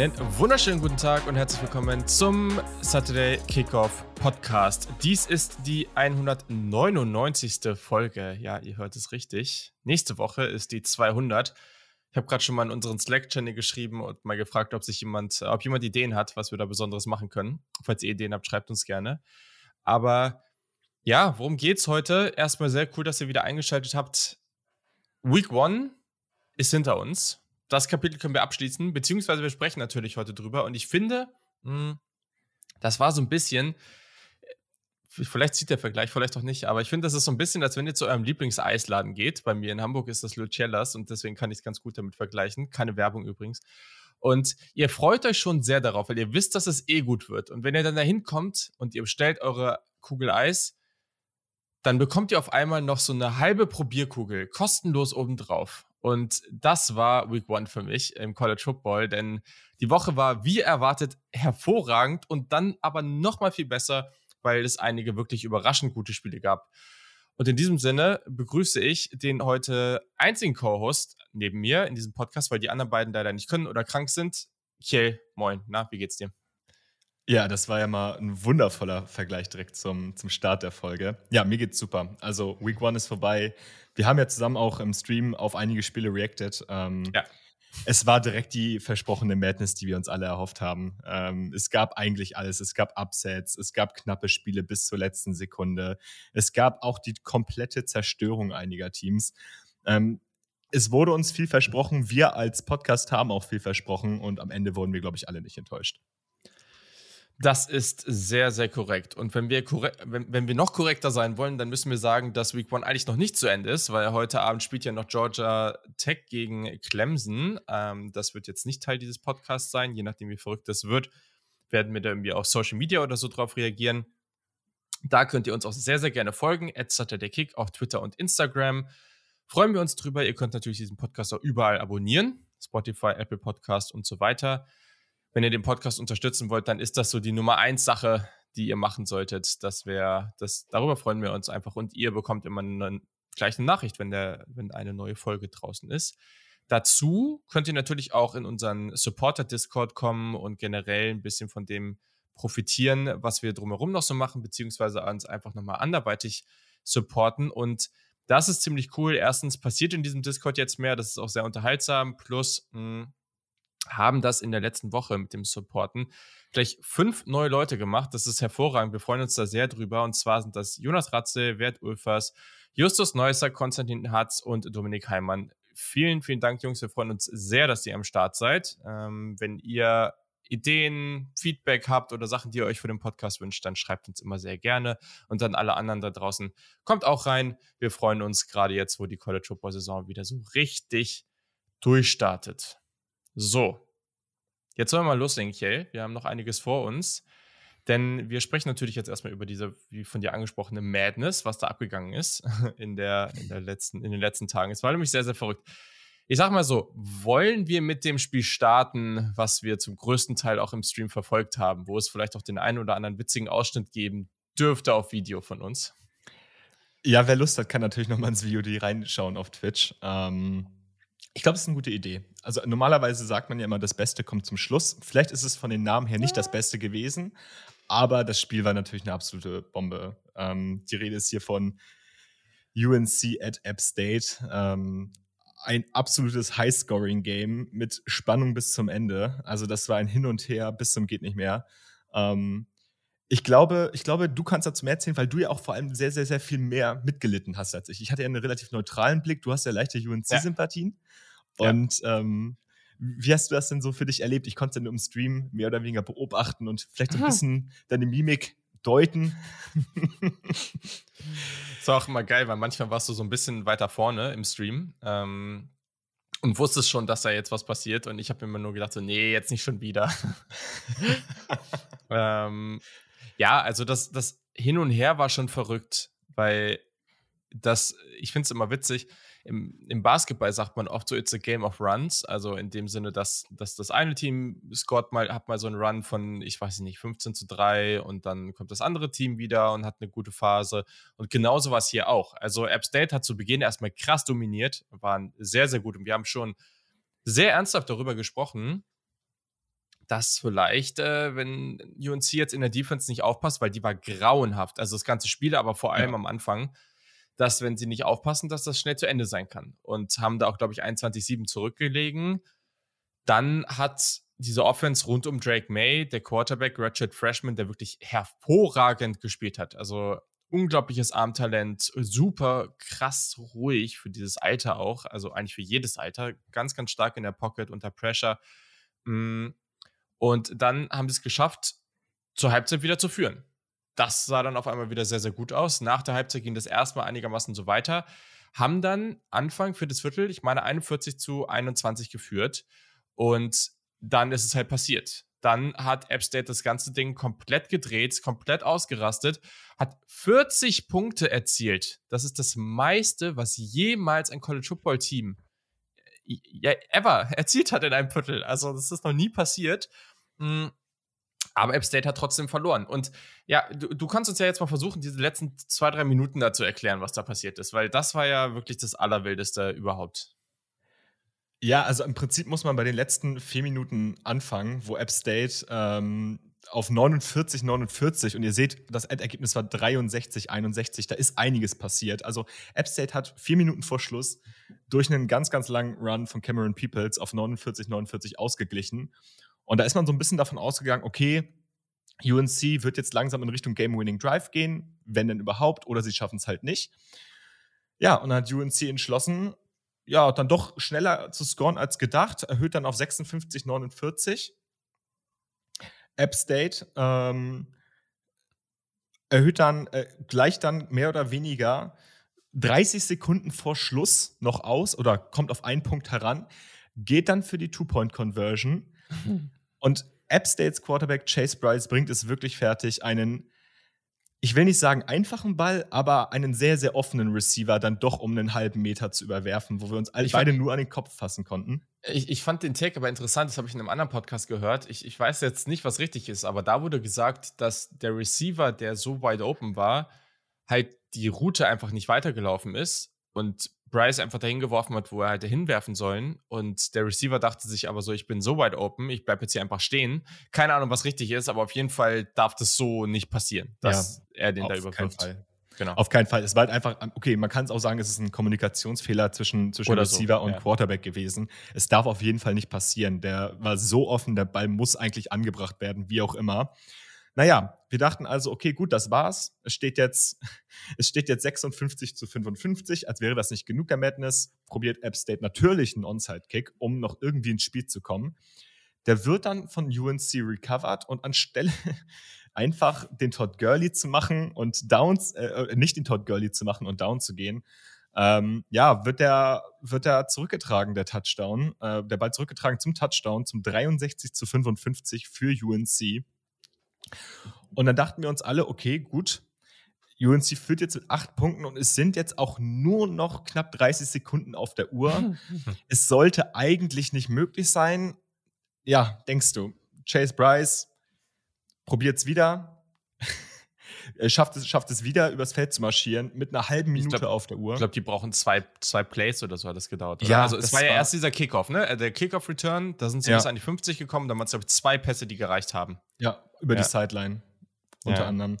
Einen wunderschönen guten Tag und herzlich willkommen zum Saturday Kickoff Podcast. Dies ist die 199. Folge. Ja, ihr hört es richtig. Nächste Woche ist die 200. Ich habe gerade schon mal in unseren Slack-Channel geschrieben und mal gefragt, ob sich jemand, ob jemand Ideen hat, was wir da Besonderes machen können. Falls ihr Ideen habt, schreibt uns gerne. Aber ja, worum geht's heute? Erstmal sehr cool, dass ihr wieder eingeschaltet habt. Week One ist hinter uns. Das Kapitel können wir abschließen, beziehungsweise wir sprechen natürlich heute drüber. Und ich finde, hm, das war so ein bisschen, äh, vielleicht zieht der Vergleich, vielleicht auch nicht, aber ich finde, das ist so ein bisschen, als wenn ihr zu eurem Lieblingseisladen geht. Bei mir in Hamburg ist das Lucellas und deswegen kann ich es ganz gut damit vergleichen. Keine Werbung übrigens. Und ihr freut euch schon sehr darauf, weil ihr wisst, dass es eh gut wird. Und wenn ihr dann dahin kommt und ihr bestellt eure Kugel Eis, dann bekommt ihr auf einmal noch so eine halbe Probierkugel kostenlos obendrauf. Und das war Week One für mich im College Football, denn die Woche war wie erwartet hervorragend und dann aber noch mal viel besser, weil es einige wirklich überraschend gute Spiele gab. Und in diesem Sinne begrüße ich den heute einzigen Co-Host neben mir in diesem Podcast, weil die anderen beiden leider nicht können oder krank sind. Kiel, moin, na, wie geht's dir? Ja, das war ja mal ein wundervoller Vergleich direkt zum, zum Start der Folge. Ja, mir geht's super. Also Week One ist vorbei. Wir haben ja zusammen auch im Stream auf einige Spiele reacted. Ähm, ja. Es war direkt die versprochene Madness, die wir uns alle erhofft haben. Ähm, es gab eigentlich alles. Es gab Upsets, es gab knappe Spiele bis zur letzten Sekunde. Es gab auch die komplette Zerstörung einiger Teams. Ähm, es wurde uns viel versprochen. Wir als Podcast haben auch viel versprochen und am Ende wurden wir, glaube ich, alle nicht enttäuscht. Das ist sehr, sehr korrekt. Und wenn wir, wenn, wenn wir noch korrekter sein wollen, dann müssen wir sagen, dass Week One eigentlich noch nicht zu Ende ist, weil heute Abend spielt ja noch Georgia Tech gegen Clemson. Ähm, das wird jetzt nicht Teil dieses Podcasts sein. Je nachdem, wie verrückt das wird, werden wir da irgendwie auf Social Media oder so drauf reagieren. Da könnt ihr uns auch sehr, sehr gerne folgen. At Kick auf Twitter und Instagram. Freuen wir uns drüber. Ihr könnt natürlich diesen Podcast auch überall abonnieren. Spotify, Apple Podcast und so weiter wenn ihr den Podcast unterstützen wollt, dann ist das so die Nummer eins Sache, die ihr machen solltet. Das wäre, das, darüber freuen wir uns einfach. Und ihr bekommt immer eine, gleich eine Nachricht, wenn der, wenn eine neue Folge draußen ist. Dazu könnt ihr natürlich auch in unseren Supporter-Discord kommen und generell ein bisschen von dem profitieren, was wir drumherum noch so machen, beziehungsweise uns einfach nochmal anderweitig supporten. Und das ist ziemlich cool. Erstens passiert in diesem Discord jetzt mehr, das ist auch sehr unterhaltsam. Plus, mh, hm, haben das in der letzten Woche mit dem Supporten gleich fünf neue Leute gemacht. Das ist hervorragend. Wir freuen uns da sehr drüber. Und zwar sind das Jonas Ratze, Wert Ulfers, Justus Neusser, Konstantin Hatz und Dominik Heimann. Vielen, vielen Dank, Jungs. Wir freuen uns sehr, dass ihr am Start seid. Ähm, wenn ihr Ideen, Feedback habt oder Sachen, die ihr euch für den Podcast wünscht, dann schreibt uns immer sehr gerne. Und dann alle anderen da draußen, kommt auch rein. Wir freuen uns gerade jetzt, wo die College Football Saison wieder so richtig durchstartet. So, jetzt wollen wir mal loslegen, Kjell. Wir haben noch einiges vor uns. Denn wir sprechen natürlich jetzt erstmal über diese, wie von dir angesprochene Madness, was da abgegangen ist in, der, in, der letzten, in den letzten Tagen. Es war nämlich sehr, sehr verrückt. Ich sag mal so, wollen wir mit dem Spiel starten, was wir zum größten Teil auch im Stream verfolgt haben, wo es vielleicht auch den einen oder anderen witzigen Ausschnitt geben dürfte auf Video von uns? Ja, wer Lust hat, kann natürlich nochmal ins Video reinschauen auf Twitch. Ähm ich glaube, das ist eine gute Idee. Also normalerweise sagt man ja immer, das Beste kommt zum Schluss. Vielleicht ist es von den Namen her nicht das Beste gewesen, aber das Spiel war natürlich eine absolute Bombe. Ähm, die Rede ist hier von UNC at App State. Ähm, ein absolutes High-Scoring-Game mit Spannung bis zum Ende. Also das war ein Hin und Her bis zum geht nicht mehr. Ähm, ich glaube, ich glaube, du kannst dazu mehr erzählen, weil du ja auch vor allem sehr, sehr, sehr viel mehr mitgelitten hast als ich. Ich hatte ja einen relativ neutralen Blick. Du hast ja leichte UNC-Sympathien. Ja. Und ähm, wie hast du das denn so für dich erlebt? Ich konnte es dann im Stream mehr oder weniger beobachten und vielleicht so ein bisschen deine Mimik deuten. das war auch immer geil, weil manchmal warst du so ein bisschen weiter vorne im Stream. Ähm, und wusstest schon, dass da jetzt was passiert. Und ich habe mir immer nur gedacht, so, nee, jetzt nicht schon wieder. ähm, ja, also das, das Hin und Her war schon verrückt, weil das, ich finde es immer witzig, im, im, Basketball sagt man oft so, it's a game of runs. Also in dem Sinne, dass, dass das eine Team scoret mal, hat mal so einen Run von, ich weiß nicht, 15 zu 3 und dann kommt das andere Team wieder und hat eine gute Phase. Und genauso war es hier auch. Also App State hat zu Beginn erstmal krass dominiert, waren sehr, sehr gut. Und wir haben schon sehr ernsthaft darüber gesprochen, dass vielleicht, äh, wenn UNC jetzt in der Defense nicht aufpasst, weil die war grauenhaft, also das ganze Spiel, aber vor allem ja. am Anfang, dass wenn sie nicht aufpassen, dass das schnell zu Ende sein kann. Und haben da auch, glaube ich, 21-7 zurückgelegen. Dann hat diese Offense rund um Drake May, der Quarterback, Ratchet Freshman, der wirklich hervorragend gespielt hat. Also unglaubliches Armtalent, super krass ruhig für dieses Alter auch, also eigentlich für jedes Alter, ganz, ganz stark in der Pocket unter Pressure. Und dann haben sie es geschafft, zur Halbzeit wieder zu führen. Das sah dann auf einmal wieder sehr, sehr gut aus. Nach der Halbzeit ging das erstmal einigermaßen so weiter. Haben dann Anfang für das Viertel, ich meine 41 zu 21 geführt. Und dann ist es halt passiert. Dann hat App State das ganze Ding komplett gedreht, komplett ausgerastet, hat 40 Punkte erzielt. Das ist das meiste, was jemals ein College Football Team äh, ever erzielt hat in einem Viertel. Also, das ist noch nie passiert. Hm, aber App State hat trotzdem verloren. Und ja, du, du, kannst uns ja jetzt mal versuchen, diese letzten zwei, drei Minuten da zu erklären, was da passiert ist, weil das war ja wirklich das Allerwildeste überhaupt. Ja, also im Prinzip muss man bei den letzten vier Minuten anfangen, wo App State ähm, auf 49, 49 und ihr seht, das Endergebnis war 63, 61. Da ist einiges passiert. Also App State hat vier Minuten vor Schluss durch einen ganz, ganz langen Run von Cameron Peoples auf 49, 49 ausgeglichen. Und da ist man so ein bisschen davon ausgegangen, okay, UNC wird jetzt langsam in Richtung Game-Winning Drive gehen, wenn denn überhaupt, oder sie schaffen es halt nicht. Ja, und dann hat UNC entschlossen, ja, dann doch schneller zu scoren als gedacht, erhöht dann auf 56, 49. App State ähm, erhöht dann äh, gleich dann mehr oder weniger 30 Sekunden vor Schluss noch aus oder kommt auf einen Punkt heran, geht dann für die Two-Point-Conversion und App States Quarterback Chase Bryce bringt es wirklich fertig, einen ich will nicht sagen einfachen Ball, aber einen sehr, sehr offenen Receiver dann doch um einen halben Meter zu überwerfen, wo wir uns alle beide nur an den Kopf fassen konnten. Ich, ich fand den Take aber interessant, das habe ich in einem anderen Podcast gehört. Ich, ich weiß jetzt nicht, was richtig ist, aber da wurde gesagt, dass der Receiver, der so wide open war, halt die Route einfach nicht weitergelaufen ist und Bryce einfach dahin geworfen hat, wo er hätte hinwerfen sollen. Und der Receiver dachte sich aber so, ich bin so wide open, ich bleibe jetzt hier einfach stehen. Keine Ahnung, was richtig ist, aber auf jeden Fall darf das so nicht passieren, dass ja, er den da überwirft. Fall. Genau. Auf keinen Fall. Es war halt einfach, okay, man kann es auch sagen, es ist ein Kommunikationsfehler zwischen, zwischen Receiver so, und ja. Quarterback gewesen. Es darf auf jeden Fall nicht passieren. Der war so offen, der Ball muss eigentlich angebracht werden, wie auch immer. Naja, wir dachten also, okay, gut, das war's. Es steht jetzt, es steht jetzt 56 zu 55. Als wäre das nicht genug der Madness, probiert App State natürlich einen Onside-Kick, um noch irgendwie ins Spiel zu kommen. Der wird dann von UNC recovered und anstelle einfach den Todd Gurley zu machen und Downs, äh, äh, nicht den Todd Gurley zu machen und down zu gehen, ähm, ja, wird der, wird der zurückgetragen, der Touchdown, äh, der Ball zurückgetragen zum Touchdown, zum 63 zu 55 für UNC. Und dann dachten wir uns alle, okay, gut, UNC führt jetzt mit acht Punkten und es sind jetzt auch nur noch knapp 30 Sekunden auf der Uhr. es sollte eigentlich nicht möglich sein. Ja, denkst du, Chase Bryce probiert es wieder, er schafft es, schafft es wieder, übers Feld zu marschieren mit einer halben Minute glaub, auf der Uhr. Ich glaube, die brauchen zwei, zwei Plays oder so hat das gedauert. Oder? Ja, also es war ja war erst dieser Kickoff, ne? Äh, der Kickoff-Return, da sind sie ja. bis an die 50 gekommen, da waren es, glaube ich, zwei Pässe, die gereicht haben. Ja, über ja. die Sideline unter ja. anderem.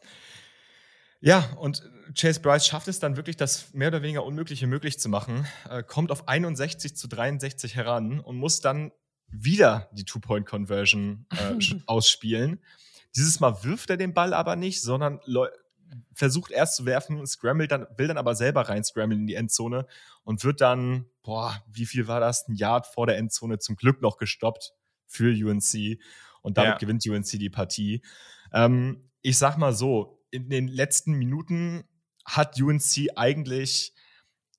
Ja, und Chase Bryce schafft es dann wirklich, das mehr oder weniger Unmögliche möglich zu machen, äh, kommt auf 61 zu 63 heran und muss dann wieder die Two-Point-Conversion äh, ausspielen. Dieses Mal wirft er den Ball aber nicht, sondern versucht erst zu werfen, scrambled dann, will dann aber selber rein scrammeln in die Endzone und wird dann, boah, wie viel war das? Ein Yard vor der Endzone zum Glück noch gestoppt für UNC und damit ja. gewinnt UNC die Partie. Ähm, ich sag mal so, in den letzten Minuten hat UNC eigentlich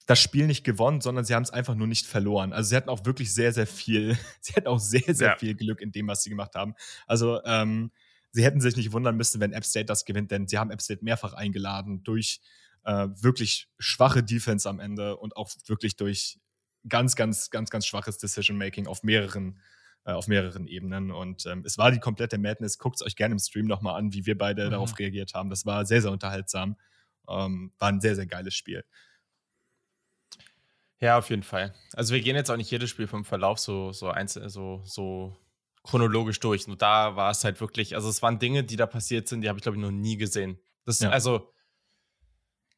das Spiel nicht gewonnen, sondern sie haben es einfach nur nicht verloren. Also sie hatten auch wirklich sehr, sehr viel, sie hatten auch sehr, sehr ja. viel Glück in dem, was sie gemacht haben. Also ähm, sie hätten sich nicht wundern müssen, wenn App State das gewinnt, denn sie haben App State mehrfach eingeladen durch äh, wirklich schwache Defense am Ende und auch wirklich durch ganz, ganz, ganz, ganz schwaches Decision-Making auf mehreren äh, auf mehreren Ebenen. Und ähm, es war die komplette Madness. Guckt es euch gerne im Stream nochmal an, wie wir beide mhm. darauf reagiert haben. Das war sehr, sehr unterhaltsam. Ähm, war ein sehr, sehr geiles Spiel. Ja, auf jeden Fall. Also wir gehen jetzt auch nicht jedes Spiel vom Verlauf so, so einzeln, so, so chronologisch durch. Und da war es halt wirklich, also es waren Dinge, die da passiert sind, die habe ich, glaube ich, noch nie gesehen. Das, ja. Also,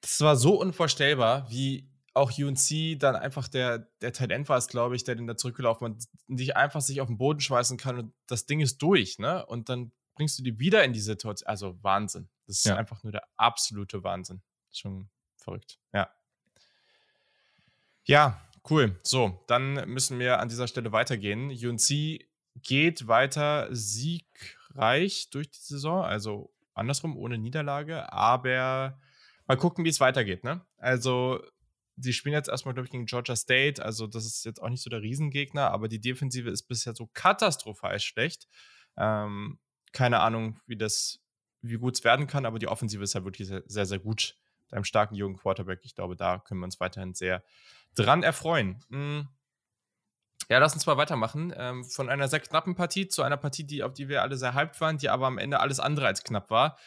das war so unvorstellbar, wie auch UNC dann einfach der, der Tight End war es, glaube ich, der den da zurückgelaufen hat, dich einfach sich auf den Boden schmeißen kann und das Ding ist durch, ne? Und dann bringst du die wieder in die Situation. Also Wahnsinn. Das ist ja. einfach nur der absolute Wahnsinn. Schon verrückt. Ja. Ja, cool. So, dann müssen wir an dieser Stelle weitergehen. UNC geht weiter siegreich durch die Saison, also andersrum, ohne Niederlage, aber mal gucken, wie es weitergeht. Ne? Also, sie spielen jetzt erstmal, glaube ich, gegen Georgia State, also das ist jetzt auch nicht so der Riesengegner, aber die Defensive ist bisher so katastrophal schlecht. Ähm, keine Ahnung, wie das, wie gut es werden kann, aber die Offensive ist ja halt wirklich sehr, sehr, sehr gut. Mit einem starken jungen Quarterback. Ich glaube, da können wir uns weiterhin sehr dran erfreuen. Mhm. Ja, lass uns mal weitermachen. Ähm, von einer sehr knappen Partie zu einer Partie, die, auf die wir alle sehr hyped waren, die aber am Ende alles andere als knapp war.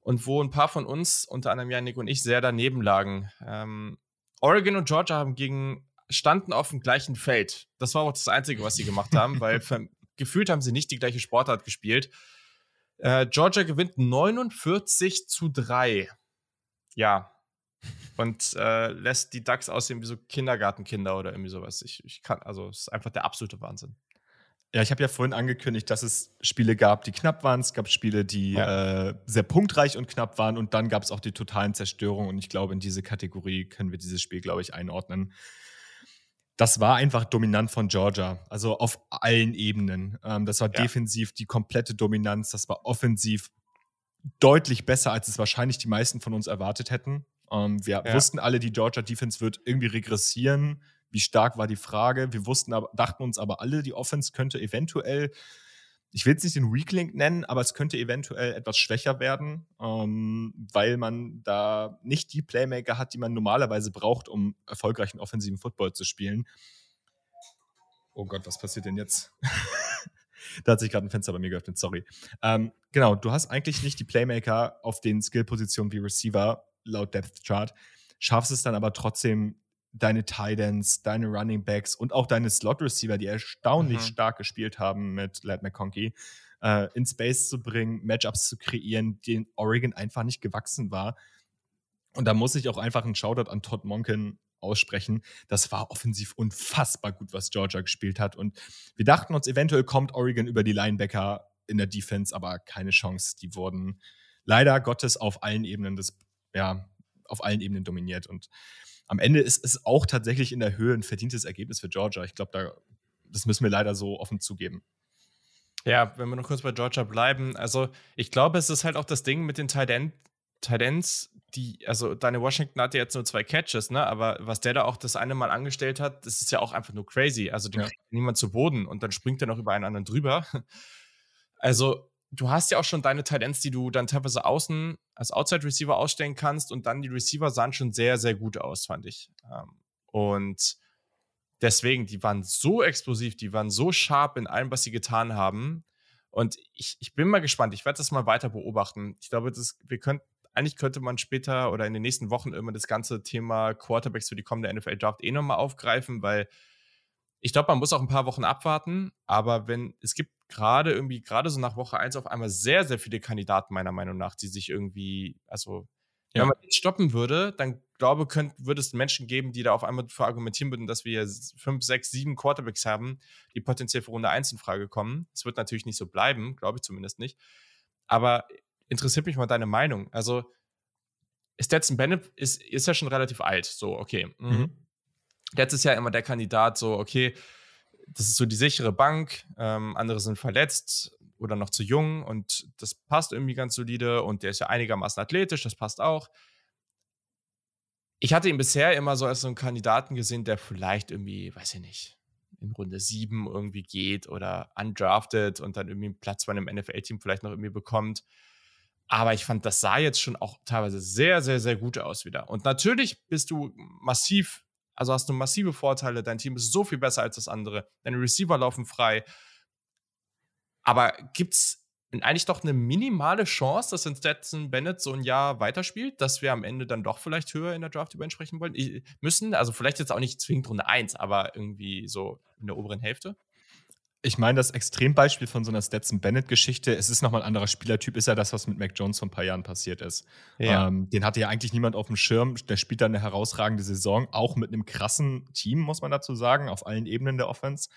Und wo ein paar von uns, unter anderem Janik und ich, sehr daneben lagen. Ähm, Oregon und Georgia haben gegen, standen auf dem gleichen Feld. Das war auch das Einzige, was sie gemacht haben, weil gefühlt haben sie nicht die gleiche Sportart gespielt. Äh, Georgia gewinnt 49 zu 3. Ja, und äh, lässt die Ducks aussehen wie so Kindergartenkinder oder irgendwie sowas. Ich, ich kann, also es ist einfach der absolute Wahnsinn. Ja, ich habe ja vorhin angekündigt, dass es Spiele gab, die knapp waren. Es gab Spiele, die ja. äh, sehr punktreich und knapp waren. Und dann gab es auch die totalen Zerstörungen. Und ich glaube, in diese Kategorie können wir dieses Spiel, glaube ich, einordnen. Das war einfach dominant von Georgia, also auf allen Ebenen. Ähm, das war ja. defensiv die komplette Dominanz. Das war offensiv deutlich besser, als es wahrscheinlich die meisten von uns erwartet hätten. Ähm, wir ja. wussten alle, die Georgia Defense wird irgendwie regressieren. Wie stark war die Frage? Wir wussten aber, dachten uns aber alle, die Offense könnte eventuell, ich will es nicht den Weaklink nennen, aber es könnte eventuell etwas schwächer werden, ähm, weil man da nicht die Playmaker hat, die man normalerweise braucht, um erfolgreichen offensiven Football zu spielen. Oh Gott, was passiert denn jetzt? da hat sich gerade ein Fenster bei mir geöffnet, sorry. Ähm, genau, du hast eigentlich nicht die Playmaker auf den Skill-Positionen wie Receiver, laut Depth Chart, schaffst es dann aber trotzdem, deine Titans, deine Running Backs und auch deine Slot Receiver, die erstaunlich mhm. stark gespielt haben mit Lad McConkey, äh, in Space zu bringen, Matchups zu kreieren, denen Oregon einfach nicht gewachsen war. Und da muss ich auch einfach einen Shoutout an Todd Monken aussprechen. Das war offensiv unfassbar gut, was Georgia gespielt hat. Und wir dachten uns, eventuell kommt Oregon über die Linebacker in der Defense, aber keine Chance. Die wurden leider Gottes auf allen Ebenen des ja, auf allen Ebenen dominiert. Und am Ende ist es auch tatsächlich in der Höhe ein verdientes Ergebnis für Georgia. Ich glaube, da, das müssen wir leider so offen zugeben. Ja, wenn wir noch kurz bei Georgia bleiben, also ich glaube, es ist halt auch das Ding mit den Tight, End, Tight Ends, die, also deine Washington hatte jetzt nur zwei Catches, ne? Aber was der da auch das eine Mal angestellt hat, das ist ja auch einfach nur crazy. Also den ja. kriegt niemand zu Boden und dann springt er noch über einen anderen drüber. Also du hast ja auch schon deine Talents, die du dann teilweise außen als Outside Receiver ausstellen kannst und dann die Receiver sahen schon sehr, sehr gut aus, fand ich. Ähm, und deswegen, die waren so explosiv, die waren so sharp in allem, was sie getan haben. Und ich, ich bin mal gespannt. Ich werde das mal weiter beobachten. Ich glaube, das, wir könnten, eigentlich könnte man später oder in den nächsten Wochen immer das ganze Thema Quarterbacks für die kommende NFL Draft eh nochmal aufgreifen, weil ich glaube, man muss auch ein paar Wochen abwarten, aber wenn es gibt gerade irgendwie, gerade so nach Woche 1 auf einmal sehr, sehr viele Kandidaten, meiner Meinung nach, die sich irgendwie, also ja. wenn man jetzt stoppen würde, dann glaube ich, würde es Menschen geben, die da auf einmal dafür argumentieren würden, dass wir fünf, sechs, sieben Quarterbacks haben, die potenziell für Runde 1 in Frage kommen. Es wird natürlich nicht so bleiben, glaube ich zumindest nicht. Aber interessiert mich mal deine Meinung. Also, Stetson Bennett ist, ist ja schon relativ alt. So, okay. Mhm. Letztes Jahr immer der Kandidat so, okay, das ist so die sichere Bank, ähm, andere sind verletzt oder noch zu jung und das passt irgendwie ganz solide und der ist ja einigermaßen athletisch, das passt auch. Ich hatte ihn bisher immer so als so einen Kandidaten gesehen, der vielleicht irgendwie, weiß ich nicht, in Runde 7 irgendwie geht oder undrafted und dann irgendwie einen Platz bei einem NFL-Team vielleicht noch irgendwie bekommt. Aber ich fand, das sah jetzt schon auch teilweise sehr, sehr, sehr gut aus wieder. Und natürlich bist du massiv also hast du massive Vorteile. Dein Team ist so viel besser als das andere. Deine Receiver laufen frei. Aber gibt es eigentlich doch eine minimale Chance, dass Stetson Bennett so ein Jahr weiterspielt, dass wir am Ende dann doch vielleicht höher in der Draft über ihn sprechen wollen? müssen, also vielleicht jetzt auch nicht zwingend Runde 1, aber irgendwie so in der oberen Hälfte? Ich meine, das Extrembeispiel von so einer Stetson Bennett-Geschichte, es ist nochmal ein anderer Spielertyp, ist ja das, was mit Mac Jones vor ein paar Jahren passiert ist. Ja. Ähm, den hatte ja eigentlich niemand auf dem Schirm. Der spielt dann eine herausragende Saison, auch mit einem krassen Team, muss man dazu sagen, auf allen Ebenen der Offense.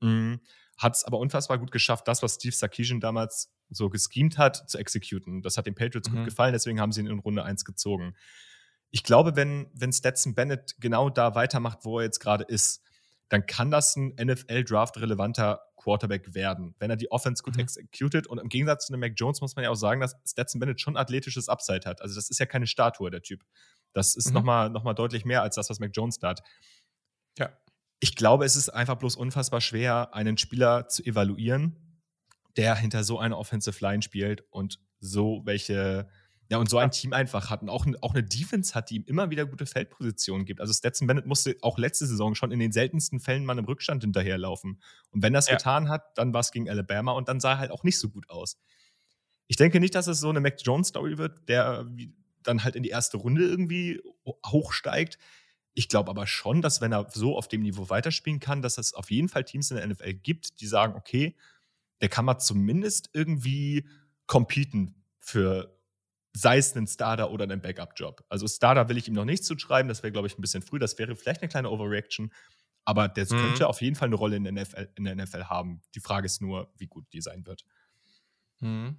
Mhm. Hat es aber unfassbar gut geschafft, das, was Steve Sarkisian damals so geschemt hat, zu exekuten. Das hat den Patriots mhm. gut gefallen, deswegen haben sie ihn in Runde 1 gezogen. Ich glaube, wenn, wenn Stetson Bennett genau da weitermacht, wo er jetzt gerade ist, dann kann das ein NFL-Draft-relevanter Quarterback werden, wenn er die Offense gut mhm. executed. Und im Gegensatz zu einem Mac Jones muss man ja auch sagen, dass Stetson Bennett schon athletisches Upside hat. Also das ist ja keine Statue, der Typ. Das ist mhm. nochmal noch mal deutlich mehr als das, was Mac Jones da hat. Ja. Ich glaube, es ist einfach bloß unfassbar schwer, einen Spieler zu evaluieren, der hinter so einer Offensive Line spielt und so welche ja, und so ein Team einfach hat und auch, auch eine Defense hat, die ihm immer wieder gute Feldpositionen gibt. Also Stetson Bennett musste auch letzte Saison schon in den seltensten Fällen mal im Rückstand hinterherlaufen. Und wenn das ja. getan hat, dann war es gegen Alabama und dann sah er halt auch nicht so gut aus. Ich denke nicht, dass es so eine Mac Jones-Story wird, der dann halt in die erste Runde irgendwie hochsteigt. Ich glaube aber schon, dass wenn er so auf dem Niveau weiterspielen kann, dass es auf jeden Fall Teams in der NFL gibt, die sagen, okay, der kann mal zumindest irgendwie competen für sei es ein Starter oder ein Backup-Job. Also Starter will ich ihm noch nicht zuschreiben, das wäre, glaube ich, ein bisschen früh. Das wäre vielleicht eine kleine Overreaction, aber der mhm. könnte auf jeden Fall eine Rolle in der, NFL, in der NFL haben. Die Frage ist nur, wie gut die sein wird. Mhm.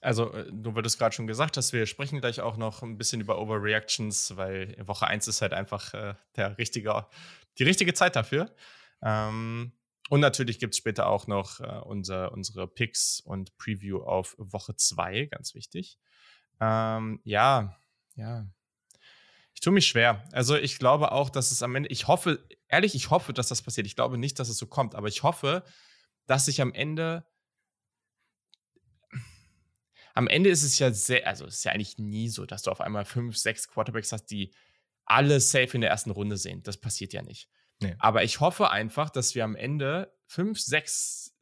Also, äh, du würdest gerade schon gesagt dass wir sprechen gleich auch noch ein bisschen über Overreactions, weil Woche 1 ist halt einfach äh, der richtige, die richtige Zeit dafür. Ähm, und natürlich gibt es später auch noch äh, unser, unsere Picks und Preview auf Woche 2, ganz wichtig. Ähm, ja, ja. Ich tue mich schwer. Also ich glaube auch, dass es am Ende, ich hoffe, ehrlich, ich hoffe, dass das passiert. Ich glaube nicht, dass es so kommt, aber ich hoffe, dass sich am Ende, am Ende ist es ja sehr, also es ist ja eigentlich nie so, dass du auf einmal fünf, sechs Quarterbacks hast, die alle safe in der ersten Runde sind. Das passiert ja nicht. Nee. Aber ich hoffe einfach, dass wir am Ende fünf, sechs,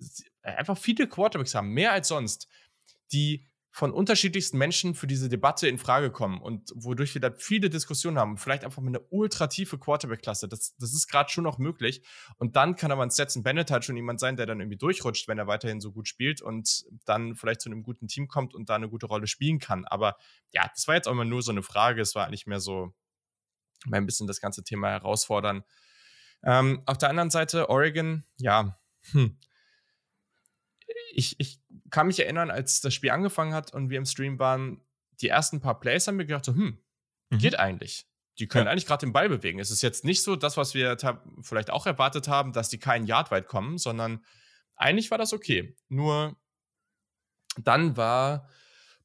einfach viele Quarterbacks haben, mehr als sonst, die von unterschiedlichsten Menschen für diese Debatte in Frage kommen und wodurch wir da viele Diskussionen haben. Vielleicht einfach mit einer ultra tiefe Quarterback-Klasse. Das, das ist gerade schon noch möglich. Und dann kann aber ein Stetson Bennett halt schon jemand sein, der dann irgendwie durchrutscht, wenn er weiterhin so gut spielt und dann vielleicht zu einem guten Team kommt und da eine gute Rolle spielen kann. Aber ja, das war jetzt auch mal nur so eine Frage. Es war eigentlich mehr so mal ein bisschen das ganze Thema herausfordern. Ähm, auf der anderen Seite, Oregon, ja, hm, ich, ich kann mich erinnern, als das Spiel angefangen hat und wir im Stream waren, die ersten paar Plays haben wir gedacht, so, hm, mhm. geht eigentlich. Die können ja. eigentlich gerade den Ball bewegen. Es ist jetzt nicht so das, was wir vielleicht auch erwartet haben, dass die keinen Yard weit kommen, sondern eigentlich war das okay. Nur dann war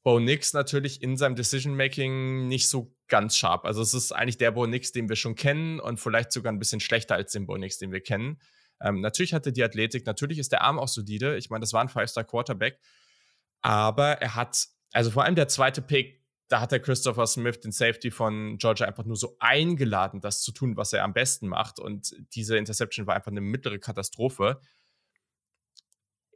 Bo Nix natürlich in seinem Decision-Making nicht so ganz scharf. Also es ist eigentlich der Bo Nix, den wir schon kennen und vielleicht sogar ein bisschen schlechter als den Bo Nix, den wir kennen. Ähm, natürlich hat er die Athletik, natürlich ist der Arm auch solide. Ich meine, das war ein Five-Star-Quarterback. Aber er hat, also vor allem der zweite Pick, da hat der Christopher Smith, den Safety von Georgia, einfach nur so eingeladen, das zu tun, was er am besten macht. Und diese Interception war einfach eine mittlere Katastrophe.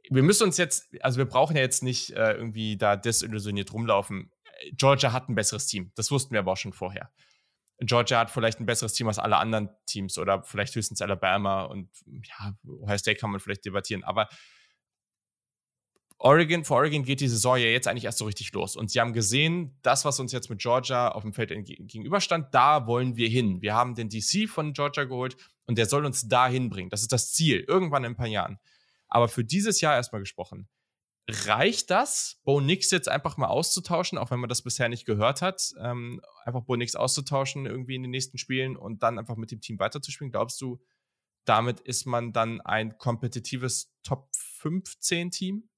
Wir müssen uns jetzt, also wir brauchen ja jetzt nicht äh, irgendwie da desillusioniert rumlaufen. Georgia hat ein besseres Team. Das wussten wir aber auch schon vorher. Georgia hat vielleicht ein besseres Team als alle anderen Teams oder vielleicht höchstens Alabama und ja, Ohio State kann man vielleicht debattieren, aber Oregon, für Oregon geht die Saison ja jetzt eigentlich erst so richtig los. Und sie haben gesehen, das, was uns jetzt mit Georgia auf dem Feld gegenüberstand, da wollen wir hin. Wir haben den DC von Georgia geholt und der soll uns da hinbringen. Das ist das Ziel, irgendwann in ein paar Jahren. Aber für dieses Jahr erstmal gesprochen, reicht das, Bo Nix jetzt einfach mal auszutauschen, auch wenn man das bisher nicht gehört hat, ähm, einfach Bo Nix auszutauschen irgendwie in den nächsten Spielen und dann einfach mit dem Team weiterzuspielen? Glaubst du, damit ist man dann ein kompetitives Top 15 Team?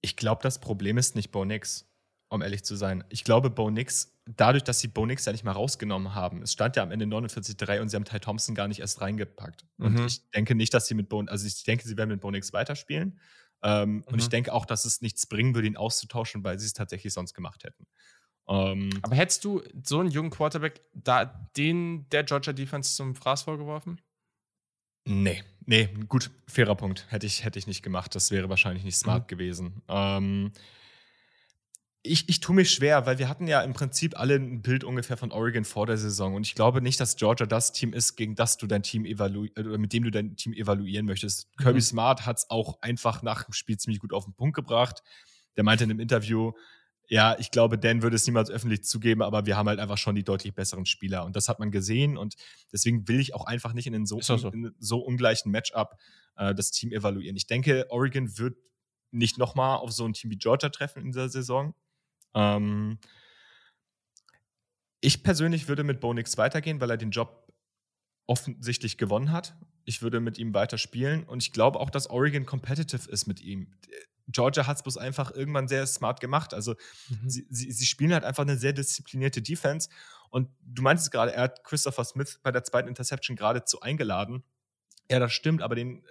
Ich glaube, das Problem ist nicht Bo Nix, um ehrlich zu sein. Ich glaube, Bo Nix, dadurch, dass sie Bo Nix ja nicht mal rausgenommen haben, es stand ja am Ende 49-3 und sie haben Ty Thompson gar nicht erst reingepackt. Und mhm. ich denke nicht, dass sie mit Bo, also ich denke, sie werden mit Bo Nix weiterspielen. Ähm, mhm. Und ich mhm. denke auch, dass es nichts bringen würde, ihn auszutauschen, weil sie es tatsächlich sonst gemacht hätten. Ähm, Aber hättest du so einen jungen Quarterback da den der Georgia Defense zum Fraß vorgeworfen? Nee, nee, gut, fairer Punkt. Hätte ich, hätte ich nicht gemacht. Das wäre wahrscheinlich nicht smart mhm. gewesen. Ähm, ich, ich tue mich schwer, weil wir hatten ja im Prinzip alle ein Bild ungefähr von Oregon vor der Saison. Und ich glaube nicht, dass Georgia das Team ist, gegen das du dein Team evaluieren, äh, mit dem du dein Team evaluieren möchtest. Mhm. Kirby Smart hat es auch einfach nach dem Spiel ziemlich gut auf den Punkt gebracht. Der meinte in einem Interview, ja, ich glaube, Dan würde es niemals öffentlich zugeben, aber wir haben halt einfach schon die deutlich besseren Spieler. Und das hat man gesehen. Und deswegen will ich auch einfach nicht in einem so, so. In so ungleichen Matchup äh, das Team evaluieren. Ich denke, Oregon wird nicht nochmal auf so ein Team wie Georgia treffen in dieser Saison. Ähm, ich persönlich würde mit Bo Nix weitergehen, weil er den Job offensichtlich gewonnen hat. Ich würde mit ihm weiter spielen und ich glaube auch, dass Oregon competitive ist mit ihm. Georgia hat es bloß einfach irgendwann sehr smart gemacht. Also mhm. sie, sie, sie, spielen halt einfach eine sehr disziplinierte Defense. Und du meintest gerade, er hat Christopher Smith bei der zweiten Interception geradezu eingeladen. Ja, das stimmt, aber den,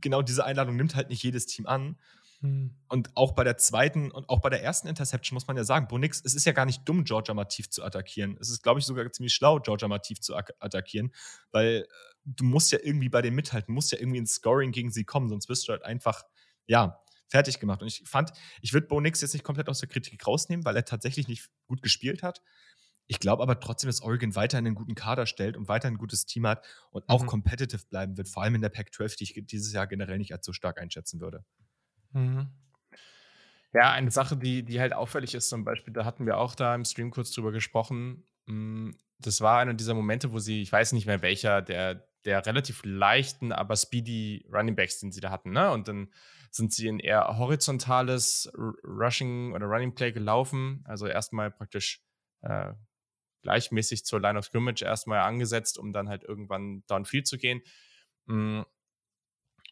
genau diese Einladung nimmt halt nicht jedes Team an. Hm. Und auch bei der zweiten und auch bei der ersten Interception muss man ja sagen, Bonix, es ist ja gar nicht dumm, Georgia Mativ zu attackieren. Es ist, glaube ich, sogar ziemlich schlau, Georgia Mativ zu attackieren, weil äh, du musst ja irgendwie bei denen mithalten, musst ja irgendwie ins Scoring gegen sie kommen, sonst wirst du halt einfach, ja, fertig gemacht. Und ich fand, ich würde Bonix jetzt nicht komplett aus der Kritik rausnehmen, weil er tatsächlich nicht gut gespielt hat. Ich glaube aber trotzdem, dass Oregon weiterhin einen guten Kader stellt und weiterhin ein gutes Team hat und auch mhm. competitive bleiben wird, vor allem in der Pac-12, die ich dieses Jahr generell nicht als so stark einschätzen würde. Mhm. Ja, eine Sache, die, die halt auffällig ist, zum Beispiel, da hatten wir auch da im Stream kurz drüber gesprochen. Hm, das war einer dieser Momente, wo sie, ich weiß nicht mehr welcher, der, der relativ leichten, aber speedy Running Backs, den sie da hatten, ne? Und dann sind sie in eher horizontales Rushing oder Running Play gelaufen. Also erstmal praktisch äh, gleichmäßig zur Line of Scrimmage erstmal angesetzt, um dann halt irgendwann downfield zu gehen. Hm,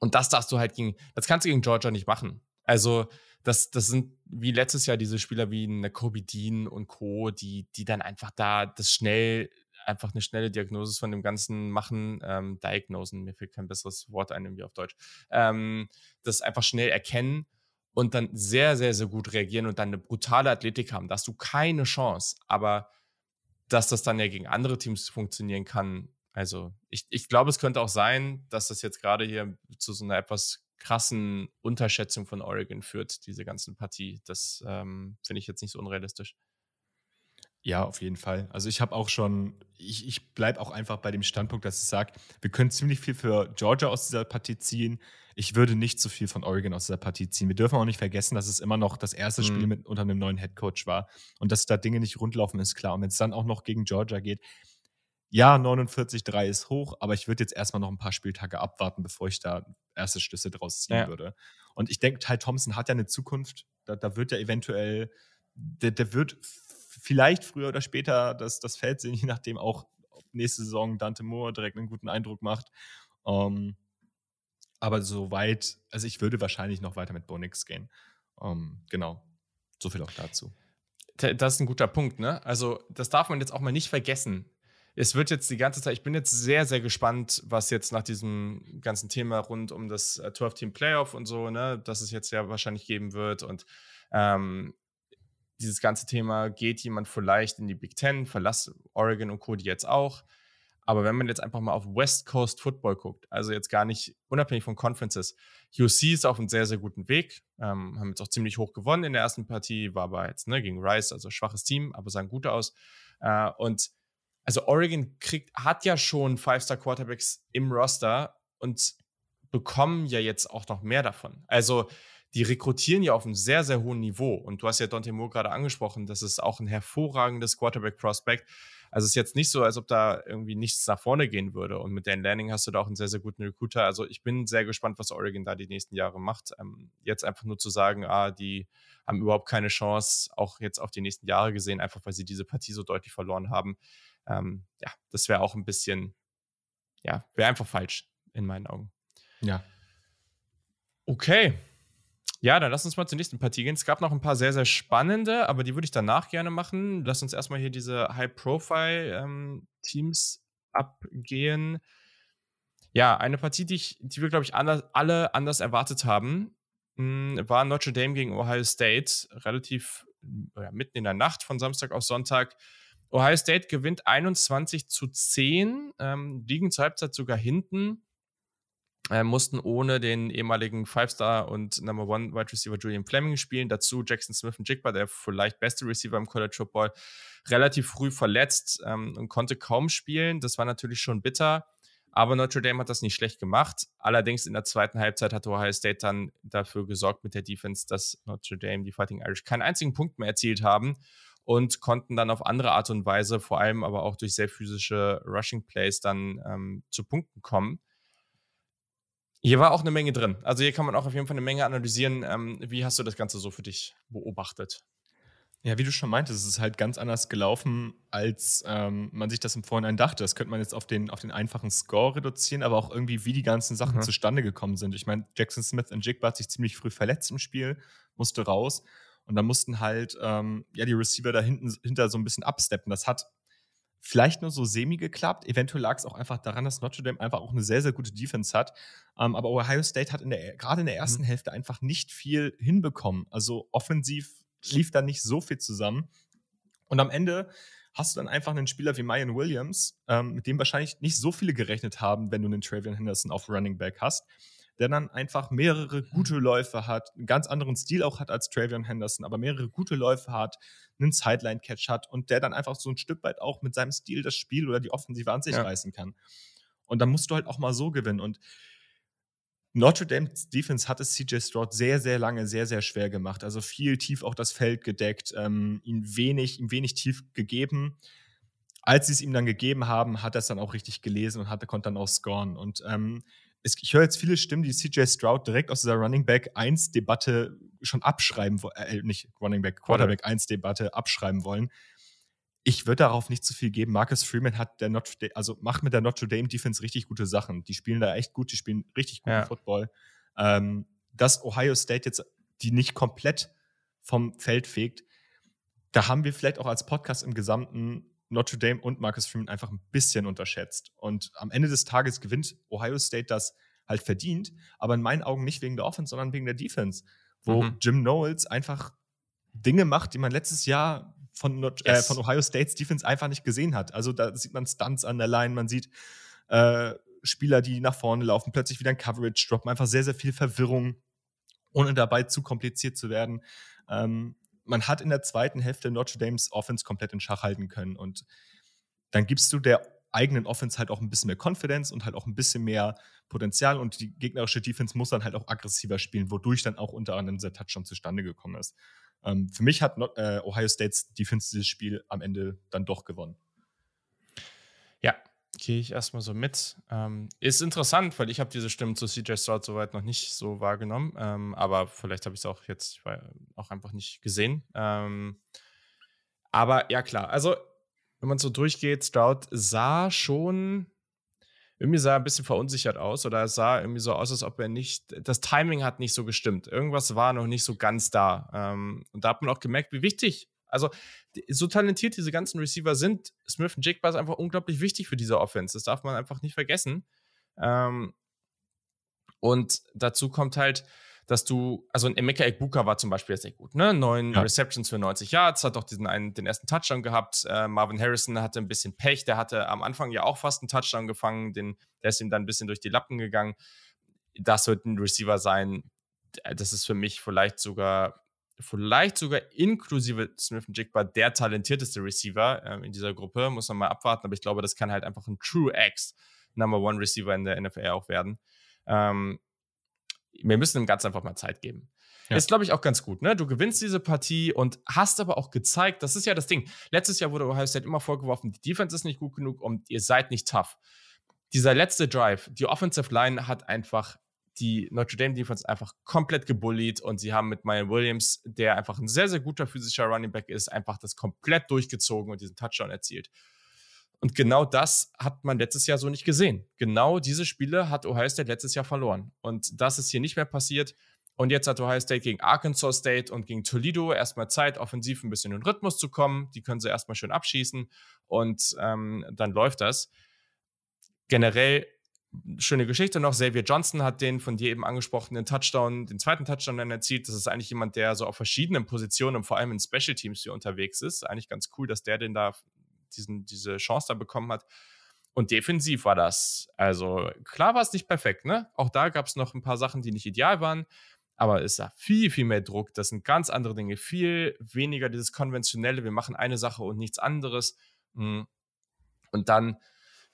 und das darfst du halt gegen, das kannst du gegen Georgia nicht machen. Also, das, das sind wie letztes Jahr diese Spieler wie eine Kobe Dean und Co., die, die dann einfach da das schnell, einfach eine schnelle Diagnose von dem Ganzen machen, ähm, diagnosen, mir fehlt kein besseres Wort ein, irgendwie auf Deutsch, ähm, das einfach schnell erkennen und dann sehr, sehr, sehr gut reagieren und dann eine brutale Athletik haben. Da hast du keine Chance. Aber dass das dann ja gegen andere Teams funktionieren kann, also ich, ich glaube, es könnte auch sein, dass das jetzt gerade hier zu so einer etwas krassen Unterschätzung von Oregon führt, diese ganzen Partie. Das ähm, finde ich jetzt nicht so unrealistisch. Ja, auf jeden Fall. Also ich habe auch schon, ich, ich bleibe auch einfach bei dem Standpunkt, dass ich sage, wir können ziemlich viel für Georgia aus dieser Partie ziehen. Ich würde nicht so viel von Oregon aus dieser Partie ziehen. Wir dürfen auch nicht vergessen, dass es immer noch das erste mhm. Spiel mit, unter einem neuen Headcoach war und dass da Dinge nicht rundlaufen, ist klar. Und wenn es dann auch noch gegen Georgia geht, ja, 49,3 ist hoch, aber ich würde jetzt erstmal noch ein paar Spieltage abwarten, bevor ich da erste Schlüsse draus ziehen ja. würde. Und ich denke, Ty Thompson hat ja eine Zukunft. Da, da wird ja eventuell, der, der, wird vielleicht früher oder später das, das Feld sehen, je nachdem auch nächste Saison Dante Moore direkt einen guten Eindruck macht. Um, ähm, aber soweit, also ich würde wahrscheinlich noch weiter mit Bonix gehen. Um, ähm, genau. So viel auch dazu. Das ist ein guter Punkt, ne? Also, das darf man jetzt auch mal nicht vergessen es wird jetzt die ganze Zeit, ich bin jetzt sehr, sehr gespannt, was jetzt nach diesem ganzen Thema rund um das 12-Team-Playoff äh, und so, ne, dass es jetzt ja wahrscheinlich geben wird und ähm, dieses ganze Thema, geht jemand vielleicht in die Big Ten, verlass Oregon und Cody jetzt auch. Aber wenn man jetzt einfach mal auf West Coast Football guckt, also jetzt gar nicht unabhängig von Conferences, UC ist auf einem sehr, sehr guten Weg, ähm, haben jetzt auch ziemlich hoch gewonnen in der ersten Partie, war aber jetzt ne, gegen Rice, also schwaches Team, aber sahen gut aus. Äh, und also Oregon kriegt, hat ja schon Five-Star-Quarterbacks im Roster und bekommen ja jetzt auch noch mehr davon. Also die rekrutieren ja auf einem sehr, sehr hohen Niveau. Und du hast ja Dante Moore gerade angesprochen, das ist auch ein hervorragendes Quarterback-Prospect. Also es ist jetzt nicht so, als ob da irgendwie nichts nach vorne gehen würde. Und mit Dan Lanning hast du da auch einen sehr, sehr guten Recruiter. Also ich bin sehr gespannt, was Oregon da die nächsten Jahre macht. Ähm, jetzt einfach nur zu sagen, ah, die haben überhaupt keine Chance, auch jetzt auf die nächsten Jahre gesehen, einfach weil sie diese Partie so deutlich verloren haben ähm, ja, das wäre auch ein bisschen, ja, wäre einfach falsch in meinen Augen. Ja. Okay. Ja, dann lass uns mal zur nächsten Partie gehen. Es gab noch ein paar sehr, sehr spannende, aber die würde ich danach gerne machen. Lass uns erstmal hier diese High-Profile-Teams ähm, abgehen. Ja, eine Partie, die, ich, die wir, glaube ich, anders, alle anders erwartet haben, mh, hm, war Notre Dame gegen Ohio State. Relativ ja, mitten in der Nacht von Samstag auf Sonntag. Ohio State gewinnt 21 zu 10, ähm, liegen zur Halbzeit sogar hinten. äh, mussten ohne den ehemaligen Five-Star und Number One Wide Receiver Julian Fleming spielen. Dazu Jackson Smith und Jigba, der vielleicht beste Receiver im College Football, relativ früh verletzt ähm, und konnte kaum spielen. Das war natürlich schon bitter. Aber Notre Dame hat das nicht schlecht gemacht. Allerdings in der zweiten Halbzeit hat Ohio State dann dafür gesorgt mit der Defense, dass Notre Dame, die Fighting Irish, keinen einzigen Punkt mehr erzielt haben und konnten dann auf andere Art und Weise, vor allem aber auch durch sehr physische Rushing Plays, dann ähm, zu Punkten kommen. Hier war auch eine Menge drin. Also hier kann man auch auf jeden Fall eine Menge analysieren. Ähm, wie hast du das Ganze so für dich beobachtet? Ja, wie du schon meintest, es ist halt ganz anders gelaufen, als ähm, man sich das im Vorhinein dachte. Das könnte man jetzt auf den, auf den einfachen Score reduzieren, aber auch irgendwie, wie die ganzen Sachen mhm. zustande gekommen sind. Ich meine, Jackson Smith und Jigba hat sich ziemlich früh verletzt im Spiel, musste raus. Und dann mussten halt ähm, ja, die Receiver da hinten hinter so ein bisschen absteppen. Das hat vielleicht nur so semi geklappt. Eventuell lag es auch einfach daran, dass Notre Dame einfach auch eine sehr, sehr gute Defense hat. Ähm, aber Ohio State hat in der, gerade in der ersten mhm. Hälfte einfach nicht viel hinbekommen. Also offensiv lief da nicht so viel zusammen. Und am Ende hast du dann einfach einen Spieler wie Mayan Williams, ähm, mit dem wahrscheinlich nicht so viele gerechnet haben, wenn du einen Travian Henderson auf Running Back hast, der dann einfach mehrere gute Läufe hat, einen ganz anderen Stil auch hat als Travian Henderson, aber mehrere gute Läufe hat, einen Sideline-Catch hat und der dann einfach so ein Stück weit auch mit seinem Stil das Spiel oder die Offensive an sich ja. reißen kann. Und dann musst du halt auch mal so gewinnen. Und Notre Dame's Defense hat es CJ Stroud sehr, sehr lange sehr, sehr schwer gemacht. Also viel tief auch das Feld gedeckt, ähm, ihm, wenig, ihm wenig tief gegeben. Als sie es ihm dann gegeben haben, hat er es dann auch richtig gelesen und hatte, konnte dann auch scoren. Und ähm, ich höre jetzt viele Stimmen, die CJ Stroud direkt aus dieser Running Back 1 Debatte schon abschreiben, äh, nicht Running Back, Quarterback 1 Debatte abschreiben wollen ich würde darauf nicht zu viel geben. Marcus Freeman hat der Notre Dame, also macht mit der Notre Dame Defense richtig gute Sachen. Die spielen da echt gut, die spielen richtig guten ja. Football. Ähm, dass Ohio State jetzt die nicht komplett vom Feld fegt, da haben wir vielleicht auch als Podcast im gesamten Notre Dame und Marcus Freeman einfach ein bisschen unterschätzt. Und am Ende des Tages gewinnt Ohio State das halt verdient, aber in meinen Augen nicht wegen der Offense, sondern wegen der Defense, wo mhm. Jim Knowles einfach Dinge macht, die man letztes Jahr von, Not äh, yes. äh, von Ohio States Defense einfach nicht gesehen hat. Also da sieht man Stunts an der Line, man sieht äh, Spieler, die nach vorne laufen, plötzlich wieder ein Coverage droppen, einfach sehr, sehr viel Verwirrung, ohne dabei zu kompliziert zu werden. Ähm, man hat in der zweiten Hälfte Notre Dames Offense komplett in Schach halten können und dann gibst du der eigenen Offense halt auch ein bisschen mehr Confidence und halt auch ein bisschen mehr Potenzial und die gegnerische Defense muss dann halt auch aggressiver spielen, wodurch dann auch unter anderem dieser Touchdown zustande gekommen ist. Ähm, für mich hat not, äh, Ohio States Defense dieses Spiel am Ende dann doch gewonnen. Ja, gehe ich erstmal so mit. Ähm, ist interessant, weil ich habe diese Stimmen zu CJ Stroud soweit noch nicht so wahrgenommen, ähm, aber vielleicht habe ich es auch jetzt auch einfach nicht gesehen. Ähm, aber ja, klar, also wenn man so durchgeht, Stroud sah schon irgendwie sah er ein bisschen verunsichert aus oder es sah irgendwie so aus, als ob er nicht, das Timing hat nicht so gestimmt. Irgendwas war noch nicht so ganz da. Ähm, und da hat man auch gemerkt, wie wichtig, also so talentiert diese ganzen Receiver sind, Smith und Jigba ist einfach unglaublich wichtig für diese Offense. Das darf man einfach nicht vergessen. Ähm, und dazu kommt halt, dass du, also ein Emeka Ekbuka war zum Beispiel sehr gut, ne? Neun ja. Receptions für 90 Yards, hat auch diesen einen, den ersten Touchdown gehabt. Äh, Marvin Harrison hatte ein bisschen Pech, der hatte am Anfang ja auch fast einen Touchdown gefangen, den, der ist ihm dann ein bisschen durch die Lappen gegangen. Das wird ein Receiver sein. Das ist für mich vielleicht sogar, vielleicht sogar inklusive Smith Jigba der talentierteste Receiver äh, in dieser Gruppe. Muss man mal abwarten, aber ich glaube, das kann halt einfach ein True X Number One Receiver in der NFL auch werden. Ähm, wir müssen ihm ganz einfach mal Zeit geben. Ja. Ist, glaube ich, auch ganz gut. Ne? Du gewinnst diese Partie und hast aber auch gezeigt, das ist ja das Ding. Letztes Jahr wurde Ohio State immer vorgeworfen, die Defense ist nicht gut genug und ihr seid nicht tough. Dieser letzte Drive, die Offensive Line hat einfach die Notre Dame Defense einfach komplett gebullied und sie haben mit Maya Williams, der einfach ein sehr, sehr guter physischer Running Back ist, einfach das komplett durchgezogen und diesen Touchdown erzielt. Und genau das hat man letztes Jahr so nicht gesehen. Genau diese Spiele hat Ohio State letztes Jahr verloren. Und das ist hier nicht mehr passiert. Und jetzt hat Ohio State gegen Arkansas State und gegen Toledo erstmal Zeit, offensiv ein bisschen in den Rhythmus zu kommen. Die können sie erstmal schön abschießen und ähm, dann läuft das. Generell schöne Geschichte noch. Xavier Johnson hat den von dir eben angesprochenen Touchdown, den zweiten Touchdown dann erzielt. Das ist eigentlich jemand, der so auf verschiedenen Positionen und vor allem in Special Teams hier unterwegs ist. Eigentlich ganz cool, dass der den da diesen, diese Chance da bekommen hat. Und defensiv war das, also klar war es nicht perfekt, ne? Auch da gab es noch ein paar Sachen, die nicht ideal waren, aber es war viel, viel mehr Druck. Das sind ganz andere Dinge, viel weniger dieses konventionelle, wir machen eine Sache und nichts anderes. Hm. Und dann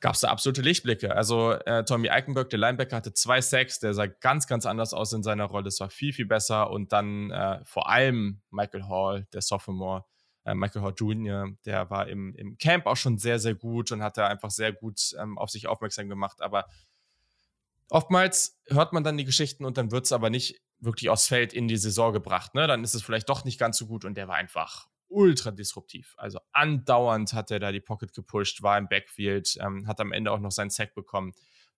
gab es da absolute Lichtblicke. Also äh, Tommy Eichenberg, der Linebacker, hatte zwei Sacks, der sah ganz, ganz anders aus in seiner Rolle. Es war viel, viel besser. Und dann äh, vor allem Michael Hall, der Sophomore, äh, Michael Hall Jr., der war im, im Camp auch schon sehr, sehr gut und hat da einfach sehr gut ähm, auf sich aufmerksam gemacht. Aber oftmals hört man dann die Geschichten und dann wird es aber nicht wirklich aufs Feld in die Saison gebracht. Ne? Dann ist es vielleicht doch nicht ganz so gut und der war einfach ultra disruptiv. Also andauernd hat er da die Pocket gepusht, war im Backfield, ähm, hat am Ende auch noch seinen Sack bekommen.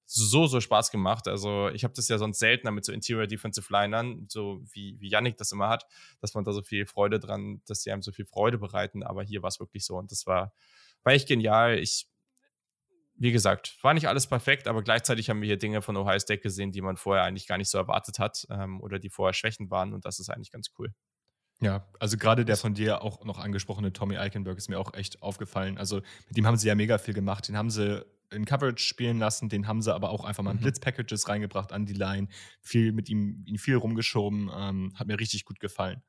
So, so Spaß gemacht. Also, ich habe das ja sonst seltener mit so Interior Defensive Linern, so wie, wie Yannick das immer hat, dass man da so viel Freude dran, dass sie einem so viel Freude bereiten. Aber hier war es wirklich so und das war, war echt genial. Ich, wie gesagt, war nicht alles perfekt, aber gleichzeitig haben wir hier Dinge von Ohio State gesehen, die man vorher eigentlich gar nicht so erwartet hat ähm, oder die vorher Schwächen waren und das ist eigentlich ganz cool. Ja, also gerade der von dir auch noch angesprochene Tommy Eichenberg ist mir auch echt aufgefallen. Also mit dem haben sie ja mega viel gemacht. Den haben sie in Coverage spielen lassen, den haben sie aber auch einfach mal in mhm. Blitz-Packages reingebracht an die Line, viel mit ihm, ihn viel rumgeschoben. Ähm, hat mir richtig gut gefallen.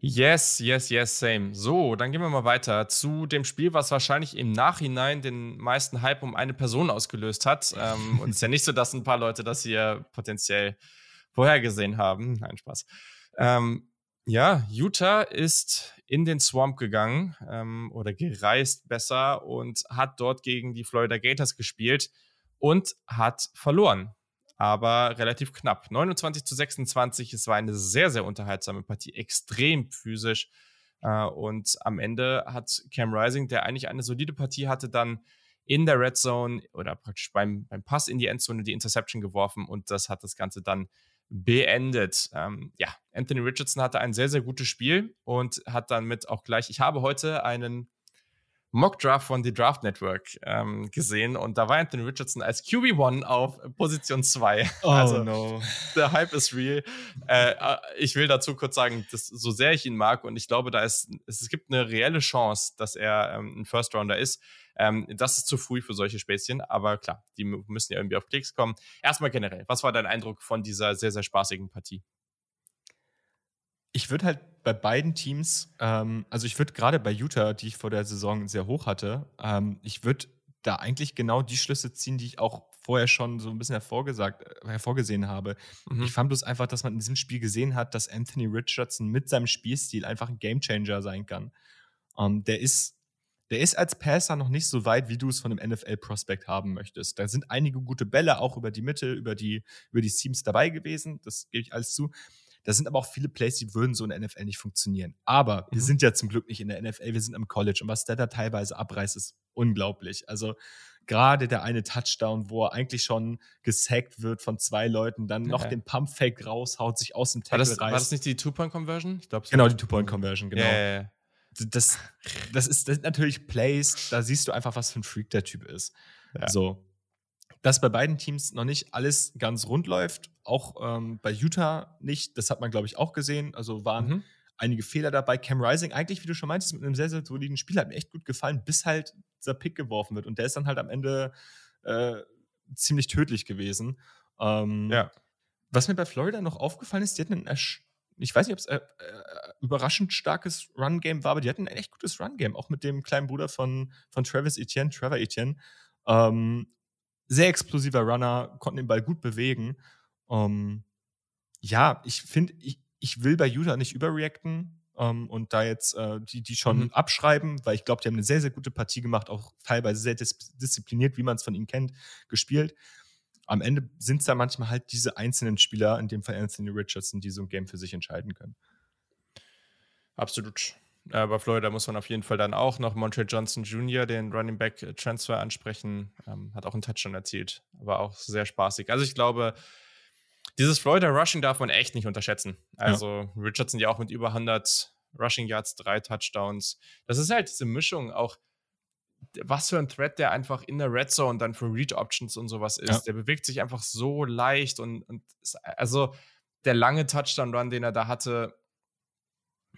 Yes, yes, yes, same. So, dann gehen wir mal weiter zu dem Spiel, was wahrscheinlich im Nachhinein den meisten Hype um eine Person ausgelöst hat. ähm, und es ist ja nicht so, dass ein paar Leute das hier potenziell vorhergesehen haben. Nein, Spaß. Ähm, ja, Utah ist in den Swamp gegangen ähm, oder gereist besser und hat dort gegen die Florida Gators gespielt und hat verloren. Aber relativ knapp. 29 zu 26. Es war eine sehr, sehr unterhaltsame Partie, extrem physisch. Äh, und am Ende hat Cam Rising, der eigentlich eine solide Partie hatte, dann in der Red Zone oder praktisch beim, beim Pass in die Endzone die Interception geworfen und das hat das Ganze dann beendet. Ähm, ja, Anthony Richardson hatte ein sehr, sehr gutes Spiel und hat dann mit auch gleich, ich habe heute einen Mock-Draft von The Draft Network ähm, gesehen und da war Anthony Richardson als QB1 auf Position 2. Oh also, no. Der Hype ist real. Äh, äh, ich will dazu kurz sagen, dass, so sehr ich ihn mag und ich glaube, da ist, es gibt eine reelle Chance, dass er ähm, ein First-Rounder ist. Ähm, das ist zu früh für solche Späßchen, aber klar, die müssen ja irgendwie auf Klicks kommen. Erstmal generell, was war dein Eindruck von dieser sehr, sehr spaßigen Partie? Ich würde halt bei beiden Teams, ähm, also ich würde gerade bei Utah, die ich vor der Saison sehr hoch hatte, ähm, ich würde da eigentlich genau die Schlüsse ziehen, die ich auch vorher schon so ein bisschen hervorgesagt, äh, hervorgesehen habe. Mhm. Ich fand bloß einfach, dass man in diesem Spiel gesehen hat, dass Anthony Richardson mit seinem Spielstil einfach ein Gamechanger sein kann. Um, ähm, der ist der ist als Passer noch nicht so weit, wie du es von einem NFL-Prospect haben möchtest. Da sind einige gute Bälle auch über die Mitte, über die, über die Seams dabei gewesen. Das gebe ich alles zu. Da sind aber auch viele Plays, die würden so in der NFL nicht funktionieren. Aber mhm. wir sind ja zum Glück nicht in der NFL, wir sind am College. Und was der da teilweise abreißt, ist unglaublich. Also gerade der eine Touchdown, wo er eigentlich schon gesackt wird von zwei Leuten, dann noch den Pump-Fake raushaut, sich aus dem Tackle war das, reißt. War das nicht die Two-Point-Conversion? Genau, die Two-Point-Conversion, genau. Yeah, das, das, ist, das sind natürlich Plays, da siehst du einfach, was für ein Freak der Typ ist. Ja. So. Dass bei beiden Teams noch nicht alles ganz rund läuft, auch ähm, bei Utah nicht, das hat man, glaube ich, auch gesehen. Also waren mhm. einige Fehler dabei. Cam Rising, eigentlich, wie du schon meintest, mit einem sehr, sehr soliden Spiel, hat mir echt gut gefallen, bis halt dieser Pick geworfen wird. Und der ist dann halt am Ende äh, ziemlich tödlich gewesen. Ähm, ja. Was mir bei Florida noch aufgefallen ist, die hatten einen ich weiß nicht, ob es äh, äh, überraschend starkes Run-Game war, aber die hatten ein echt gutes Run-Game, auch mit dem kleinen Bruder von, von Travis Etienne, Trevor Etienne. Ähm, sehr explosiver Runner, konnten den Ball gut bewegen. Ähm, ja, ich finde, ich, ich will bei Utah nicht überreacten ähm, und da jetzt äh, die, die schon mhm. abschreiben, weil ich glaube, die haben eine sehr, sehr gute Partie gemacht, auch teilweise sehr dis diszipliniert, wie man es von ihnen kennt, gespielt am Ende sind es da manchmal halt diese einzelnen Spieler, in dem Fall Anthony Richardson, die so ein Game für sich entscheiden können. Absolut. Äh, bei Florida muss man auf jeden Fall dann auch noch Montre Johnson Jr., den Running Back äh, Transfer ansprechen. Ähm, hat auch einen Touchdown erzielt, aber auch sehr spaßig. Also ich glaube, dieses Florida Rushing darf man echt nicht unterschätzen. Also ja. Richardson ja auch mit über 100 Rushing Yards, drei Touchdowns. Das ist halt diese Mischung auch was für ein Thread der einfach in der Red Zone dann für Read Options und sowas ist. Ja. Der bewegt sich einfach so leicht und, und ist, also der lange Touchdown-Run, den er da hatte,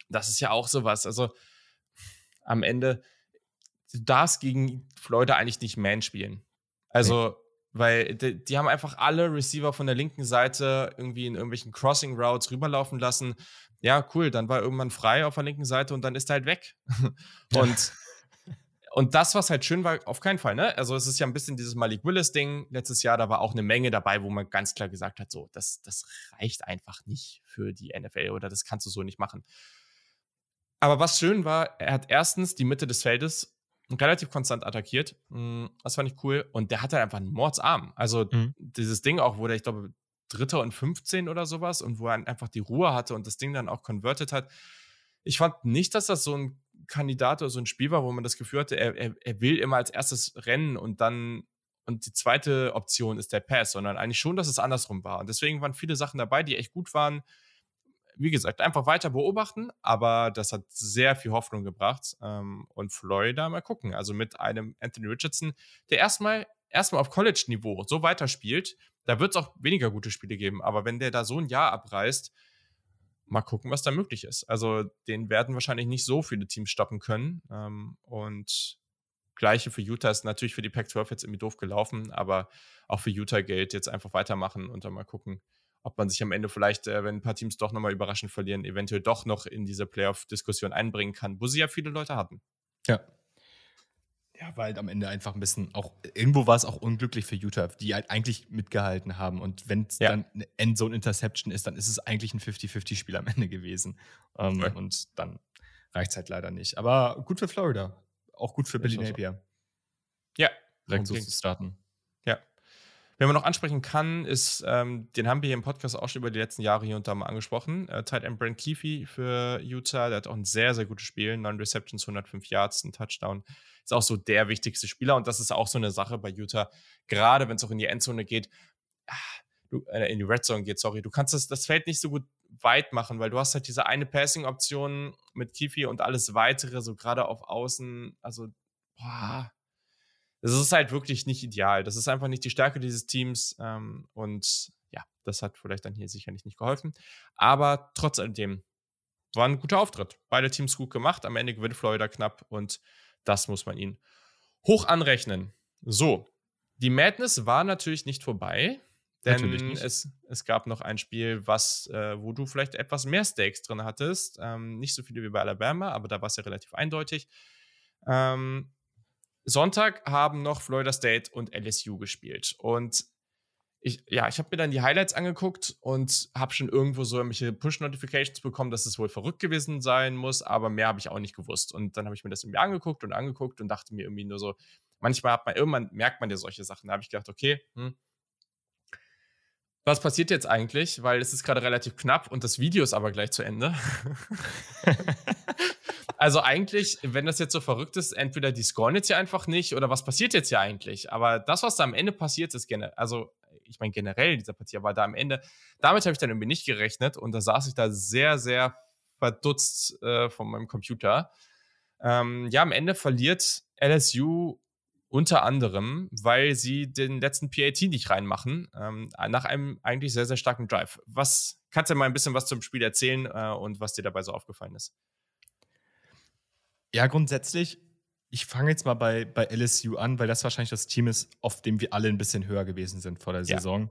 das ist ja auch sowas. Also am Ende, du darfst gegen Florida eigentlich nicht Man spielen. Also, nee. weil die, die, haben einfach alle Receiver von der linken Seite irgendwie in irgendwelchen Crossing Routes rüberlaufen lassen. Ja, cool, dann war irgendwann frei auf der linken Seite und dann ist er halt weg. und und das, was halt schön war, auf keinen Fall, ne? Also, es ist ja ein bisschen dieses Malik Willis-Ding. Letztes Jahr, da war auch eine Menge dabei, wo man ganz klar gesagt hat: so, das, das reicht einfach nicht für die NFL oder das kannst du so nicht machen. Aber was schön war, er hat erstens die Mitte des Feldes relativ konstant attackiert. Hm, das fand ich cool. Und der hatte einfach einen Mordsarm. Also, mhm. dieses Ding auch, wo der, ich glaube, Dritter und 15 oder sowas und wo er einfach die Ruhe hatte und das Ding dann auch converted hat. Ich fand nicht, dass das so ein Kandidat oder so ein Spiel war, wo man das Gefühl hatte, er, er, er will immer als erstes rennen und dann und die zweite Option ist der Pass, sondern eigentlich schon, dass es andersrum war. Und deswegen waren viele Sachen dabei, die echt gut waren. Wie gesagt, einfach weiter beobachten, aber das hat sehr viel Hoffnung gebracht. Ähm, und Florida mal gucken. Also mit einem Anthony Richardson, der erstmal erstmal auf College-Niveau so weiterspielt, da wird es auch weniger gute Spiele geben. Aber wenn der da so ein Jahr abreißt, mal gucken, was da möglich ist. Also den werden wahrscheinlich nicht so viele Teams stoppen können. Ähm, und gleiche für Utah ist natürlich für die Pac-12 jetzt irgendwie doof gelaufen, aber auch für Utah gilt jetzt einfach weitermachen und dann mal gucken, ob man sich am Ende vielleicht, äh, wenn ein paar Teams doch nochmal überraschend verlieren, eventuell doch noch in diese Playoff-Diskussion einbringen kann, wo sie ja viele Leute hatten. Ja, ja, weil halt am Ende einfach ein bisschen auch, irgendwo war es auch unglücklich für Utah, die halt eigentlich mitgehalten haben. Und wenn es ja. dann eine Endzone-Interception ist, dann ist es eigentlich ein 50-50-Spiel am Ende gewesen. Um, okay. Und dann reicht es halt leider nicht. Aber gut für Florida. Auch gut für Billy Napier. Ja. Direkt so zu starten. Ja. Wen man noch ansprechen kann, ist, ähm, den haben wir hier im Podcast auch schon über die letzten Jahre hier und da mal angesprochen. Äh, Tight End Brent Keefe für Utah, der hat auch ein sehr, sehr gutes Spiel. 9 Receptions, 105 Yards, ein Touchdown ist auch so der wichtigste Spieler und das ist auch so eine Sache bei Utah, gerade wenn es auch in die Endzone geht, ah, du, äh, in die Red Zone geht, sorry, du kannst das, das Feld nicht so gut weit machen, weil du hast halt diese eine Passing-Option mit Kifi und alles weitere, so gerade auf Außen, also, boah, das ist halt wirklich nicht ideal. Das ist einfach nicht die Stärke dieses Teams ähm, und ja, das hat vielleicht dann hier sicherlich nicht geholfen. Aber trotz alledem war ein guter Auftritt. Beide Teams gut gemacht. Am Ende gewinnt Florida knapp und das muss man ihnen hoch anrechnen. So, die Madness war natürlich nicht vorbei. Denn nicht. Es, es gab noch ein Spiel, was, äh, wo du vielleicht etwas mehr Stakes drin hattest. Ähm, nicht so viele wie bei Alabama, aber da war es ja relativ eindeutig. Ähm, Sonntag haben noch Florida State und LSU gespielt. Und ich, ja, ich habe mir dann die Highlights angeguckt und habe schon irgendwo so irgendwelche Push-Notifications bekommen, dass es wohl verrückt gewesen sein muss, aber mehr habe ich auch nicht gewusst. Und dann habe ich mir das irgendwie angeguckt und angeguckt und dachte mir irgendwie nur so, manchmal hat man, irgendwann merkt man ja solche Sachen. Da habe ich gedacht, okay, hm, was passiert jetzt eigentlich? Weil es ist gerade relativ knapp und das Video ist aber gleich zu Ende. also eigentlich, wenn das jetzt so verrückt ist, entweder die scoren jetzt hier einfach nicht oder was passiert jetzt hier eigentlich? Aber das, was da am Ende passiert ist, also ich meine generell in dieser Partie, aber da am Ende, damit habe ich dann irgendwie nicht gerechnet und da saß ich da sehr, sehr verdutzt äh, von meinem Computer. Ähm, ja, am Ende verliert LSU unter anderem, weil sie den letzten PAT nicht reinmachen, ähm, nach einem eigentlich sehr, sehr starken Drive. Was kannst du mal ein bisschen was zum Spiel erzählen äh, und was dir dabei so aufgefallen ist? Ja, grundsätzlich ich fange jetzt mal bei, bei LSU an, weil das wahrscheinlich das Team ist, auf dem wir alle ein bisschen höher gewesen sind vor der ja. Saison.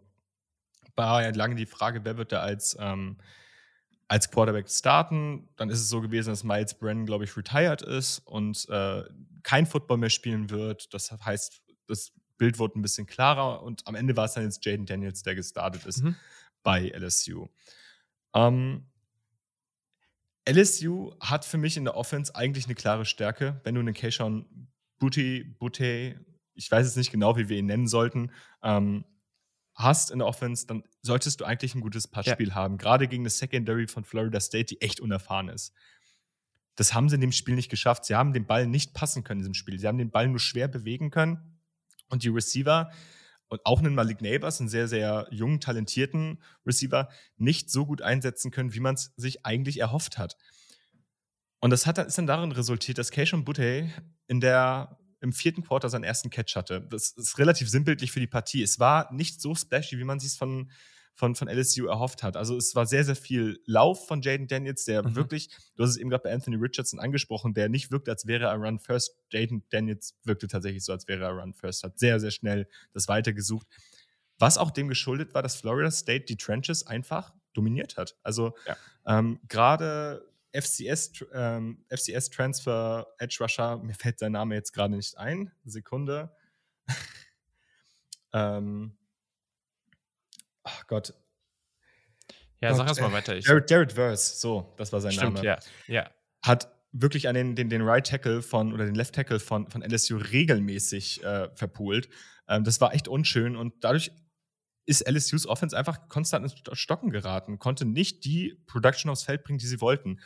War ja lange die Frage, wer wird da als, ähm, als Quarterback starten. Dann ist es so gewesen, dass Miles Brennan, glaube ich, retired ist und äh, kein Football mehr spielen wird. Das heißt, das Bild wurde ein bisschen klarer und am Ende war es dann jetzt Jaden Daniels, der gestartet ist mhm. bei LSU. Ähm, LSU hat für mich in der Offense eigentlich eine klare Stärke. Wenn du einen Keishon Booty, Bute, ich weiß jetzt nicht genau, wie wir ihn nennen sollten, ähm, hast in der Offense, dann solltest du eigentlich ein gutes Passspiel ja. haben. Gerade gegen das Secondary von Florida State, die echt unerfahren ist. Das haben sie in dem Spiel nicht geschafft. Sie haben den Ball nicht passen können in diesem Spiel. Sie haben den Ball nur schwer bewegen können. Und die Receiver, und auch einen Malik Neighbors, einen sehr, sehr jungen, talentierten Receiver, nicht so gut einsetzen können, wie man es sich eigentlich erhofft hat. Und das hat, ist dann darin resultiert, dass Keishon Butte in der, im vierten Quarter seinen ersten Catch hatte. Das ist relativ sinnbildlich für die Partie. Es war nicht so splashy, wie man es von, von, von LSU erhofft hat. Also es war sehr, sehr viel Lauf von Jaden Daniels, der mhm. wirklich, du hast es eben gerade bei Anthony Richardson angesprochen, der nicht wirkt, als wäre er Run First. Jaden Daniels wirkte tatsächlich so, als wäre er Run First, hat sehr, sehr schnell das weitergesucht. Was auch dem geschuldet war, dass Florida State die Trenches einfach dominiert hat. Also ja. ähm, gerade FCS, ähm, FCS Transfer Edge Rusher, mir fällt sein Name jetzt gerade nicht ein. Sekunde. ähm, ach Gott. Ja, Gott, sag erst mal weiter. Ich Jared, Jared Verse, so, das war sein Stimmt, Name. Ja. ja. Hat wirklich an den, den, den Right Tackle von oder den Left Tackle von, von LSU regelmäßig äh, verpult. Ähm, das war echt unschön und dadurch ist LSU's Offense einfach konstant ins Stocken geraten, konnte nicht die Production aufs Feld bringen, die sie wollten.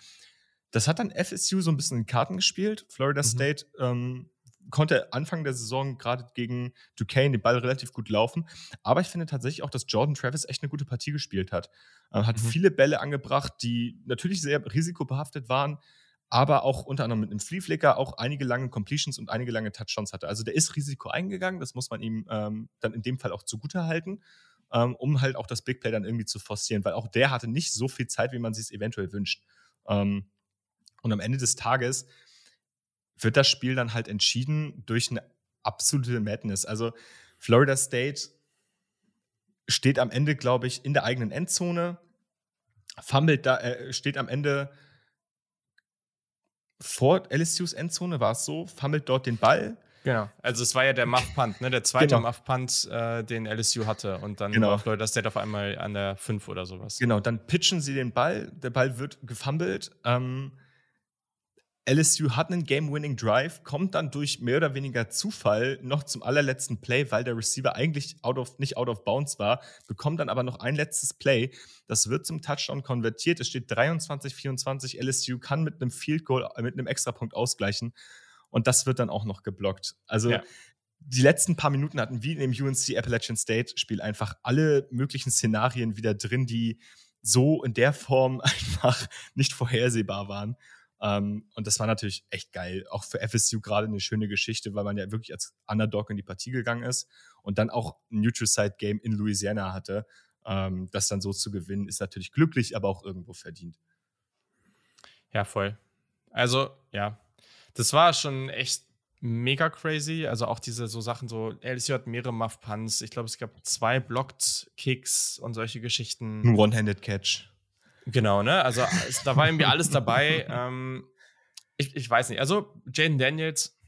Das hat dann FSU so ein bisschen in Karten gespielt. Florida mhm. State ähm, konnte Anfang der Saison gerade gegen Duquesne den Ball relativ gut laufen. Aber ich finde tatsächlich auch, dass Jordan Travis echt eine gute Partie gespielt hat. Äh, hat mhm. viele Bälle angebracht, die natürlich sehr risikobehaftet waren, aber auch unter anderem mit einem Flea Flicker auch einige lange Completions und einige lange Touchdowns hatte. Also der ist Risiko eingegangen, das muss man ihm ähm, dann in dem Fall auch zugute halten, ähm, um halt auch das Big Play dann irgendwie zu forcieren, weil auch der hatte nicht so viel Zeit, wie man sich es eventuell wünscht. Ähm, und am Ende des Tages wird das Spiel dann halt entschieden durch eine absolute Madness. Also Florida State steht am Ende, glaube ich, in der eigenen Endzone, fummelt da, äh, steht am Ende vor LSUs Endzone, war es so, fummelt dort den Ball. Genau, also es war ja der Muff Punt, ne? der zweite genau. Muff Punt, äh, den LSU hatte und dann genau. war Florida State auf einmal an der 5 oder sowas. Genau, dann pitchen sie den Ball, der Ball wird gefummelt. Ähm, LSU hat einen Game-Winning Drive, kommt dann durch mehr oder weniger Zufall noch zum allerletzten Play, weil der Receiver eigentlich out of, nicht out of bounds war, bekommt dann aber noch ein letztes Play. Das wird zum Touchdown konvertiert. Es steht 23-24. LSU kann mit einem Field Goal, äh, mit einem Extrapunkt ausgleichen. Und das wird dann auch noch geblockt. Also ja. die letzten paar Minuten hatten wie in dem UNC Appalachian State Spiel einfach alle möglichen Szenarien wieder drin, die so in der Form einfach nicht vorhersehbar waren. Ähm, und das war natürlich echt geil. Auch für FSU gerade eine schöne Geschichte, weil man ja wirklich als Underdog in die Partie gegangen ist und dann auch ein Neutral Side Game in Louisiana hatte. Ähm, das dann so zu gewinnen, ist natürlich glücklich, aber auch irgendwo verdient. Ja, voll. Also, ja, das war schon echt mega crazy. Also auch diese so Sachen, so LSU hat mehrere Muff Punts. Ich glaube, es gab zwei Blocked Kicks und solche Geschichten. Ein One-Handed Catch. Genau, ne? Also es, da war irgendwie alles dabei. Ähm, ich, ich weiß nicht. Also Jaden Daniels,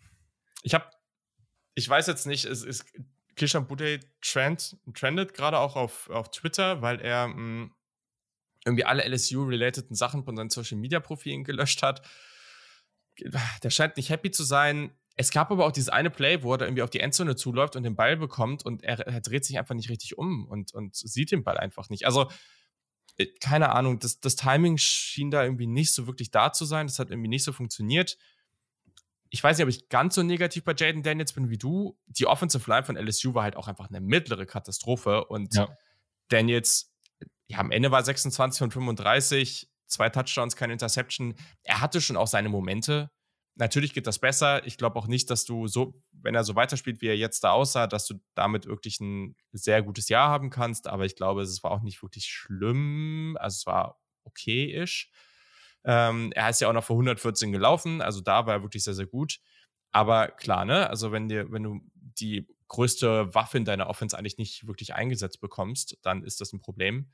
ich habe, ich weiß jetzt nicht, es ist Kishan Bude trend, trendet gerade auch auf, auf Twitter, weil er mh, hm, irgendwie alle LSU-relateden Sachen von seinen Social-Media-Profilen gelöscht hat. Der scheint nicht happy zu sein. Es gab aber auch dieses eine Play, wo er irgendwie auf die Endzone zuläuft und den Ball bekommt und er, er dreht sich einfach nicht richtig um und, und sieht den Ball einfach nicht. Also keine Ahnung, das, das Timing schien da irgendwie nicht so wirklich da zu sein. Das hat irgendwie nicht so funktioniert. Ich weiß nicht, ob ich ganz so negativ bei Jaden Daniels bin wie du. Die Offensive Line von LSU war halt auch einfach eine mittlere Katastrophe. Und ja. Daniels, ja, am Ende war 26 von 35, zwei Touchdowns, keine Interception. Er hatte schon auch seine Momente. Natürlich geht das besser. Ich glaube auch nicht, dass du so, wenn er so weiterspielt, wie er jetzt da aussah, dass du damit wirklich ein sehr gutes Jahr haben kannst. Aber ich glaube, es war auch nicht wirklich schlimm. Also es war okay-ish. Ähm, er ist ja auch noch vor 114 gelaufen, also da war er wirklich sehr, sehr gut. Aber klar, ne? Also wenn dir, wenn du die größte Waffe in deiner Offense eigentlich nicht wirklich eingesetzt bekommst, dann ist das ein Problem.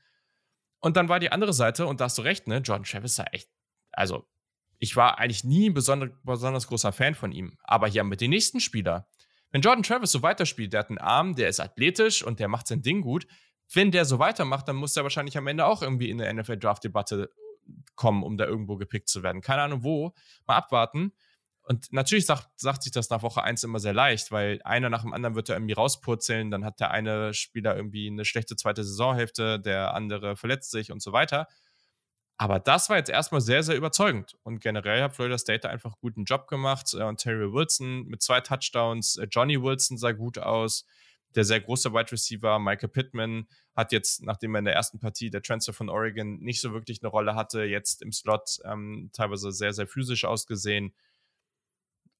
Und dann war die andere Seite, und da hast du recht, ne? Jordan Travis sah echt, also ich war eigentlich nie ein besonders, besonders großer Fan von ihm. Aber hier haben wir den nächsten Spieler. Wenn Jordan Travis so weiterspielt, der hat einen Arm, der ist athletisch und der macht sein Ding gut. Wenn der so weitermacht, dann muss der wahrscheinlich am Ende auch irgendwie in eine NFL-Draft-Debatte kommen, um da irgendwo gepickt zu werden. Keine Ahnung wo. Mal abwarten. Und natürlich sagt, sagt sich das nach Woche 1 immer sehr leicht, weil einer nach dem anderen wird er irgendwie rauspurzeln. Dann hat der eine Spieler irgendwie eine schlechte zweite Saisonhälfte, der andere verletzt sich und so weiter. Aber das war jetzt erstmal sehr, sehr überzeugend. Und generell hat Florida State da einfach guten Job gemacht. Äh, und Terry Wilson mit zwei Touchdowns. Äh, Johnny Wilson sah gut aus. Der sehr große Wide Receiver Michael Pittman hat jetzt, nachdem er in der ersten Partie der Transfer von Oregon nicht so wirklich eine Rolle hatte, jetzt im Slot ähm, teilweise sehr, sehr physisch ausgesehen.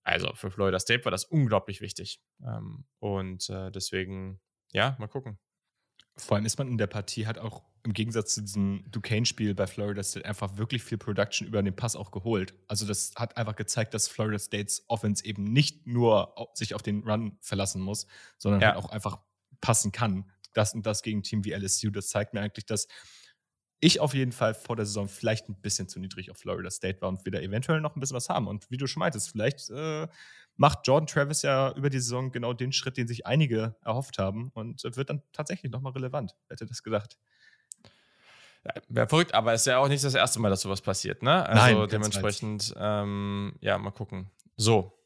Also für Florida State war das unglaublich wichtig. Ähm, und äh, deswegen, ja, mal gucken. Vor allem ist man in der Partie, hat auch im Gegensatz zu diesem Duquesne-Spiel bei Florida State einfach wirklich viel Production über den Pass auch geholt. Also das hat einfach gezeigt, dass Florida States Offense eben nicht nur sich auf den Run verlassen muss, sondern ja. halt auch einfach passen kann. Das und das gegen ein Team wie LSU, das zeigt mir eigentlich, dass ich auf jeden Fall vor der Saison vielleicht ein bisschen zu niedrig auf Florida State war und wir da eventuell noch ein bisschen was haben. Und wie du schon meintest, vielleicht äh, macht Jordan Travis ja über die Saison genau den Schritt, den sich einige erhofft haben und wird dann tatsächlich nochmal relevant. Wer hätte das gedacht? Wäre verrückt, aber es ist ja auch nicht das erste Mal, dass sowas passiert, ne? Also Nein, dementsprechend, ähm, ja, mal gucken. So.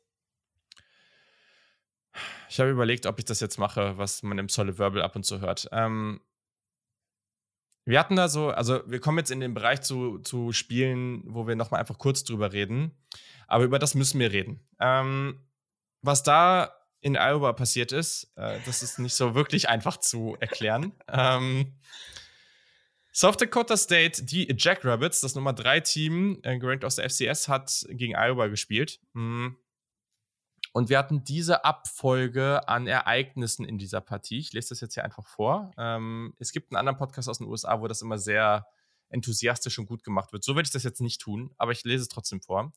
Ich habe überlegt, ob ich das jetzt mache, was man im Solid Verbal ab und zu hört. Ähm, wir hatten da so, also wir kommen jetzt in den Bereich zu, zu Spielen, wo wir nochmal einfach kurz drüber reden. Aber über das müssen wir reden. Ähm, was da in Iowa passiert ist, äh, das ist nicht so wirklich einfach zu erklären. ähm, South Dakota State, die Jackrabbits, das Nummer 3 Team, äh, gerankt aus der FCS, hat gegen Iowa gespielt. Mhm. Und wir hatten diese Abfolge an Ereignissen in dieser Partie. Ich lese das jetzt hier einfach vor. Ähm, es gibt einen anderen Podcast aus den USA, wo das immer sehr enthusiastisch und gut gemacht wird. So werde ich das jetzt nicht tun, aber ich lese es trotzdem vor.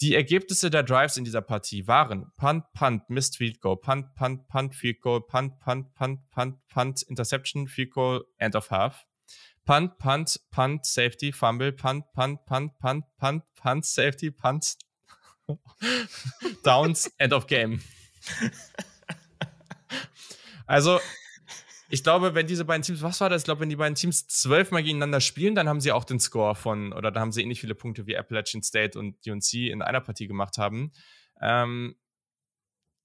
Die Ergebnisse der Drives in dieser Partie waren Punt, Punt, Missed Field Goal, Punt, Punt, Punt, Field Goal, Punt, Punt, Punt, Punt, Punt, Interception, Field Goal, End of Half. Punt, Punt, Punt, Safety, Fumble, Punt, Punt, Punt, Punt, Punt, Punt, Safety, Punt, Downs, End of Game. Also, ich glaube, wenn diese beiden Teams, was war das? Ich glaube, wenn die beiden Teams zwölfmal gegeneinander spielen, dann haben sie auch den Score von, oder dann haben sie ähnlich viele Punkte wie Appalachian State und UNC in einer Partie gemacht haben. Ähm,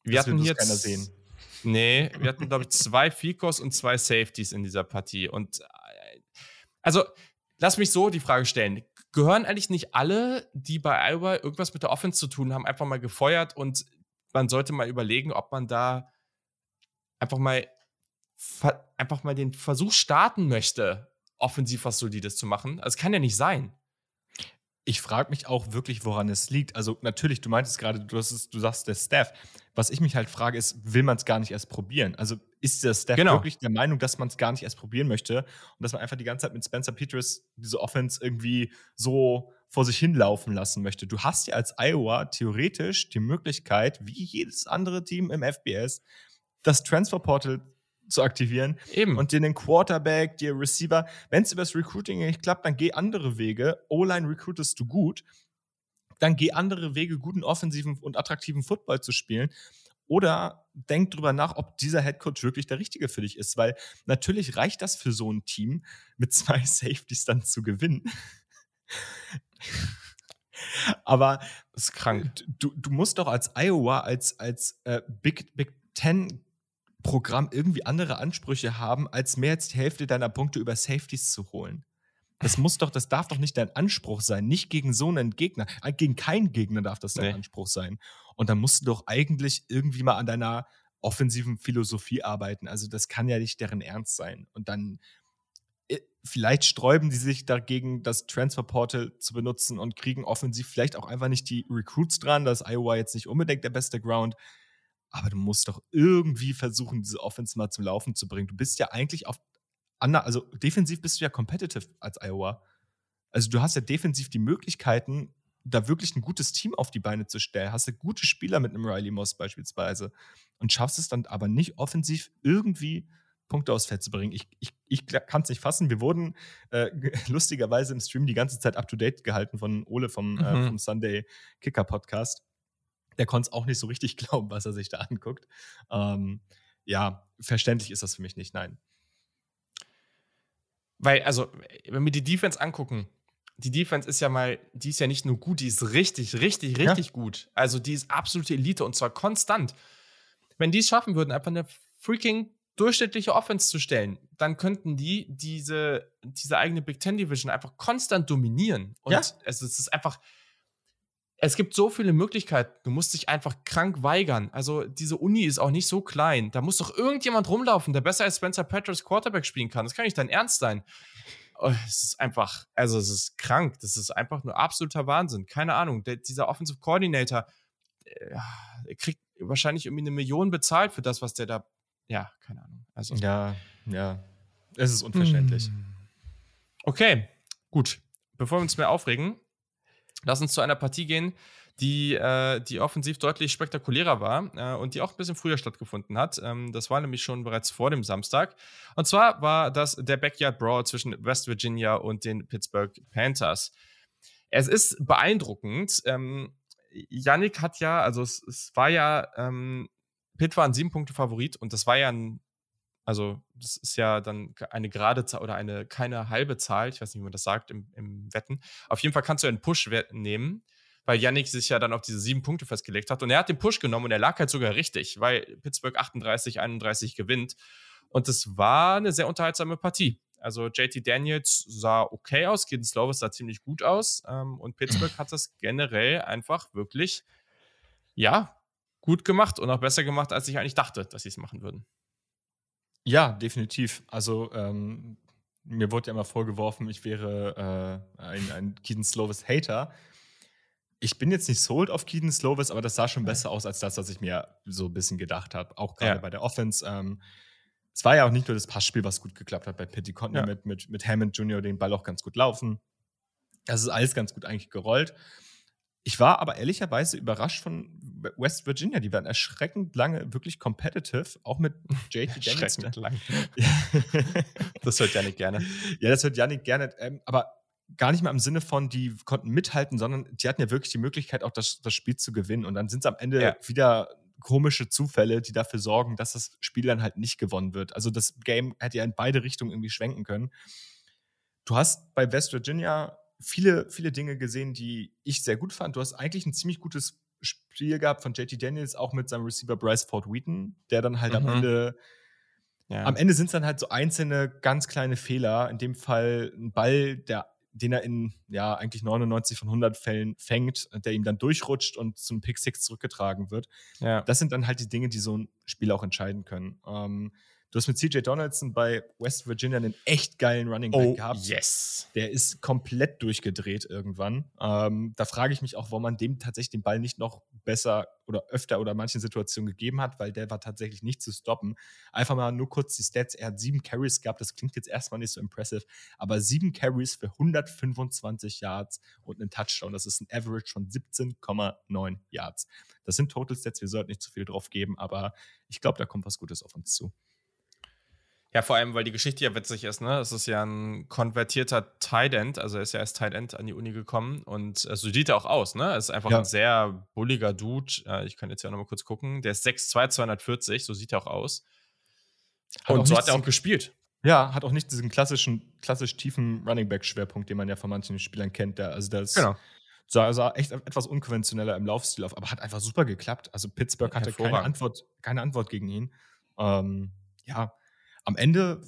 wir das hatten jetzt. Keiner sehen. Nee, wir hatten, glaube ich, zwei Ficos und zwei Safeties in dieser Partie. Und also, lass mich so die Frage stellen. Gehören eigentlich nicht alle, die bei Iowa irgendwas mit der Offense zu tun haben, einfach mal gefeuert und man sollte mal überlegen, ob man da einfach mal einfach mal den Versuch starten möchte, offensiv was Solides zu machen. Also, es kann ja nicht sein. Ich frage mich auch wirklich, woran es liegt. Also natürlich, du meintest gerade, du, hast du sagst der Staff. Was ich mich halt frage, ist, will man es gar nicht erst probieren? Also ist der Staff genau. wirklich der Meinung, dass man es gar nicht erst probieren möchte und dass man einfach die ganze Zeit mit Spencer Peters diese Offense irgendwie so vor sich hinlaufen lassen möchte? Du hast ja als Iowa theoretisch die Möglichkeit, wie jedes andere Team im FBS, das Transfer Portal zu aktivieren. Eben. Und dir den Quarterback, dir Receiver. Wenn es übers Recruiting nicht klappt, dann geh andere Wege. O-Line recruitest du gut. Dann geh andere Wege, guten offensiven und attraktiven Football zu spielen. Oder denk drüber nach, ob dieser Headcoach wirklich der richtige für dich ist. Weil natürlich reicht das für so ein Team, mit zwei Safeties dann zu gewinnen. Aber das ist krank. Du, du musst doch als Iowa, als, als äh, Big, Big Ten Programm irgendwie andere Ansprüche haben, als mehr als die Hälfte deiner Punkte über Safeties zu holen. Das muss doch, das darf doch nicht dein Anspruch sein. Nicht gegen so einen Gegner. Äh, gegen keinen Gegner darf das dein nee. Anspruch sein. Und dann musst du doch eigentlich irgendwie mal an deiner offensiven Philosophie arbeiten. Also das kann ja nicht deren Ernst sein. Und dann äh, vielleicht sträuben die sich dagegen, das Transferportal zu benutzen und kriegen offensiv vielleicht auch einfach nicht die Recruits dran. Das ist Iowa jetzt nicht unbedingt der beste Ground aber du musst doch irgendwie versuchen, diese Offense mal zum Laufen zu bringen. Du bist ja eigentlich auf, also defensiv bist du ja competitive als Iowa. Also du hast ja defensiv die Möglichkeiten, da wirklich ein gutes Team auf die Beine zu stellen. Hast du gute Spieler mit einem Riley Moss beispielsweise und schaffst es dann aber nicht offensiv irgendwie Punkte aufs Feld zu bringen. Ich, ich, ich kann es nicht fassen. Wir wurden äh, lustigerweise im Stream die ganze Zeit up to date gehalten von Ole vom, äh, mhm. äh, vom Sunday Kicker Podcast der konnte es auch nicht so richtig glauben, was er sich da anguckt. Ähm, ja, verständlich ist das für mich nicht, nein. Weil, also, wenn wir die Defense angucken, die Defense ist ja mal, die ist ja nicht nur gut, die ist richtig, richtig, richtig ja. gut. Also, die ist absolute Elite und zwar konstant. Wenn die es schaffen würden, einfach eine freaking durchschnittliche Offense zu stellen, dann könnten die diese, diese eigene Big Ten Division einfach konstant dominieren. Und ja. es, es ist einfach, es gibt so viele Möglichkeiten. Du musst dich einfach krank weigern. Also, diese Uni ist auch nicht so klein. Da muss doch irgendjemand rumlaufen, der besser als Spencer Petras Quarterback spielen kann. Das kann nicht dein Ernst sein. Oh, es ist einfach, also, es ist krank. Das ist einfach nur absoluter Wahnsinn. Keine Ahnung. Der, dieser Offensive Coordinator äh, kriegt wahrscheinlich irgendwie eine Million bezahlt für das, was der da. Ja, keine Ahnung. Also. Ja, ja. Es ist unverständlich. Hm. Okay, gut. Bevor wir uns mehr aufregen, lass uns zu einer Partie gehen, die, äh, die offensiv deutlich spektakulärer war äh, und die auch ein bisschen früher stattgefunden hat. Ähm, das war nämlich schon bereits vor dem Samstag. Und zwar war das der Backyard Brawl zwischen West Virginia und den Pittsburgh Panthers. Es ist beeindruckend. Ähm, Yannick hat ja, also es, es war ja, ähm, Pitt war ein sieben Punkte Favorit und das war ja ein also, das ist ja dann eine gerade Zahl oder eine keine halbe Zahl. Ich weiß nicht, wie man das sagt im, im Wetten. Auf jeden Fall kannst du einen Push nehmen weil Yannick sich ja dann auf diese sieben Punkte festgelegt hat. Und er hat den Push genommen und er lag halt sogar richtig, weil Pittsburgh 38, 31 gewinnt. Und es war eine sehr unterhaltsame Partie. Also JT Daniels sah okay aus, Keaton Slovis sah ziemlich gut aus ähm, und Pittsburgh hat das generell einfach wirklich, ja, gut gemacht und auch besser gemacht, als ich eigentlich dachte, dass sie es machen würden. Ja, definitiv. Also ähm, mir wurde ja immer vorgeworfen, ich wäre äh, ein, ein Keaton Slovis Hater ich bin jetzt nicht sold auf Keaton Slovis, aber das sah schon besser aus als das, was ich mir so ein bisschen gedacht habe. Auch gerade ja. bei der Offense. Ähm, es war ja auch nicht nur das Passspiel, was gut geklappt hat bei Pitt. Die konnten ja. mit, mit, mit Hammond Jr. den Ball auch ganz gut laufen. Das ist alles ganz gut eigentlich gerollt. Ich war aber ehrlicherweise überrascht von West Virginia. Die waren erschreckend lange wirklich competitive, auch mit JT Daniels. erschreckend lang. das hört Janik gerne. Ja, das hört Janik gerne. Ähm, aber gar nicht mal im Sinne von, die konnten mithalten, sondern die hatten ja wirklich die Möglichkeit, auch das, das Spiel zu gewinnen. Und dann sind es am Ende ja. wieder komische Zufälle, die dafür sorgen, dass das Spiel dann halt nicht gewonnen wird. Also das Game hätte ja in beide Richtungen irgendwie schwenken können. Du hast bei West Virginia viele, viele Dinge gesehen, die ich sehr gut fand. Du hast eigentlich ein ziemlich gutes Spiel gehabt von JT Daniels, auch mit seinem Receiver Bryce Ford Wheaton, der dann halt mhm. am Ende ja. Am Ende sind es dann halt so einzelne ganz kleine Fehler. In dem Fall ein Ball, der den er in ja eigentlich 99 von 100 Fällen fängt, der ihm dann durchrutscht und zum Pick Six zurückgetragen wird. Ja. Das sind dann halt die Dinge, die so ein Spiel auch entscheiden können. Ähm, Du hast mit CJ Donaldson bei West Virginia einen echt geilen Running Back oh, gehabt. Yes. Der ist komplett durchgedreht irgendwann. Ähm, da frage ich mich auch, warum man dem tatsächlich den Ball nicht noch besser oder öfter oder in manchen Situationen gegeben hat, weil der war tatsächlich nicht zu stoppen. Einfach mal nur kurz die Stats. Er hat sieben Carries gehabt. Das klingt jetzt erstmal nicht so impressive, aber sieben Carries für 125 Yards und einen Touchdown. Das ist ein Average von 17,9 Yards. Das sind Total Stats. Wir sollten nicht zu viel drauf geben, aber ich glaube, da kommt was Gutes auf uns zu. Ja, vor allem, weil die Geschichte ja witzig ist, ne? Es ist ja ein konvertierter Tight End, also er ist ja als Tight End an die Uni gekommen und äh, so sieht er auch aus, ne? Er ist einfach ja. ein sehr bulliger Dude. Äh, ich kann jetzt ja nochmal kurz gucken. Der ist 6'2, 240, so sieht er auch aus. Hat und so hat er auch gespielt. Ja, hat auch nicht diesen klassischen, klassisch tiefen Running Back-Schwerpunkt, den man ja von manchen Spielern kennt. Der, also das genau. sah, sah echt etwas unkonventioneller im Laufstil auf, aber hat einfach super geklappt. Also Pittsburgh hatte keine Antwort, keine Antwort gegen ihn. Ähm, ja, am Ende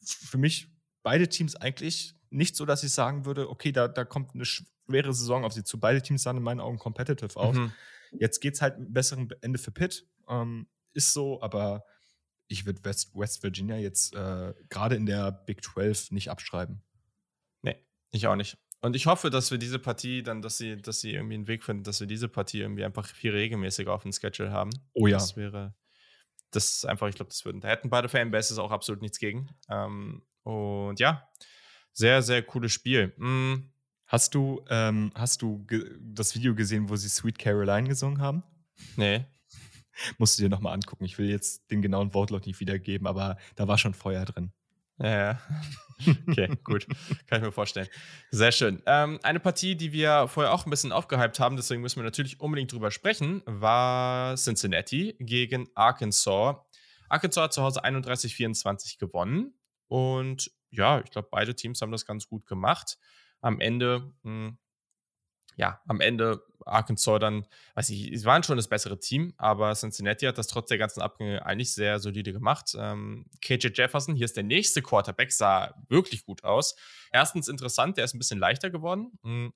für mich beide Teams eigentlich nicht so, dass ich sagen würde, okay, da, da kommt eine schwere Saison auf sie zu. Beide Teams sahen in meinen Augen competitive aus. Mhm. Jetzt geht es halt ein besseren Ende für Pitt. Ähm, ist so, aber ich würde West, West Virginia jetzt äh, gerade in der Big 12 nicht abschreiben. Nee, ich auch nicht. Und ich hoffe, dass wir diese Partie dann, dass sie, dass sie irgendwie einen Weg finden, dass wir diese Partie irgendwie einfach viel regelmäßiger auf dem Schedule haben. Oh ja. Das wäre, das ist einfach, ich glaube, das würden, da hätten beide Fanbases auch absolut nichts gegen. Ähm, und ja, sehr, sehr cooles Spiel. Mhm. Hast du, ähm, hast du das Video gesehen, wo sie Sweet Caroline gesungen haben? Nee. Musst du dir nochmal angucken. Ich will jetzt den genauen Wortlaut nicht wiedergeben, aber da war schon Feuer drin. Ja, ja. Okay, gut. Kann ich mir vorstellen. Sehr schön. Ähm, eine Partie, die wir vorher auch ein bisschen aufgehypt haben, deswegen müssen wir natürlich unbedingt drüber sprechen, war Cincinnati gegen Arkansas. Arkansas hat zu Hause 31-24 gewonnen. Und ja, ich glaube, beide Teams haben das ganz gut gemacht. Am Ende mh, hm, ja, am Ende Arkansas dann, weiß ich, sie waren schon das bessere Team, aber Cincinnati hat das trotz der ganzen Abgänge eigentlich sehr solide gemacht. Ähm, KJ Jefferson, hier ist der nächste Quarterback, sah wirklich gut aus. Erstens interessant, der ist ein bisschen leichter geworden. Mhm.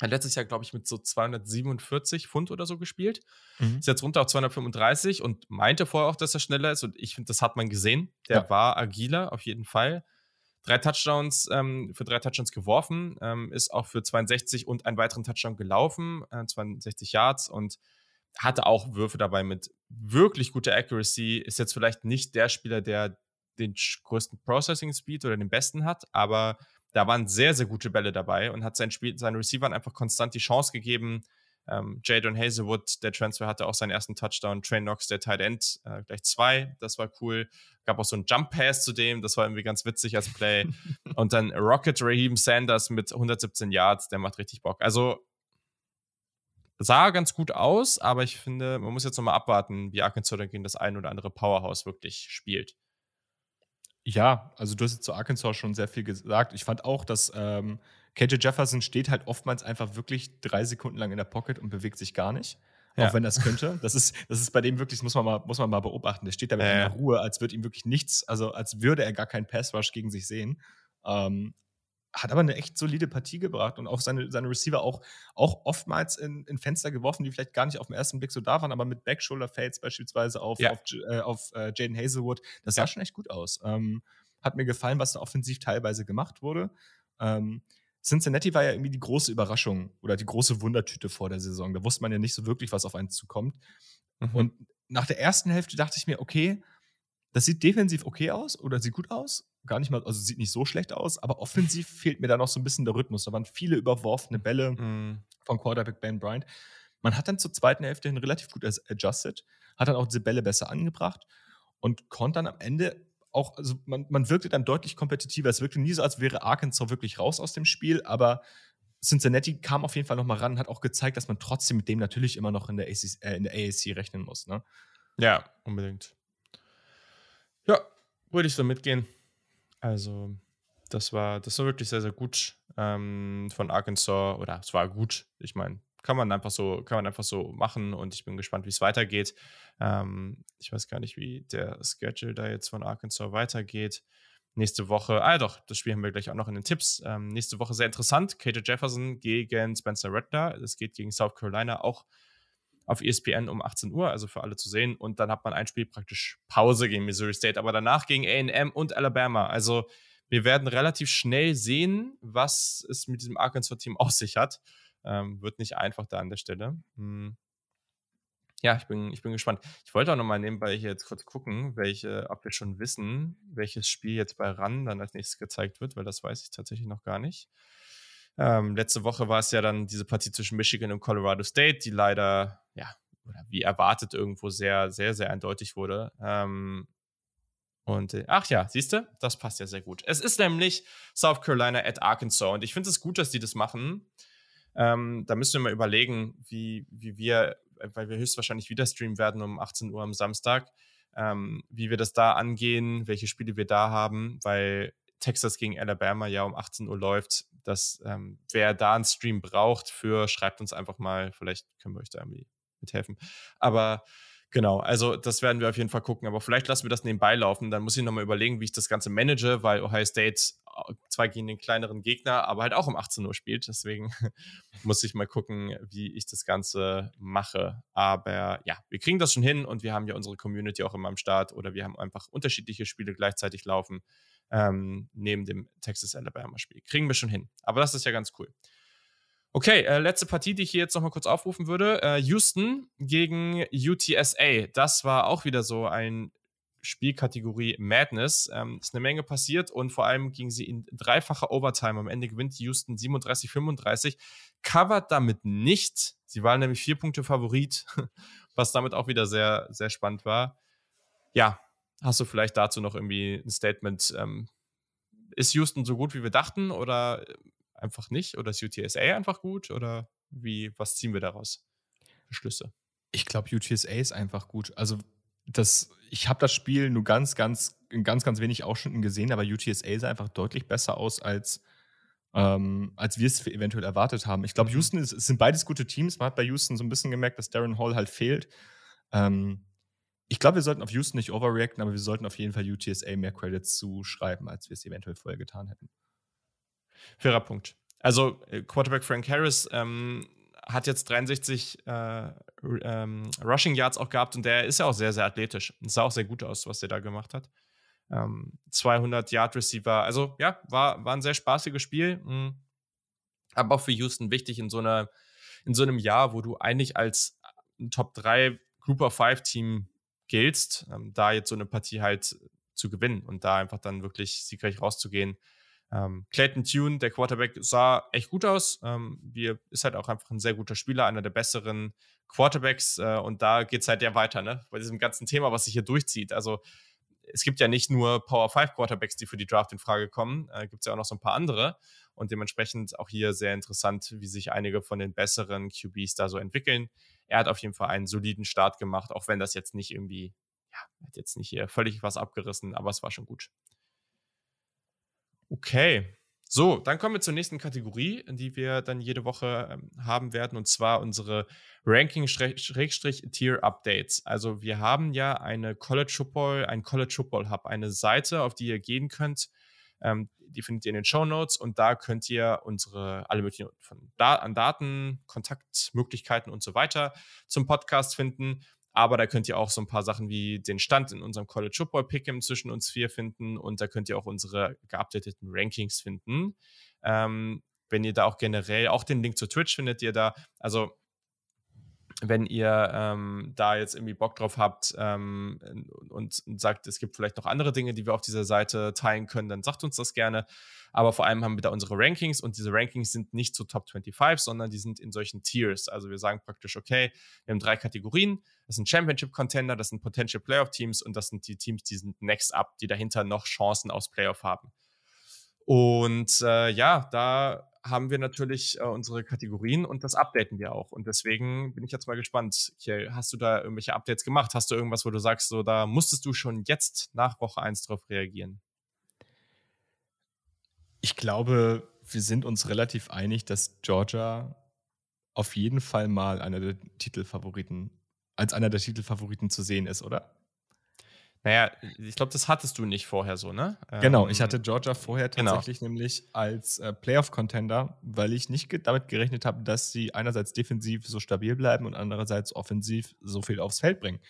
Hat letztes Jahr, glaube ich, mit so 247 Pfund oder so gespielt. Mhm. Ist jetzt runter auf 235 und meinte vorher auch, dass er schneller ist. Und ich finde, das hat man gesehen. Der ja. war agiler, auf jeden Fall drei Touchdowns, ähm, für drei Touchdowns geworfen, ähm, ist auch für 62 und einen weiteren Touchdown gelaufen, äh, 62 Yards und hatte auch Würfe dabei mit wirklich guter Accuracy. Ist jetzt vielleicht nicht der Spieler, der den größten Processing Speed oder den besten hat, aber da waren sehr, sehr gute Bälle dabei und hat sein Spiel, seinen Receivern einfach konstant die Chance gegeben. Ähm, Jadon Hazelwood, der Transfer, hatte auch seinen ersten Touchdown. Trey Knox, der Tight End, äh, gleich zwei. Das war cool. Gab auch so einen Jump Pass zu dem. Das war irgendwie ganz witzig als Play. und dann Rocket Raheem Sanders mit 117 Yards. Der macht richtig Bock. Also sah ganz gut aus, aber ich finde, man muss jetzt nochmal abwarten, wie Arkansas dann gegen das ein oder andere Powerhouse wirklich spielt. Ja, also du hast jetzt zu Arkansas schon sehr viel gesagt. Ich fand auch, dass ähm, KJ Jefferson steht halt oftmals einfach wirklich drei Sekunden lang in der Pocket und bewegt sich gar nicht. Ja. Auch wenn das könnte. Das ist, das ist bei dem wirklich, das muss man mal, muss man mal beobachten. Der steht da mit ja, einer Ruhe, als würde ihm wirklich nichts, also als würde er gar keinen Pass-Rush gegen sich sehen. Ähm, hat aber eine echt solide Partie gebracht und auch seine, seine Receiver auch, auch oftmals in, in Fenster geworfen, die vielleicht gar nicht auf den ersten Blick so da waren, aber mit Backshoulder-Fades beispielsweise auf, ja. auf, äh, auf äh, Jaden Hazelwood, das sah ja. schon echt gut aus. Ähm, hat mir gefallen, was da offensiv teilweise gemacht wurde. Ähm, Cincinnati war ja irgendwie die große Überraschung oder die große Wundertüte vor der Saison. Da wusste man ja nicht so wirklich, was auf einen zukommt. Mhm. Und nach der ersten Hälfte dachte ich mir, okay, das sieht defensiv okay aus oder sieht gut aus. Gar nicht mal, also sieht nicht so schlecht aus, aber offensiv fehlt mir da noch so ein bisschen der Rhythmus. Da waren viele überworfene Bälle mhm. von Quarterback Ben Bryant. Man hat dann zur zweiten Hälfte hin relativ gut adjusted, hat dann auch diese Bälle besser angebracht und konnte dann am Ende auch, also man, man wirkte dann deutlich kompetitiver. Es wirkte nie so, als wäre Arkansas wirklich raus aus dem Spiel, aber Cincinnati kam auf jeden Fall nochmal ran und hat auch gezeigt, dass man trotzdem mit dem natürlich immer noch in der, ACC, äh, in der AAC rechnen muss. Ne? Ja, unbedingt. Ja, würde ich so mitgehen. Also, das war, das war wirklich sehr, sehr gut ähm, von Arkansas. Oder es war gut. Ich meine, kann man einfach so, kann man einfach so machen und ich bin gespannt, wie es weitergeht. Ähm, ich weiß gar nicht, wie der Schedule da jetzt von Arkansas weitergeht. Nächste Woche, ah doch, das Spiel haben wir gleich auch noch in den Tipps. Ähm, nächste Woche sehr interessant. KJ Jefferson gegen Spencer Rattler. Das geht gegen South Carolina auch auf ESPN um 18 Uhr, also für alle zu sehen. Und dann hat man ein Spiel praktisch Pause gegen Missouri State, aber danach gegen AM und Alabama. Also wir werden relativ schnell sehen, was es mit diesem Arkansas-Team auf sich hat. Ähm, wird nicht einfach da an der Stelle. Hm. Ja, ich bin, ich bin gespannt. Ich wollte auch nochmal nebenbei hier jetzt kurz gucken, welche, ob wir schon wissen, welches Spiel jetzt bei RAN dann als nächstes gezeigt wird, weil das weiß ich tatsächlich noch gar nicht. Ähm, letzte Woche war es ja dann diese Partie zwischen Michigan und Colorado State, die leider, ja, oder wie erwartet irgendwo sehr, sehr, sehr eindeutig wurde. Ähm, und äh, ach ja, siehst du, das passt ja sehr gut. Es ist nämlich South Carolina at Arkansas und ich finde es gut, dass die das machen. Ähm, da müssen wir mal überlegen, wie, wie wir, weil wir höchstwahrscheinlich wieder streamen werden um 18 Uhr am Samstag, ähm, wie wir das da angehen, welche Spiele wir da haben, weil Texas gegen Alabama ja um 18 Uhr läuft. Dass, ähm, wer da einen Stream braucht für, schreibt uns einfach mal, vielleicht können wir euch da irgendwie mithelfen. Aber Genau, also das werden wir auf jeden Fall gucken. Aber vielleicht lassen wir das nebenbei laufen. Dann muss ich nochmal überlegen, wie ich das Ganze manage, weil Ohio State äh, zwar gegen den kleineren Gegner, aber halt auch um 18 Uhr spielt. Deswegen muss ich mal gucken, wie ich das Ganze mache. Aber ja, wir kriegen das schon hin und wir haben ja unsere Community auch immer am Start oder wir haben einfach unterschiedliche Spiele gleichzeitig laufen ähm, neben dem Texas-Alabama-Spiel. Kriegen wir schon hin. Aber das ist ja ganz cool. Okay, äh, letzte Partie, die ich hier jetzt nochmal kurz aufrufen würde. Äh, Houston gegen UTSA. Das war auch wieder so ein Spielkategorie Madness. Ähm, ist eine Menge passiert und vor allem ging sie in dreifacher Overtime. Am Ende gewinnt Houston 37-35. Covert damit nicht. Sie waren nämlich vier Punkte Favorit, was damit auch wieder sehr, sehr spannend war. Ja, hast du vielleicht dazu noch irgendwie ein Statement? Ähm, ist Houston so gut, wie wir dachten oder einfach nicht? Oder ist UTSA einfach gut? Oder wie, was ziehen wir daraus? Schlüsse. Ich glaube, UTSA ist einfach gut. Also, das, ich habe das Spiel nur ganz, ganz, in ganz, ganz wenig Ausschnitten gesehen, aber UTSA sah einfach deutlich besser aus, als, ähm, als wir es eventuell erwartet haben. Ich glaube, mhm. Houston ist, sind beides gute Teams. Man hat bei Houston so ein bisschen gemerkt, dass Darren Hall halt fehlt. Ähm, ich glaube, wir sollten auf Houston nicht overreacten, aber wir sollten auf jeden Fall UTSA mehr Credits zuschreiben, als wir es eventuell vorher getan hätten. Fairer Punkt. Also äh, Quarterback Frank Harris ähm, hat jetzt 63 äh, ähm, Rushing Yards auch gehabt und der ist ja auch sehr, sehr athletisch. Es sah auch sehr gut aus, was der da gemacht hat. Ähm, 200 Yard Receiver. Also ja, war, war ein sehr spaßiges Spiel. Mhm. Aber auch für Houston wichtig in so, einer, in so einem Jahr, wo du eigentlich als Top 3 Group of 5 Team giltst, ähm, da jetzt so eine Partie halt zu gewinnen und da einfach dann wirklich siegreich rauszugehen. Ähm, Clayton Tune, der Quarterback, sah echt gut aus. Ähm, wir, ist halt auch einfach ein sehr guter Spieler, einer der besseren Quarterbacks. Äh, und da geht es halt ja weiter, ne? Bei diesem ganzen Thema, was sich hier durchzieht. Also es gibt ja nicht nur Power 5 Quarterbacks, die für die Draft in Frage kommen, äh, gibt es ja auch noch so ein paar andere. Und dementsprechend auch hier sehr interessant, wie sich einige von den besseren QBs da so entwickeln. Er hat auf jeden Fall einen soliden Start gemacht, auch wenn das jetzt nicht irgendwie, ja, hat jetzt nicht hier völlig was abgerissen, aber es war schon gut. Okay. So, dann kommen wir zur nächsten Kategorie, die wir dann jede Woche ähm, haben werden, und zwar unsere Ranking-Tier-Updates. Also wir haben ja eine College Football, ein College Football Hub, eine Seite, auf die ihr gehen könnt. Ähm, die findet ihr in den Show Notes und da könnt ihr unsere alle möglichen von da an Daten, Kontaktmöglichkeiten und so weiter zum Podcast finden. Aber da könnt ihr auch so ein paar Sachen wie den Stand in unserem College Football Pick'em zwischen uns vier finden und da könnt ihr auch unsere geupdateten Rankings finden. Ähm, wenn ihr da auch generell, auch den Link zu Twitch findet ihr da. Also wenn ihr ähm, da jetzt irgendwie Bock drauf habt ähm, und, und, sagt, es gibt vielleicht noch andere Dinge, die wir auf dieser Seite teilen können, dann sagt uns das gerne. Aber vor allem haben wir da unsere Rankings und diese Rankings sind nicht zu Top 25, sondern die sind in solchen Tiers. Also wir sagen praktisch, okay, wir haben drei Kategorien. Das sind Championship-Contender, das sind Potential Playoff-Teams und das sind die Teams, die sind next up, die dahinter noch Chancen aufs Playoff haben. Und äh, ja, da haben wir natürlich äh, unsere Kategorien und das updaten wir auch. Und deswegen bin ich jetzt mal gespannt. Kiel, hast du da irgendwelche Updates gemacht? Hast du irgendwas, wo du sagst, so da musstest du schon jetzt nach Woche 1 drauf reagieren? Ich glaube, wir sind uns relativ einig, dass Georgia auf jeden Fall mal einer der Titelfavoriten, als einer der Titelfavoriten zu sehen ist, oder? Naja, ich glaube, das hattest du nicht vorher so, ne? Genau, ich ähm, hatte Georgia vorher genau. tatsächlich genau. nämlich als äh, Playoff-Contender, weil ich nicht ge damit gerechnet habe, dass sie einerseits defensiv so stabil bleiben und andererseits offensiv so viel aufs Feld bringen.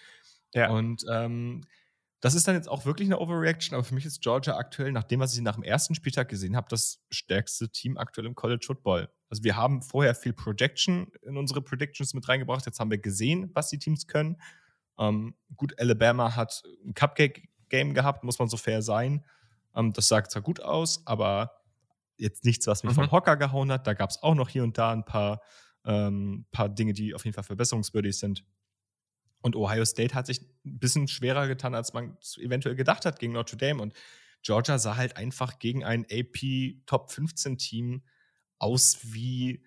Ja. Und ähm, das ist dann jetzt auch wirklich eine Overreaction, aber für mich ist Georgia aktuell, nach dem, was ich nach dem ersten Spieltag gesehen habe, das stärkste Team aktuell im College Football. Also wir haben vorher viel Projection in unsere Predictions mit reingebracht, jetzt haben wir gesehen, was die Teams können ähm, gut, Alabama hat ein Cupcake-Game gehabt, muss man so fair sein. Ähm, das sah zwar gut aus, aber jetzt nichts, was mich mhm. vom Hocker gehauen hat. Da gab es auch noch hier und da ein paar, ähm, paar Dinge, die auf jeden Fall verbesserungswürdig sind. Und Ohio State hat sich ein bisschen schwerer getan, als man eventuell gedacht hat gegen Notre Dame. Und Georgia sah halt einfach gegen ein AP Top 15 Team aus wie,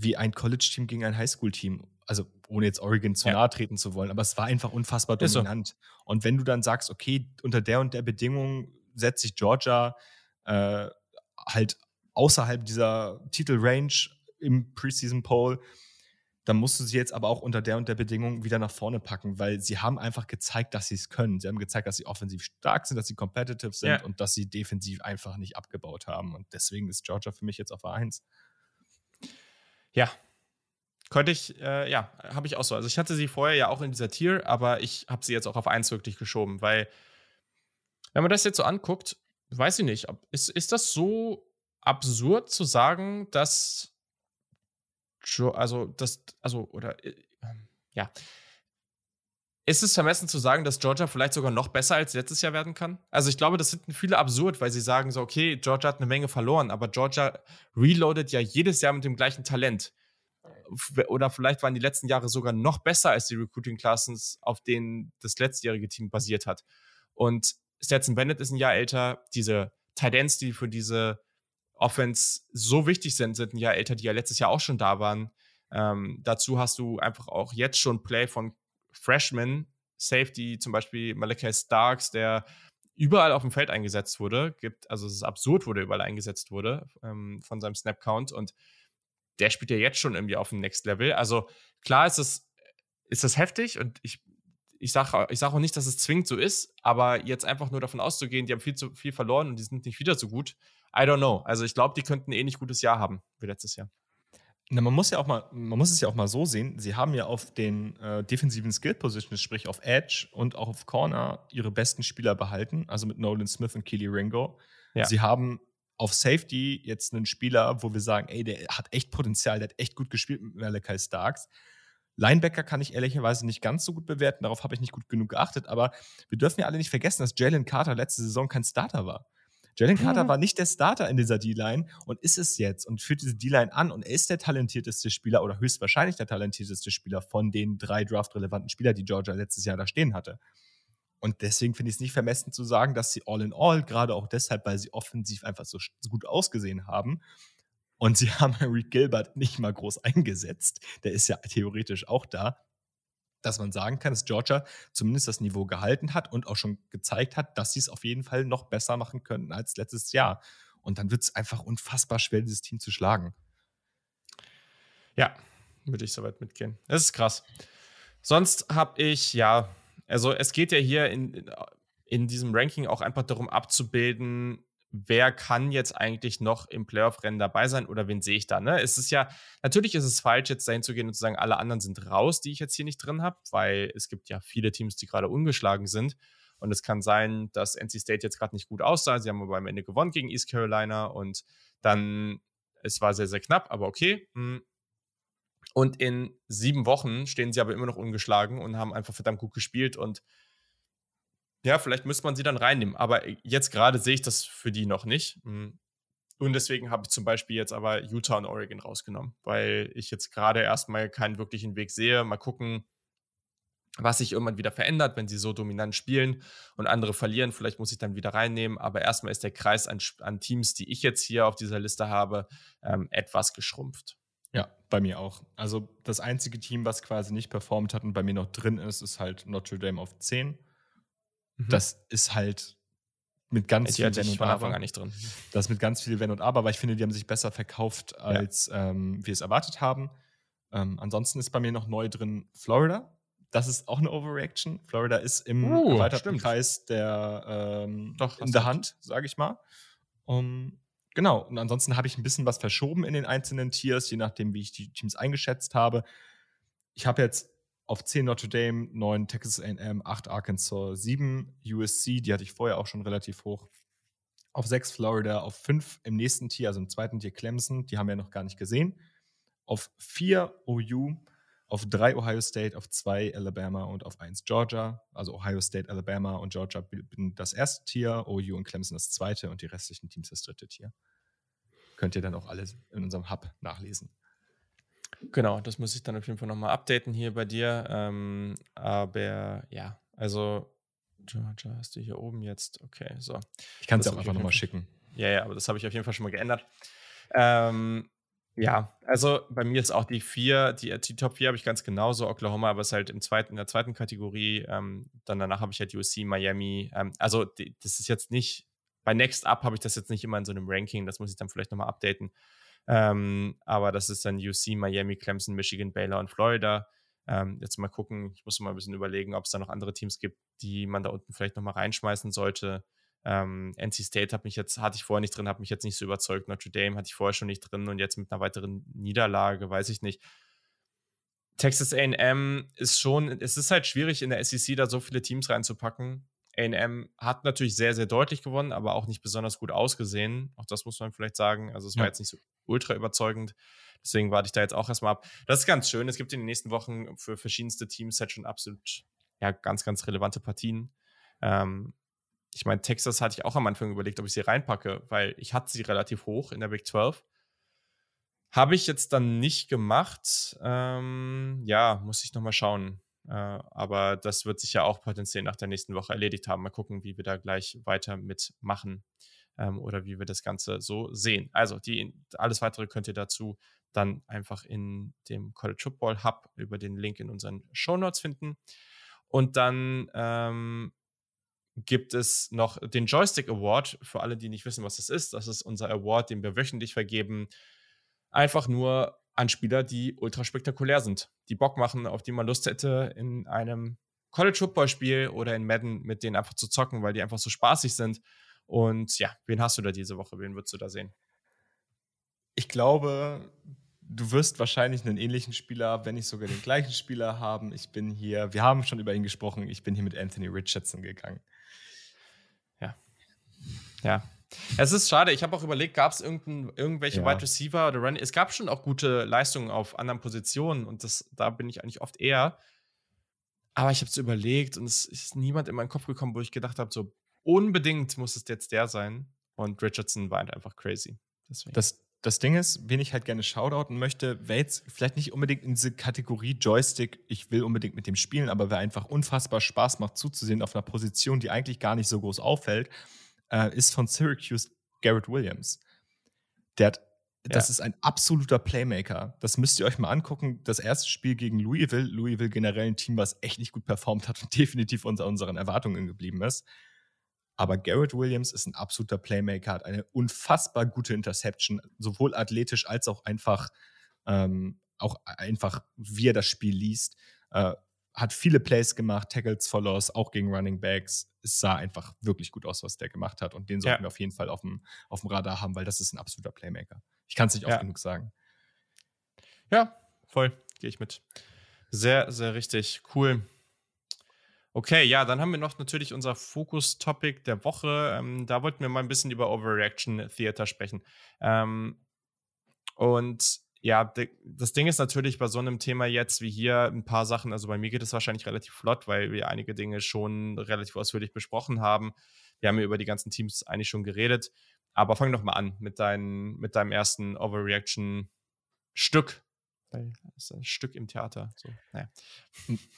wie ein College-Team gegen ein Highschool-Team also ohne jetzt Oregon zu ja. nahe treten zu wollen, aber es war einfach unfassbar dominant. So. Und wenn du dann sagst, okay, unter der und der Bedingung setzt sich Georgia äh, halt außerhalb dieser Titelrange im Preseason Poll, dann musst du sie jetzt aber auch unter der und der Bedingung wieder nach vorne packen, weil sie haben einfach gezeigt, dass sie es können. Sie haben gezeigt, dass sie offensiv stark sind, dass sie competitive sind ja. und dass sie defensiv einfach nicht abgebaut haben. Und deswegen ist Georgia für mich jetzt auf A1. Ja, könnte ich, äh, ja, habe ich auch so. Also ich hatte sie vorher ja auch in dieser Tier, aber ich habe sie jetzt auch auf 1 wirklich geschoben, weil, wenn man das jetzt so anguckt, weiß ich nicht, ist, ist das so absurd zu sagen, dass, also, das, also, oder, äh, ja, ist es vermessen zu sagen, dass Georgia vielleicht sogar noch besser als letztes Jahr werden kann? Also ich glaube, das finden viele absurd, weil sie sagen so, okay, Georgia hat eine Menge verloren, aber Georgia reloadet ja jedes Jahr mit dem gleichen Talent oder vielleicht waren die letzten Jahre sogar noch besser als die Recruiting Classes, auf denen das letztjährige Team basiert hat. Und Stetson Bennett ist ein Jahr älter. Diese Titans, die für diese Offense so wichtig sind, sind ein Jahr älter, die ja letztes Jahr auch schon da waren. Ähm, dazu hast du einfach auch jetzt schon Play von Freshmen, Safety, zum Beispiel Malachi Starks, der überall auf dem Feld eingesetzt wurde. Gibt, also es ist absurd, wo der überall eingesetzt wurde ähm, von seinem Snap-Count. Und der spielt ja jetzt schon irgendwie auf dem Next Level. Also klar ist das, ist das heftig und ich, ich sage ich sag auch nicht, dass es zwingend so ist, aber jetzt einfach nur davon auszugehen, die haben viel zu viel verloren und die sind nicht wieder so gut. I don't know. Also ich glaube, die könnten ein ähnlich gutes Jahr haben wie letztes Jahr. Na, man muss ja auch mal, man muss es ja auch mal so sehen. Sie haben ja auf den äh, defensiven Skill Positions, sprich auf Edge und auch auf Corner, ihre besten Spieler behalten, also mit Nolan Smith und Keely Ringo. Ja. Sie haben auf Safety jetzt einen Spieler, wo wir sagen, ey, der hat echt Potenzial, der hat echt gut gespielt mit Malachi Starks. Linebacker kann ich ehrlicherweise nicht ganz so gut bewerten, darauf habe ich nicht gut genug geachtet, aber wir dürfen ja alle nicht vergessen, dass Jalen Carter letzte Saison kein Starter war. Jalen Carter mhm. war nicht der Starter in dieser D-Line und ist es jetzt und führt diese D-Line an und er ist der talentierteste Spieler oder höchstwahrscheinlich der talentierteste Spieler von den drei draftrelevanten Spielern, die Georgia letztes Jahr da stehen hatte. Und deswegen finde ich es nicht vermessen zu sagen, dass sie all in all, gerade auch deshalb, weil sie offensiv einfach so, so gut ausgesehen haben. Und sie haben Reed Gilbert nicht mal groß eingesetzt. Der ist ja theoretisch auch da. Dass man sagen kann, dass Georgia zumindest das Niveau gehalten hat und auch schon gezeigt hat, dass sie es auf jeden Fall noch besser machen könnten als letztes Jahr. Und dann wird es einfach unfassbar schwer, dieses Team zu schlagen. Ja, würde ich soweit mitgehen. Das ist krass. Sonst habe ich, ja, also es geht ja hier in, in diesem Ranking auch einfach darum abzubilden, wer kann jetzt eigentlich noch im Playoff-Rennen dabei sein oder wen sehe ich da? Ne? Es ist ja, natürlich ist es falsch, jetzt dahin zu gehen und zu sagen, alle anderen sind raus, die ich jetzt hier nicht drin habe, weil es gibt ja viele Teams, die gerade ungeschlagen sind. Und es kann sein, dass NC State jetzt gerade nicht gut aussah. Sie haben aber am Ende gewonnen gegen East Carolina und dann, es war sehr, sehr knapp, aber okay. Hm. Und in sieben Wochen stehen sie aber immer noch ungeschlagen und haben einfach verdammt gut gespielt. Und ja, vielleicht müsste man sie dann reinnehmen. Aber jetzt gerade sehe ich das für die noch nicht. Hm. Und deswegen habe ich zum Beispiel jetzt aber Utah und Oregon rausgenommen, weil ich jetzt gerade erstmal keinen wirklichen Weg sehe. Mal gucken, was sich irgendwann wieder verändert, wenn sie so dominant spielen und andere verlieren. Vielleicht muss ich dann wieder reinnehmen. Aber erstmal ist der Kreis an, an Teams, die ich jetzt hier auf dieser Liste habe, ähm, etwas geschrumpft. Ja, bei mir auch. Also das einzige Team, was quasi nicht performt hat und bei mir noch drin ist, ist halt Notre Dame auf 10. Mhm. Das ist halt mit ganz viel Wenn und Aber. Gar nicht drin. Das ist mit ganz viel Wenn und Aber, aber ich finde, die haben sich besser verkauft, als ja. ähm, wir es erwartet haben. Ähm, ansonsten ist bei mir noch neu drin Florida. Das ist auch eine Overreaction. Florida ist im uh, erweiterten stimmt. Kreis der ähm, Doch, in der Hand, sage ich mal. Um, Genau, und ansonsten habe ich ein bisschen was verschoben in den einzelnen Tiers, je nachdem, wie ich die Teams eingeschätzt habe. Ich habe jetzt auf 10 Notre Dame, 9 Texas AM, 8 Arkansas, 7 USC, die hatte ich vorher auch schon relativ hoch. Auf 6 Florida, auf 5 im nächsten Tier, also im zweiten Tier Clemson, die haben wir noch gar nicht gesehen. Auf 4 OU, auf 3 Ohio State, auf 2 Alabama und auf 1 Georgia. Also Ohio State, Alabama und Georgia bilden das erste Tier, OU und Clemson das zweite und die restlichen Teams das dritte Tier. Könnt ihr dann auch alles in unserem Hub nachlesen. Genau, das muss ich dann auf jeden Fall nochmal updaten hier bei dir. Ähm, aber ja, also Georgia hast du hier oben jetzt. Okay, so. Ich kann es auch einfach nochmal schicken. Ja, ja, aber das habe ich auf jeden Fall schon mal geändert. Ähm, ja, also bei mir ist auch die vier, die, die Top 4 habe ich ganz genauso, Oklahoma, aber es ist halt im zweiten, in der zweiten Kategorie. Ähm, dann danach habe ich halt USC, Miami. Ähm, also die, das ist jetzt nicht, bei Next Up habe ich das jetzt nicht immer in so einem Ranking, das muss ich dann vielleicht nochmal updaten. Ähm, aber das ist dann UC, Miami, Clemson, Michigan, Baylor und Florida. Ähm, jetzt mal gucken, ich muss mal ein bisschen überlegen, ob es da noch andere Teams gibt, die man da unten vielleicht nochmal reinschmeißen sollte. Ähm, NC State hat mich jetzt, hatte ich vorher nicht drin, hat mich jetzt nicht so überzeugt. Notre Dame hatte ich vorher schon nicht drin und jetzt mit einer weiteren Niederlage, weiß ich nicht. Texas AM ist schon, es ist halt schwierig in der SEC da so viele Teams reinzupacken. AM hat natürlich sehr, sehr deutlich gewonnen, aber auch nicht besonders gut ausgesehen. Auch das muss man vielleicht sagen. Also es war ja. jetzt nicht so ultra überzeugend. Deswegen warte ich da jetzt auch erstmal ab. Das ist ganz schön. Es gibt in den nächsten Wochen für verschiedenste Teams halt schon absolut, ja, ganz, ganz relevante Partien. Ähm, ich meine, Texas hatte ich auch am Anfang überlegt, ob ich sie reinpacke, weil ich hatte sie relativ hoch in der Big 12. Habe ich jetzt dann nicht gemacht. Ähm, ja, muss ich nochmal schauen. Äh, aber das wird sich ja auch potenziell nach der nächsten Woche erledigt haben. Mal gucken, wie wir da gleich weiter mitmachen ähm, oder wie wir das Ganze so sehen. Also, die, alles weitere könnt ihr dazu dann einfach in dem College Football Hub über den Link in unseren Show Notes finden. Und dann ähm, gibt es noch den Joystick Award. Für alle, die nicht wissen, was das ist, das ist unser Award, den wir wöchentlich vergeben. Einfach nur an Spieler, die ultra spektakulär sind, die Bock machen, auf die man Lust hätte, in einem College Football Spiel oder in Madden mit denen einfach zu zocken, weil die einfach so spaßig sind. Und ja, wen hast du da diese Woche? Wen würdest du da sehen? Ich glaube, du wirst wahrscheinlich einen ähnlichen Spieler, wenn nicht sogar den gleichen Spieler haben. Ich bin hier, wir haben schon über ihn gesprochen, ich bin hier mit Anthony Richardson gegangen. Ja. Ja, Es ist schade, ich habe auch überlegt, gab es irgendwelche Ja. Wide Receiver oder Run? Es gab schon auch gute Leistungen auf anderen Positionen und das, da bin ich eigentlich oft eher. Aber ich habe es überlegt und es ist niemand in meinen Kopf gekommen, wo ich gedacht habe, so unbedingt muss es jetzt der sein. Und Richardson war halt einfach crazy. Deswegen. Das, das Ding ist, wen ich halt gerne shoutouten möchte, wäre jetzt vielleicht nicht unbedingt in diese Kategorie Joystick, ich will unbedingt mit dem spielen, aber wer einfach unfassbar Spaß macht zuzusehen auf einer Position, die eigentlich gar nicht so groß auffällt, äh, ist von Syracuse Garrett Williams. Der hat, das Ja. ist ein absoluter Playmaker. Das müsst ihr euch mal angucken. Das erste Spiel gegen Louisville, Louisville generell ein Team, was echt nicht gut performt hat und definitiv unter unseren Erwartungen geblieben ist. Aber Garrett Williams ist ein absoluter Playmaker, hat eine unfassbar gute Interception, sowohl athletisch als auch einfach, ähm, auch einfach, wie er das Spiel liest. Äh, hat viele Plays gemacht, Tackles for Loss, auch gegen Running Backs. Es sah einfach wirklich gut aus, was der gemacht hat. Und den sollten Ja. wir auf jeden Fall auf dem, auf dem Radar haben, weil das ist ein absoluter Playmaker. Ich kann es nicht oft Ja. genug sagen. Ja, voll. Gehe ich mit. Sehr, sehr richtig. Cool. Okay, ja, dann haben wir noch natürlich unser Fokus-Topic der Woche. Ähm, da wollten wir mal ein bisschen über Overreaction Theater sprechen. Ähm, und ja, das Ding ist natürlich bei so einem Thema jetzt wie hier ein paar Sachen, also bei mir geht es wahrscheinlich relativ flott, weil wir einige Dinge schon relativ ausführlich besprochen haben. Wir haben ja über die ganzen Teams eigentlich schon geredet. Aber fang doch mal an mit, dein, mit deinem ersten Overreaction-Stück. Weil ist ein Stück im Theater. So, naja.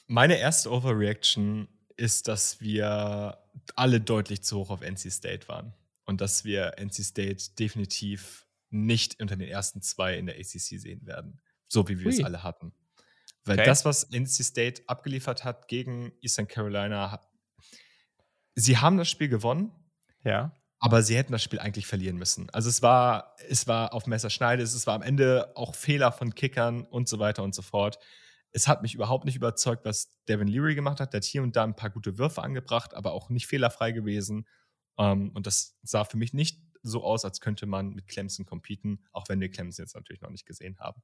Meine erste Overreaction ist, dass wir alle deutlich zu hoch auf NC State waren. Und dass wir NC State definitiv nicht unter den ersten zwei in der ACC sehen werden. So wie wir es Hui. alle hatten. Weil Okay. das, was NC State abgeliefert hat gegen Eastern Carolina, sie haben das Spiel gewonnen, Ja. Aber sie hätten das Spiel eigentlich verlieren müssen. Also es war, es war auf Messerschneide, es war am Ende auch Fehler von Kickern und so weiter und so fort. Es hat mich überhaupt nicht überzeugt, was Devin Leary gemacht hat. Der hat hier und da ein paar gute Würfe angebracht, aber auch nicht fehlerfrei gewesen. Ähm, und das sah für mich nicht so aus, als könnte man mit Clemson competen, auch wenn wir Clemson jetzt natürlich noch nicht gesehen haben.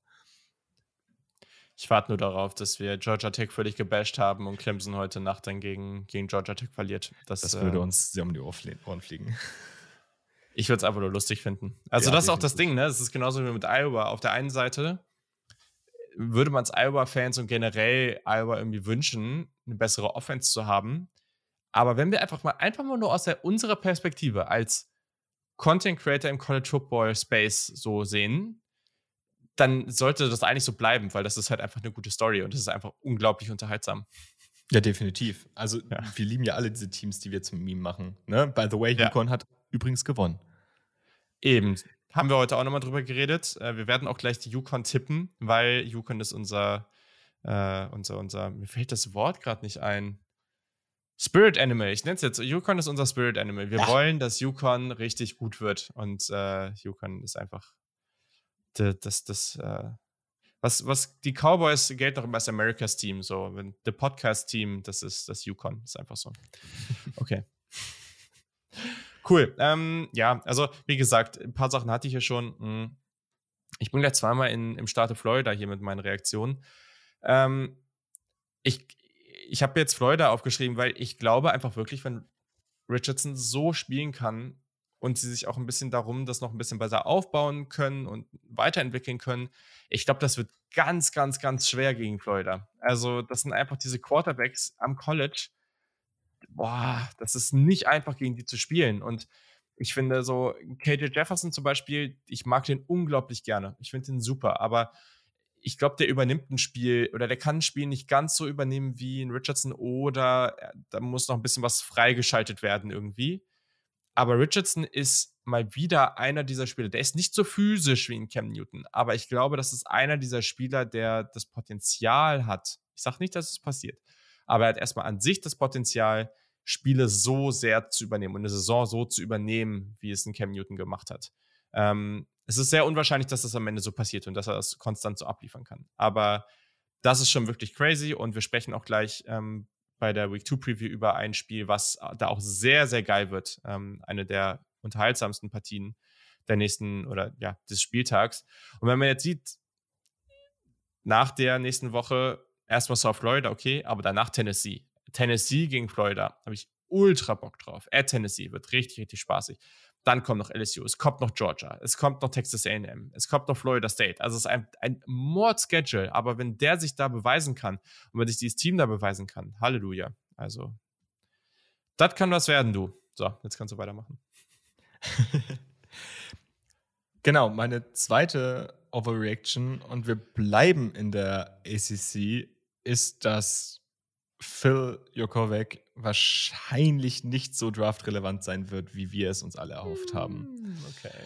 Ich warte nur darauf, dass wir Georgia Tech völlig gebasht haben und Clemson heute Nacht dann gegen, gegen Georgia Tech verliert. Das, Das äh, würde uns sehr um die Ohren fliegen. Ich würde es einfach nur lustig finden. Also, Ja, das ist auch das. Ding, ne? Es ist genauso wie mit Iowa. Auf der einen Seite würde man es Iowa-Fans und generell Iowa irgendwie wünschen, eine bessere Offense zu haben. Aber wenn wir einfach mal, einfach mal nur aus der, unserer Perspektive als Content Creator im College Football Space so sehen, dann sollte das eigentlich so bleiben, weil das ist halt einfach eine gute Story und es ist einfach unglaublich unterhaltsam. Ja, definitiv. Also Ja. wir lieben ja alle diese Teams, die wir zum Meme machen. Ne? By the way, Ja. Yukon hat übrigens gewonnen. Eben. Haben wir heute auch nochmal drüber geredet. Äh, wir werden auch gleich die Yukon tippen, weil Yukon ist unser, äh, unser, unser, mir fällt das Wort gerade nicht ein. Spirit Animal, ich nenne es jetzt. Yukon ist unser Spirit Animal. Wir Ja. wollen, dass Yukon richtig gut wird. Und äh, Yukon ist einfach das, das, äh, was, was die Cowboys gelten noch immer als Americas Team. So, wenn the Podcast Team, das ist das Yukon. Ist einfach so. Okay. Cool. Ähm, ja, also wie gesagt, ein paar Sachen hatte ich ja schon. Hm. Ich bin gleich zweimal in, im Staate Florida hier mit meinen Reaktionen. Ähm, ich ich habe jetzt Florida aufgeschrieben, weil ich glaube einfach wirklich, wenn Richardson so spielen kann und sie sich auch ein bisschen darum das noch ein bisschen besser aufbauen können und weiterentwickeln können, ich glaube, das wird ganz, ganz, ganz schwer gegen Florida. Also, das sind einfach diese Quarterbacks am College. Boah, das ist nicht einfach gegen die zu spielen. Und ich finde so, KJ Jefferson zum Beispiel, ich mag den unglaublich gerne. Ich finde den super, aber ich glaube, der übernimmt ein Spiel oder der kann ein Spiel nicht ganz so übernehmen wie ein Richardson oder äh, da muss noch ein bisschen was freigeschaltet werden irgendwie. Aber Richardson ist mal wieder einer dieser Spieler. Der ist nicht so physisch wie ein Cam Newton, aber ich glaube, das ist einer dieser Spieler, der das Potenzial hat. Ich sage nicht, dass es passiert, aber er hat erstmal an sich das Potenzial, Spiele so sehr zu übernehmen und eine Saison so zu übernehmen, wie es ein Cam Newton gemacht hat. Ähm, es ist sehr unwahrscheinlich, dass das am Ende so passiert und dass er das konstant so abliefern kann. Aber das ist schon wirklich crazy und wir sprechen auch gleich ähm, bei der Week 2 Preview über ein Spiel, was da auch sehr, sehr geil wird. Ähm, eine der unterhaltsamsten Partien der nächsten oder ja, des Spieltags. Und wenn man jetzt sieht, nach der nächsten Woche erstmal South Florida, okay, aber danach Tennessee. Tennessee gegen Florida, habe ich ultra Bock drauf. At Tennessee wird richtig, richtig spaßig. Dann kommt noch LSU, es kommt noch Georgia, es kommt noch Texas AM, es kommt noch Florida State. Also es ist ein, ein Mord-Schedule, aber wenn der sich da beweisen kann und wenn sich dieses Team da beweisen kann, Halleluja. Also, das kann was werden, du. So, jetzt kannst du weitermachen. genau, meine zweite Overreaction und wir bleiben in der ACC ist, dass Phil Jokovic wahrscheinlich nicht so draftrelevant sein wird, wie wir es uns alle erhofft haben. Hm, okay.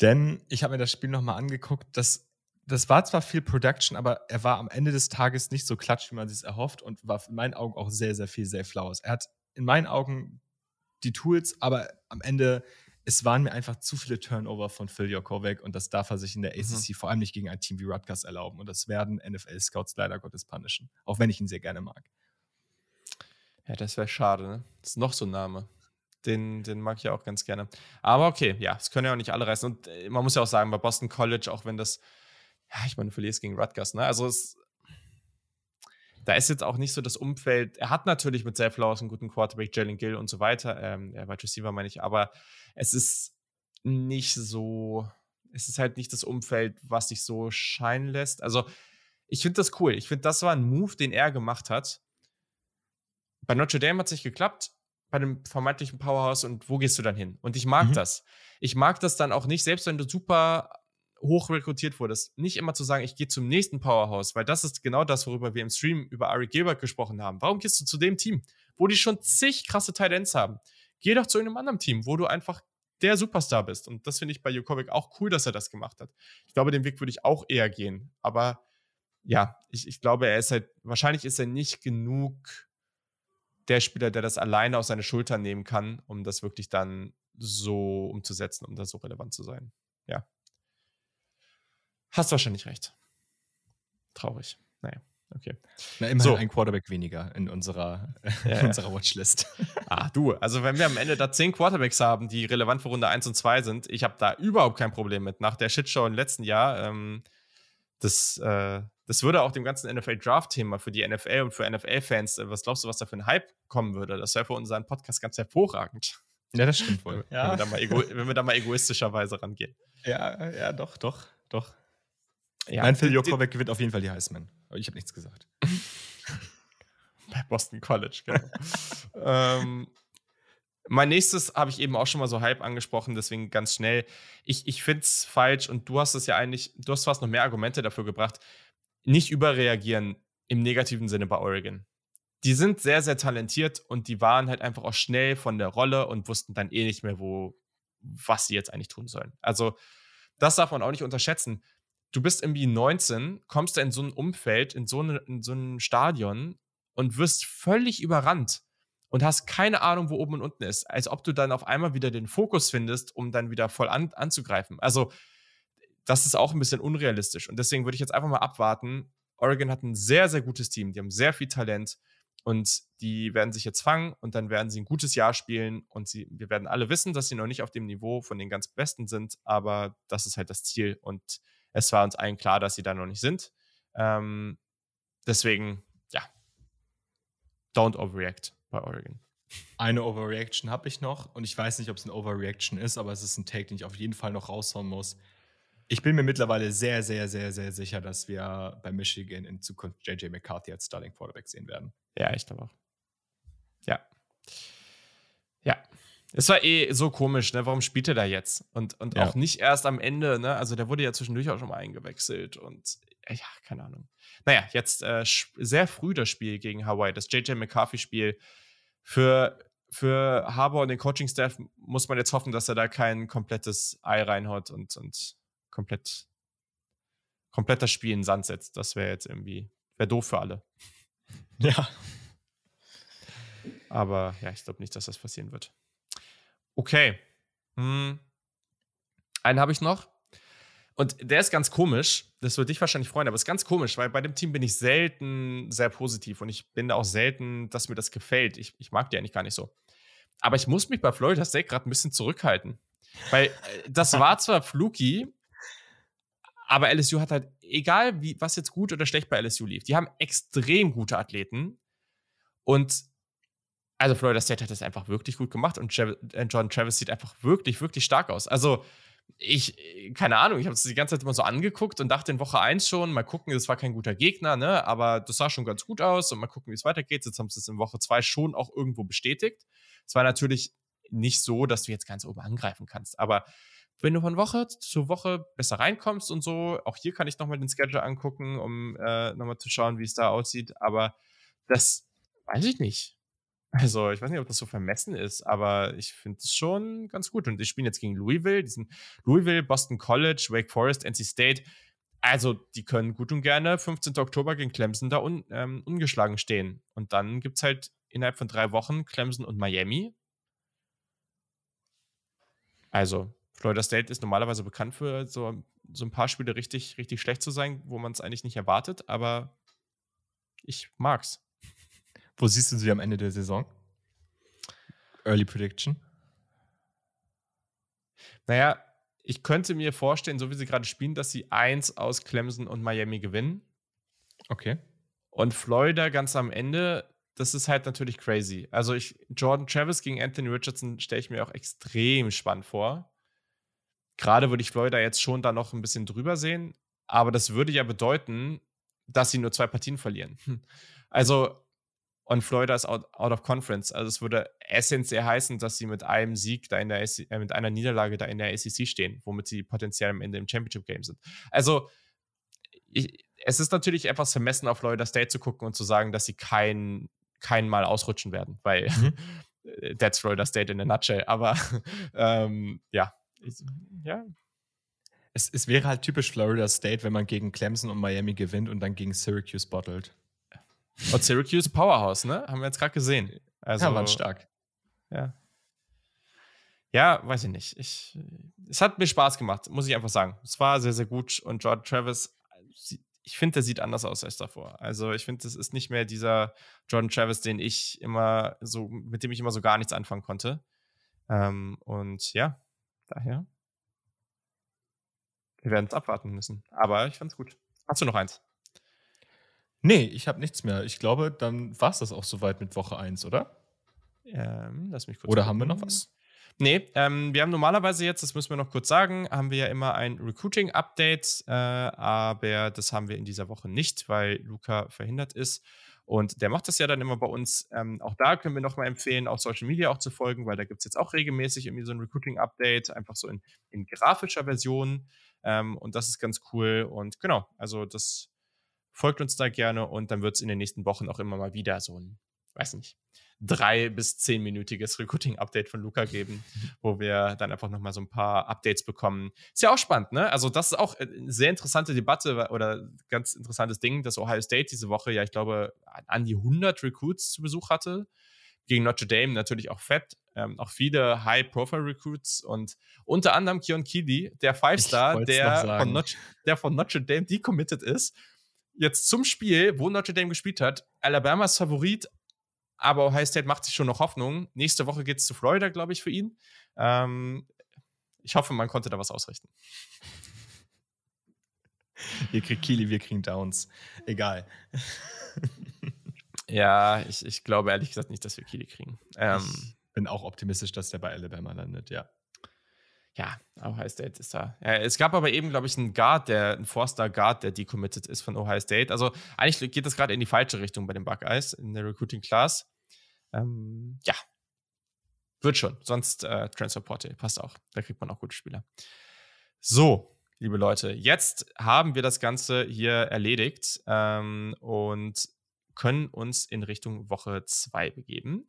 Denn ich habe mir das Spiel nochmal angeguckt. Das, das war zwar viel Production, aber er war am Ende des Tages nicht so klatsch, wie man sich erhofft und war in meinen Augen auch sehr, sehr viel sehr Flowers. Er hat in meinen Augen die Tools, aber am Ende, es waren mir einfach zu viele Turnover von Phil Jokovic und das darf er sich in der ACC mhm. vor allem nicht gegen ein Team wie Rutgers erlauben. Und das werden NFL-Scouts leider Gottes punishen, auch wenn ich ihn sehr gerne mag. Ja, das wäre schade, ne? Das ist noch so ein Name. Den, den mag ich ja auch ganz gerne. Aber okay, ja, es können ja auch nicht alle reißen. Und äh, man muss ja auch sagen, bei Boston College, auch wenn das, ja, ich meine, du verlierst gegen Rutgers, ne? Also es, da ist jetzt auch nicht so das Umfeld. Er hat natürlich mit Zay Flowers einen guten Quarterback, Jalen Gill und so weiter. Ähm, er war Receiver, meine ich, aber es ist nicht so, es ist halt nicht das Umfeld, was sich so scheinen lässt. Also, ich finde das cool. Ich finde, das war ein Move, den er gemacht hat bei Notre Dame hat es nicht geklappt, bei dem vermeintlichen Powerhouse und wo gehst du dann hin? Und ich mag mhm. das. Ich mag das dann auch nicht, selbst wenn du super hoch rekrutiert wurdest, nicht immer zu sagen, ich gehe zum nächsten Powerhouse, weil das ist genau das, worüber wir im Stream über Ari Gilbert gesprochen haben. Warum gehst du zu dem Team, wo die schon zig krasse Titans haben? Geh doch zu einem anderen Team, wo du einfach der Superstar bist. Und das finde ich bei Jokovic auch cool, dass er das gemacht hat. Ich glaube, den Weg würde ich auch eher gehen. Aber ja, ich, ich glaube, er ist halt, wahrscheinlich ist er nicht genug der Spieler, der das alleine auf seine Schultern nehmen kann, um das wirklich dann so umzusetzen, um da so relevant zu sein. Ja. Hast wahrscheinlich recht. Traurig. Naja, okay. Na, immerhin so. ein Quarterback weniger in unserer, ja, in unserer Watchlist. Ah, du, also wenn wir am Ende da zehn Quarterbacks haben, die relevant für Runde 1 und 2 sind, ich habe da überhaupt kein Problem mit. Nach der Shitshow im letzten Jahr, ähm, das, äh, das würde auch dem ganzen NFL-Draft-Thema für die NFL und für NFL-Fans, äh, was glaubst du, was da für ein Hype kommen würde? Das wäre für unseren Podcast ganz hervorragend. Ja, das stimmt wohl. ja. wenn, wir da mal ego wenn wir da mal egoistischerweise rangehen. Ja, ja, doch, doch, doch. Ja, mein Phil Jokovic gewinnt auf jeden Fall die Heisman. Aber ich habe nichts gesagt. Bei Boston College, genau. ähm, mein nächstes habe ich eben auch schon mal so halb angesprochen, deswegen ganz schnell. Ich, ich finde es falsch und du hast es ja eigentlich, du hast fast noch mehr Argumente dafür gebracht, nicht überreagieren im negativen Sinne bei Oregon. Die sind sehr, sehr talentiert und die waren halt einfach auch schnell von der Rolle und wussten dann eh nicht mehr, wo, was sie jetzt eigentlich tun sollen. Also, das darf man auch nicht unterschätzen. Du bist irgendwie 19, kommst da in so ein Umfeld, in so, eine, in so ein Stadion und wirst völlig überrannt und hast keine Ahnung, wo oben und unten ist. Als ob du dann auf einmal wieder den Fokus findest, um dann wieder voll an, anzugreifen. Also, das ist auch ein bisschen unrealistisch. Und deswegen würde ich jetzt einfach mal abwarten. Oregon hat ein sehr, sehr gutes Team. Die haben sehr viel Talent und die werden sich jetzt fangen und dann werden sie ein gutes Jahr spielen und sie, wir werden alle wissen, dass sie noch nicht auf dem Niveau von den ganz Besten sind, aber das ist halt das Ziel und es war uns allen klar, dass sie da noch nicht sind. Ähm, deswegen, ja, don't overreact bei Oregon. Eine Overreaction habe ich noch und ich weiß nicht, ob es eine Overreaction ist, aber es ist ein Take, den ich auf jeden Fall noch raushauen muss. Ich bin mir mittlerweile sehr, sehr, sehr, sehr sicher, dass wir bei Michigan in Zukunft JJ McCarthy als Starting Quarterback sehen werden. Ja, ich glaube auch. Ja. Es war eh so komisch, ne? Warum spielt er da jetzt? Und, und ja. auch nicht erst am Ende, ne? Also der wurde ja zwischendurch auch schon mal eingewechselt und ja, keine Ahnung. Naja, jetzt äh, sehr früh das Spiel gegen Hawaii, das JJ McCarthy-Spiel. Für, für Harbour und den Coaching-Staff muss man jetzt hoffen, dass er da kein komplettes Ei reinhaut und, und komplett, komplett das Spiel in den Sand setzt. Das wäre jetzt irgendwie, wäre doof für alle. Ja. Aber ja, ich glaube nicht, dass das passieren wird. Okay. Hm. Einen habe ich noch. Und der ist ganz komisch. Das würde dich wahrscheinlich freuen, aber es ist ganz komisch, weil bei dem Team bin ich selten sehr positiv und ich bin da auch selten, dass mir das gefällt. Ich, ich mag die eigentlich gar nicht so. Aber ich muss mich bei Florida State gerade ein bisschen zurückhalten. Weil das war zwar fluky, aber LSU hat halt, egal wie, was jetzt gut oder schlecht bei LSU lief, die haben extrem gute Athleten und also Florida State hat das einfach wirklich gut gemacht und äh, Jordan Travis sieht einfach wirklich, wirklich stark aus. Also ich, keine Ahnung, ich habe es die ganze Zeit immer so angeguckt und dachte in Woche 1 schon, mal gucken, das war kein guter Gegner, ne? Aber das sah schon ganz gut aus und mal gucken, wie es weitergeht. Jetzt haben sie es in Woche 2 schon auch irgendwo bestätigt. Es war natürlich nicht so, dass du jetzt ganz oben angreifen kannst, aber wenn du von Woche zu Woche besser reinkommst und so, auch hier kann ich nochmal den Schedule angucken, um äh, nochmal zu schauen, wie es da aussieht, aber das weiß ich nicht. Also, ich weiß nicht, ob das so vermessen ist, aber ich finde es schon ganz gut. Und die spielen jetzt gegen Louisville, diesen Louisville, Boston College, Wake Forest, NC State. Also, die können gut und gerne 15. Oktober gegen Clemson da un, ähm, ungeschlagen stehen. Und dann gibt es halt innerhalb von drei Wochen Clemson und Miami. Also, Florida State ist normalerweise bekannt für so, so ein paar Spiele richtig, richtig schlecht zu sein, wo man es eigentlich nicht erwartet, aber ich mag's. Wo siehst du sie am Ende der Saison? Early Prediction? Naja, ich könnte mir vorstellen, so wie sie gerade spielen, dass sie eins aus Clemson und Miami gewinnen. Okay. Und Florida ganz am Ende, das ist halt natürlich crazy. Also ich, Jordan Travis gegen Anthony Richardson stelle ich mir auch extrem spannend vor. Gerade würde ich Florida jetzt schon da noch ein bisschen drüber sehen, aber das würde ja bedeuten, dass sie nur zwei Partien verlieren. Also und Florida ist out, out, of conference. Also es würde essentiell heißen, dass sie mit einem Sieg da in der äh, mit einer Niederlage da in der SEC stehen, womit sie potenziell am Ende im Championship Game sind. Also ich, es ist natürlich etwas vermessen, auf Florida State zu gucken und zu sagen, dass sie kein, kein Mal ausrutschen werden, weil mhm. that's Florida State in a nutshell. Aber ähm, ja, ich, ja. Es, es wäre halt typisch Florida State, wenn man gegen Clemson und Miami gewinnt und dann gegen Syracuse bottelt. Und Syracuse Powerhouse, ne? Haben wir jetzt gerade gesehen. Also, ja, waren stark. Ja. Ja, weiß ich nicht. Ich, es hat mir Spaß gemacht, muss ich einfach sagen. Es war sehr, sehr gut. Und Jordan Travis, ich finde, der sieht anders aus als davor. Also, ich finde, das ist nicht mehr dieser Jordan Travis, den ich immer so, mit dem ich immer so gar nichts anfangen konnte. Ähm, und ja, daher. Wir werden es abwarten müssen. Aber ich fand's gut. Hast du noch eins? Nee, ich habe nichts mehr. Ich glaube, dann war es das auch soweit mit Woche 1, oder? Ähm, lass mich kurz. Oder gucken. haben wir noch was? Nee, ähm, wir haben normalerweise jetzt, das müssen wir noch kurz sagen, haben wir ja immer ein Recruiting-Update, äh, aber das haben wir in dieser Woche nicht, weil Luca verhindert ist. Und der macht das ja dann immer bei uns. Ähm, auch da können wir nochmal empfehlen, auf Social Media auch zu folgen, weil da gibt es jetzt auch regelmäßig irgendwie so ein Recruiting-Update, einfach so in, in grafischer Version. Ähm, und das ist ganz cool. Und genau, also das Folgt uns da gerne und dann wird es in den nächsten Wochen auch immer mal wieder so ein, weiß nicht, drei- bis zehnminütiges Recruiting-Update von Luca geben, wo wir dann einfach nochmal so ein paar Updates bekommen. Ist ja auch spannend, ne? Also, das ist auch eine sehr interessante Debatte oder ganz interessantes Ding, dass Ohio State diese Woche ja, ich glaube, an die 100 Recruits zu Besuch hatte. Gegen Notre Dame natürlich auch fett. Ähm, auch viele High-Profile-Recruits und unter anderem Keon Keeley, der Five-Star, der, von der von Notre Dame decommitted ist jetzt zum Spiel, wo Notre Dame gespielt hat. Alabamas Favorit, aber Ohio State macht sich schon noch Hoffnung. Nächste Woche geht es zu Florida, glaube ich, für ihn. Ähm, ich hoffe, man konnte da was ausrichten. Ihr kriegt Kili, wir kriegen Downs. Egal. ja, ich, ich glaube ehrlich gesagt nicht, dass wir Kili kriegen. Ähm, ich bin auch optimistisch, dass der bei Alabama landet, ja ja, Ohio State ist da. Ja, es gab aber eben, glaube ich, einen Guard, der, ein Forster Guard, der decommitted ist von Ohio State. Also eigentlich geht das gerade in die falsche Richtung bei den Buckeyes in der Recruiting Class. Ähm, ja, wird schon. Sonst äh, Transfer Portal passt auch. Da kriegt man auch gute Spieler. So, liebe Leute, jetzt haben wir das Ganze hier erledigt ähm, und können uns in Richtung Woche 2 begeben.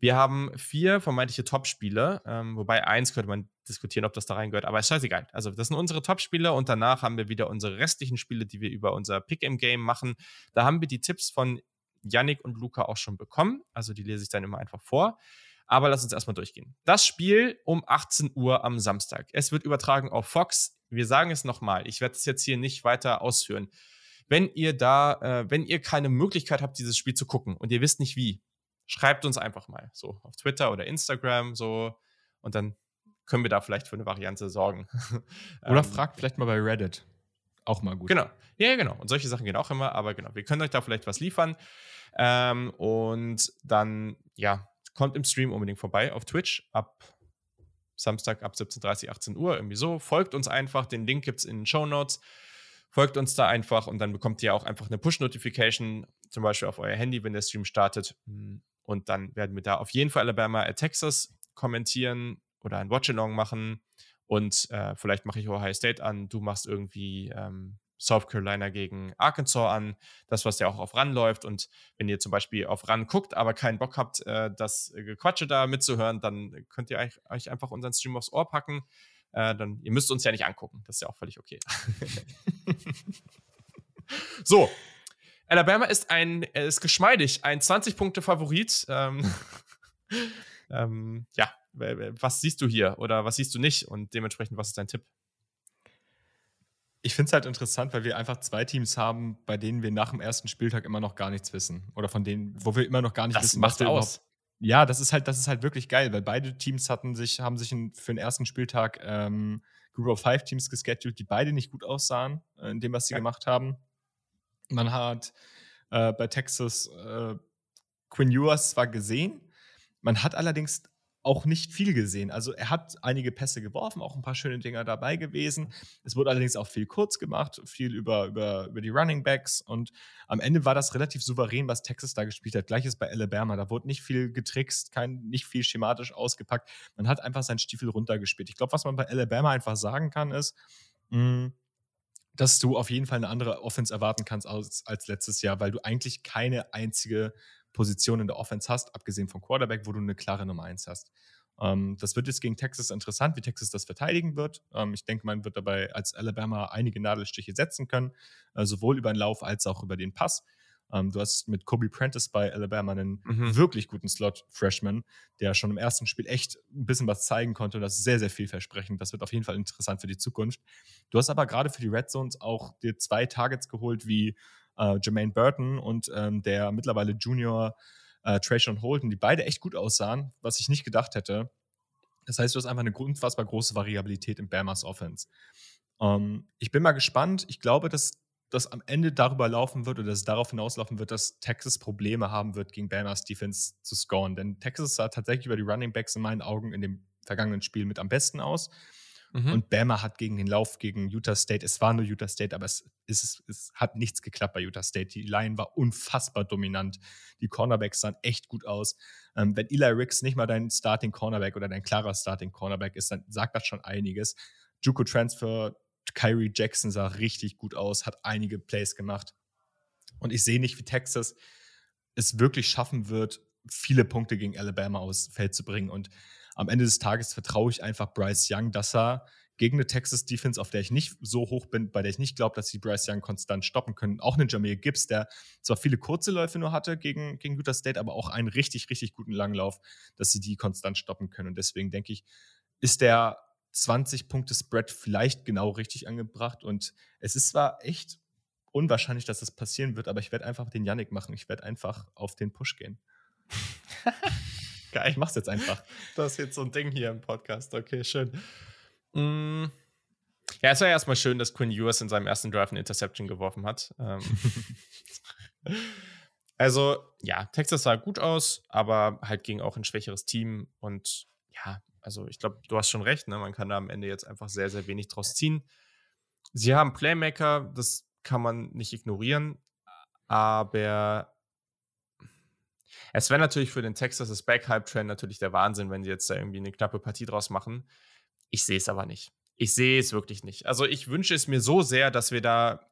Wir haben vier vermeintliche Top-Spiele, ähm, wobei eins könnte man diskutieren, ob das da reingehört, aber ist scheißegal. Also, das sind unsere Top-Spiele und danach haben wir wieder unsere restlichen Spiele, die wir über unser Pick-Im-Game machen. Da haben wir die Tipps von Yannick und Luca auch schon bekommen. Also, die lese ich dann immer einfach vor. Aber lass uns erstmal durchgehen. Das Spiel um 18 Uhr am Samstag. Es wird übertragen auf Fox. Wir sagen es nochmal. Ich werde es jetzt hier nicht weiter ausführen. Wenn ihr da, äh, wenn ihr keine Möglichkeit habt, dieses Spiel zu gucken und ihr wisst nicht wie, schreibt uns einfach mal so auf Twitter oder Instagram so und dann können wir da vielleicht für eine Variante sorgen. Oder ähm, fragt vielleicht mal bei Reddit. Auch mal gut. Genau. Ja, genau. Und solche Sachen gehen auch immer, aber genau, wir können euch da vielleicht was liefern. Ähm, und dann, ja, kommt im Stream unbedingt vorbei auf Twitch ab Samstag ab 17.30, 18 Uhr, irgendwie so. Folgt uns einfach, den Link gibt es in den Show Notes. Folgt uns da einfach und dann bekommt ihr auch einfach eine Push-Notification, zum Beispiel auf euer Handy, wenn der Stream startet. Und dann werden wir da auf jeden Fall Alabama at Texas kommentieren oder ein Watch-Along machen. Und äh, vielleicht mache ich Ohio State an, du machst irgendwie ähm, South Carolina gegen Arkansas an, das, was ja auch auf RAN läuft. Und wenn ihr zum Beispiel auf RAN guckt, aber keinen Bock habt, äh, das Gequatsche da mitzuhören, dann könnt ihr euch einfach unseren Stream aufs Ohr packen. Äh, dann, ihr müsst uns ja nicht angucken, das ist ja auch völlig okay. so, Alabama ist ein, ist geschmeidig, ein 20-Punkte-Favorit. Ähm, ähm, ja, was siehst du hier oder was siehst du nicht? Und dementsprechend, was ist dein Tipp? Ich finde es halt interessant, weil wir einfach zwei Teams haben, bei denen wir nach dem ersten Spieltag immer noch gar nichts wissen. Oder von denen, wo wir immer noch gar nicht das wissen, was wir aus. Ja, das ist halt, das ist halt wirklich geil, weil beide Teams hatten sich, haben sich in, für den ersten Spieltag ähm, Group of Five Teams gescheduled, die beide nicht gut aussahen äh, in dem, was sie ja. gemacht haben. Man hat äh, bei Texas äh, Quinn Ewers zwar gesehen, man hat allerdings auch nicht viel gesehen. Also er hat einige Pässe geworfen, auch ein paar schöne Dinger dabei gewesen. Es wurde allerdings auch viel kurz gemacht, viel über, über, über die Running Backs und am Ende war das relativ souverän, was Texas da gespielt hat. Gleiches bei Alabama, da wurde nicht viel getrickst, kein, nicht viel schematisch ausgepackt. Man hat einfach seinen Stiefel runtergespielt. Ich glaube, was man bei Alabama einfach sagen kann, ist, mh, hm, dass du auf jeden Fall eine andere Offense erwarten kannst als, als letztes Jahr, weil du eigentlich keine einzige Position in der Offense hast, abgesehen vom Quarterback, wo du eine klare Nummer 1 hast. Ähm, das wird jetzt gegen Texas interessant, wie Texas das verteidigen wird. Ähm, ich denke, man wird dabei als Alabama einige Nadelstiche setzen können, äh, sowohl über den Lauf als auch über den Pass. Ähm, du hast mit Kobe Prentice bei Alabama einen mhm. wirklich guten Slot-Freshman, der schon im ersten Spiel echt ein bisschen was zeigen konnte und das ist sehr, sehr vielversprechend. Das wird auf jeden Fall interessant für die Zukunft. Du hast aber gerade für die Red Zones auch dir zwei Targets geholt, wie äh, Jermaine Burton und ähm, der mittlerweile Junior äh, Trayshawn Holden, die beide echt gut aussahen, was ich nicht gedacht hätte. Das heißt, du hast einfach eine unfassbar große Variabilität im Bamas Offense. Ähm, ich bin mal gespannt. Ich glaube, dass das am Ende darüber laufen wird oder dass es darauf hinauslaufen wird, dass Texas Probleme haben wird, gegen Bamas Defense zu scoren. Denn Texas sah tatsächlich über die Running Backs in meinen Augen in dem vergangenen Spiel mit am besten aus. Mhm. Und Bama hat gegen den Lauf gegen Utah State, es war nur Utah State, aber es, es, es hat nichts geklappt bei Utah State. Die Line war unfassbar dominant. Die Cornerbacks sahen echt gut aus. Ähm, wenn Eli Ricks nicht mal dein Starting Cornerback oder dein klarer Starting Cornerback ist, dann sagt das schon einiges. Juco Transfer, Kyrie Jackson sah richtig gut aus, hat einige Plays gemacht. Und ich sehe nicht, wie Texas es wirklich schaffen wird, viele Punkte gegen Alabama aufs Feld zu bringen. Und am Ende des Tages vertraue ich einfach Bryce Young, dass er gegen eine Texas Defense, auf der ich nicht so hoch bin, bei der ich nicht glaube, dass sie Bryce Young konstant stoppen können. Auch einen Jamil Gibbs, der zwar viele kurze Läufe nur hatte gegen, gegen Utah State, aber auch einen richtig, richtig guten Langlauf, dass sie die konstant stoppen können. Und deswegen denke ich, ist der 20-Punkte-Spread vielleicht genau richtig angebracht. Und es ist zwar echt unwahrscheinlich, dass das passieren wird, aber ich werde einfach den Yannick machen. Ich werde einfach auf den Push gehen. Geil. Ich mach's jetzt einfach. Das ist jetzt so ein Ding hier im Podcast. Okay, schön. Mm. Ja, es war erstmal schön, dass Quinn Ewers in seinem ersten Drive eine Interception geworfen hat. Ähm. also, ja, Texas sah gut aus, aber halt ging auch ein schwächeres Team. Und ja, also ich glaube, du hast schon recht, ne? man kann da am Ende jetzt einfach sehr, sehr wenig draus ziehen. Sie haben Playmaker, das kann man nicht ignorieren, aber es wäre natürlich für den Texas Back-Hype-Trend natürlich der Wahnsinn, wenn sie jetzt da irgendwie eine knappe Partie draus machen. Ich sehe es aber nicht. Ich sehe es wirklich nicht. Also ich wünsche es mir so sehr, dass wir da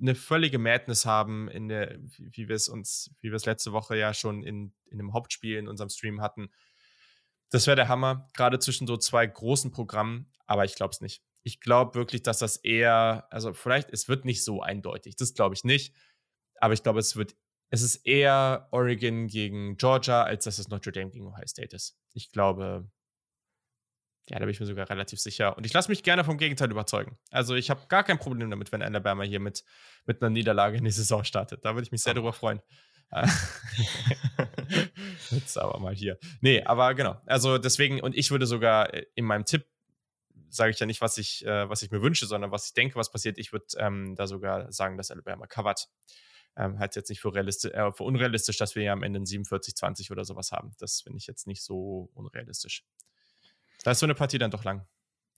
eine völlige Madness haben, in der, wie wir es uns, wie wir es letzte Woche ja schon in, in dem Hauptspiel in unserem Stream hatten. Das wäre der Hammer, gerade zwischen so zwei großen Programmen, aber ich glaube es nicht. Ich glaube wirklich, dass das eher, also vielleicht, es wird nicht so eindeutig, das glaube ich nicht, aber ich glaube, es wird es ist eher Oregon gegen Georgia, als dass es Notre Dame gegen Ohio State ist. Ich glaube, ja, da bin ich mir sogar relativ sicher. Und ich lasse mich gerne vom Gegenteil überzeugen. Also ich habe gar kein Problem damit, wenn Alabama hier mit, mit einer Niederlage in die Saison startet. Da würde ich mich sehr oh. darüber freuen. Jetzt aber mal hier. Nee, aber genau. Also deswegen, und ich würde sogar äh, in meinem Tipp, sage ich ja nicht, was ich, äh, was ich mir wünsche, sondern was ich denke, was passiert. Ich würde ähm, da sogar sagen, dass Alabama covert. Ähm, halte es jetzt nicht für, äh, für unrealistisch, dass wir ja am Ende ein 47-20 oder sowas haben. Das finde ich jetzt nicht so unrealistisch. Da ist so eine Partie dann doch lang.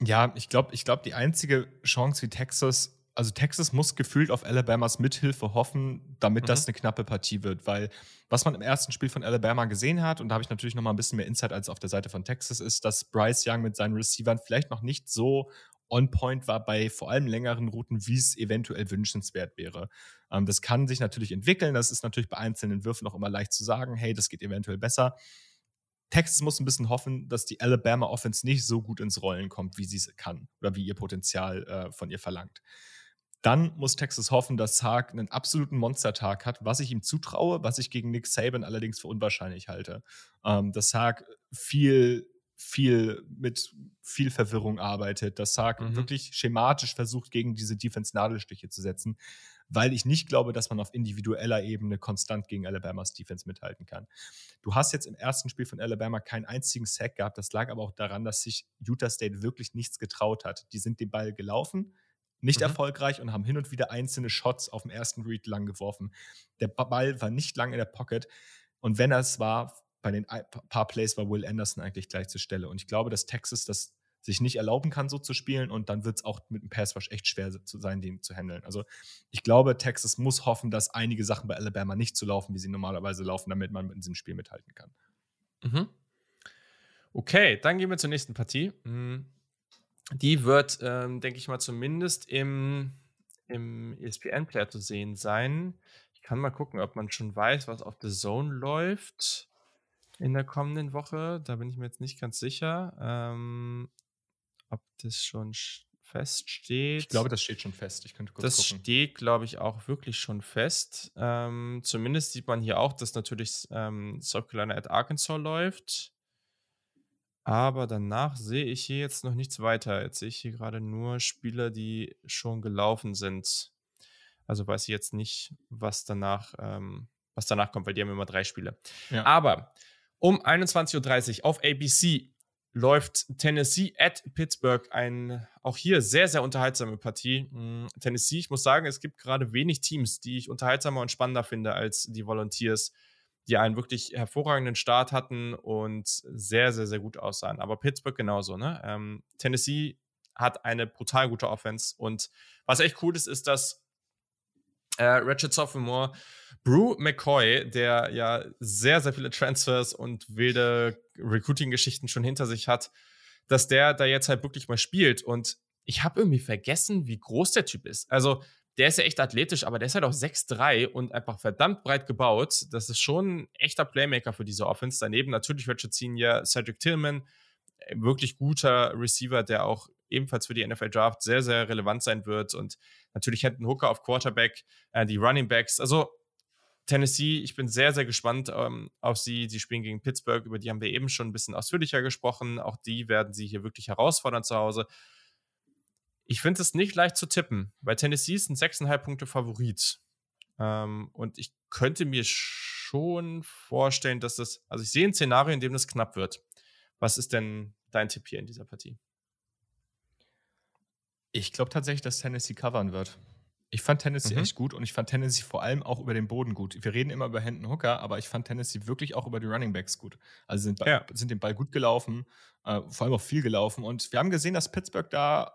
Ja, ich glaube, ich glaub, die einzige Chance wie Texas also Texas muss gefühlt auf Alabamas Mithilfe hoffen, damit mhm. das eine knappe Partie wird, weil was man im ersten Spiel von Alabama gesehen hat, und da habe ich natürlich noch mal ein bisschen mehr Insight als auf der Seite von Texas, ist, dass Bryce Young mit seinen Receivern vielleicht noch nicht so on point war bei vor allem längeren Routen, wie es eventuell wünschenswert wäre. Ähm, das kann sich natürlich entwickeln, das ist natürlich bei einzelnen Würfen auch immer leicht zu sagen, hey, das geht eventuell besser. Texas muss ein bisschen hoffen, dass die Alabama Offense nicht so gut ins Rollen kommt, wie sie es kann oder wie ihr Potenzial äh, von ihr verlangt. Dann muss Texas hoffen, dass Sark einen absoluten Monstertag hat, was ich ihm zutraue, was ich gegen Nick Saban allerdings für unwahrscheinlich halte. Ähm, dass Sark viel, viel mit viel Verwirrung arbeitet, dass Sark mhm. wirklich schematisch versucht, gegen diese Defense-Nadelstiche zu setzen, weil ich nicht glaube, dass man auf individueller Ebene konstant gegen Alabamas Defense mithalten kann. Du hast jetzt im ersten Spiel von Alabama keinen einzigen Sack gehabt. Das lag aber auch daran, dass sich Utah State wirklich nichts getraut hat. Die sind den Ball gelaufen nicht mhm. erfolgreich und haben hin und wieder einzelne Shots auf dem ersten Read lang geworfen. Der Ball war nicht lang in der Pocket und wenn er es war, bei den paar Plays war Will Anderson eigentlich gleich zur Stelle. Und ich glaube, dass Texas das sich nicht erlauben kann, so zu spielen und dann wird es auch mit dem Pass Rush echt schwer zu sein, den zu handeln. Also ich glaube, Texas muss hoffen, dass einige Sachen bei Alabama nicht so laufen, wie sie normalerweise laufen, damit man in diesem Spiel mithalten kann. Mhm. Okay, dann gehen wir zur nächsten Partie. Mhm. Die wird, ähm, denke ich mal, zumindest im, im ESPN-Player zu sehen sein. Ich kann mal gucken, ob man schon weiß, was auf The Zone läuft in der kommenden Woche. Da bin ich mir jetzt nicht ganz sicher, ähm, ob das schon feststeht. Ich glaube, das steht schon fest. Ich könnte kurz das gucken. Das steht, glaube ich, auch wirklich schon fest. Ähm, zumindest sieht man hier auch, dass natürlich ähm, South Carolina at Arkansas läuft. Aber danach sehe ich hier jetzt noch nichts weiter. Jetzt sehe ich hier gerade nur Spieler, die schon gelaufen sind. Also weiß ich jetzt nicht, was danach, ähm, was danach kommt, weil die haben immer drei Spiele. Ja. Aber um 21.30 Uhr auf ABC läuft Tennessee at Pittsburgh. Ein auch hier sehr, sehr unterhaltsame Partie. Hm, Tennessee, ich muss sagen, es gibt gerade wenig Teams, die ich unterhaltsamer und spannender finde als die Volunteers die einen wirklich hervorragenden Start hatten und sehr, sehr, sehr gut aussahen. Aber Pittsburgh genauso, ne? Ähm, Tennessee hat eine brutal gute Offense und was echt cool ist, ist, dass äh, Ratchet Sophomore Brew McCoy, der ja sehr, sehr viele Transfers und wilde Recruiting-Geschichten schon hinter sich hat, dass der da jetzt halt wirklich mal spielt. Und ich habe irgendwie vergessen, wie groß der Typ ist. Also der ist ja echt athletisch, aber der ist halt auch 6'3 und einfach verdammt breit gebaut. Das ist schon ein echter Playmaker für diese Offense. Daneben natürlich Richard Senior, Cedric Tillman, äh, wirklich guter Receiver, der auch ebenfalls für die NFL Draft sehr, sehr relevant sein wird. Und natürlich Hendon Hooker auf Quarterback, äh, die Running Backs. Also Tennessee, ich bin sehr, sehr gespannt ähm, auf sie. Sie spielen gegen Pittsburgh, über die haben wir eben schon ein bisschen ausführlicher gesprochen. Auch die werden sie hier wirklich herausfordern zu Hause. Ich finde es nicht leicht zu tippen, weil Tennessee ist ein 6,5 Punkte Favorit. Ähm, und ich könnte mir schon vorstellen, dass das, also ich sehe ein Szenario, in dem das knapp wird. Was ist denn dein Tipp hier in dieser Partie? Ich glaube tatsächlich, dass Tennessee covern wird. Ich fand Tennessee mhm. echt gut und ich fand Tennessee vor allem auch über den Boden gut. Wir reden immer über Hendon Hooker, aber ich fand Tennessee wirklich auch über die Running Backs gut. Also sind, ja. sind den Ball gut gelaufen, äh, vor allem auch viel gelaufen. Und wir haben gesehen, dass Pittsburgh da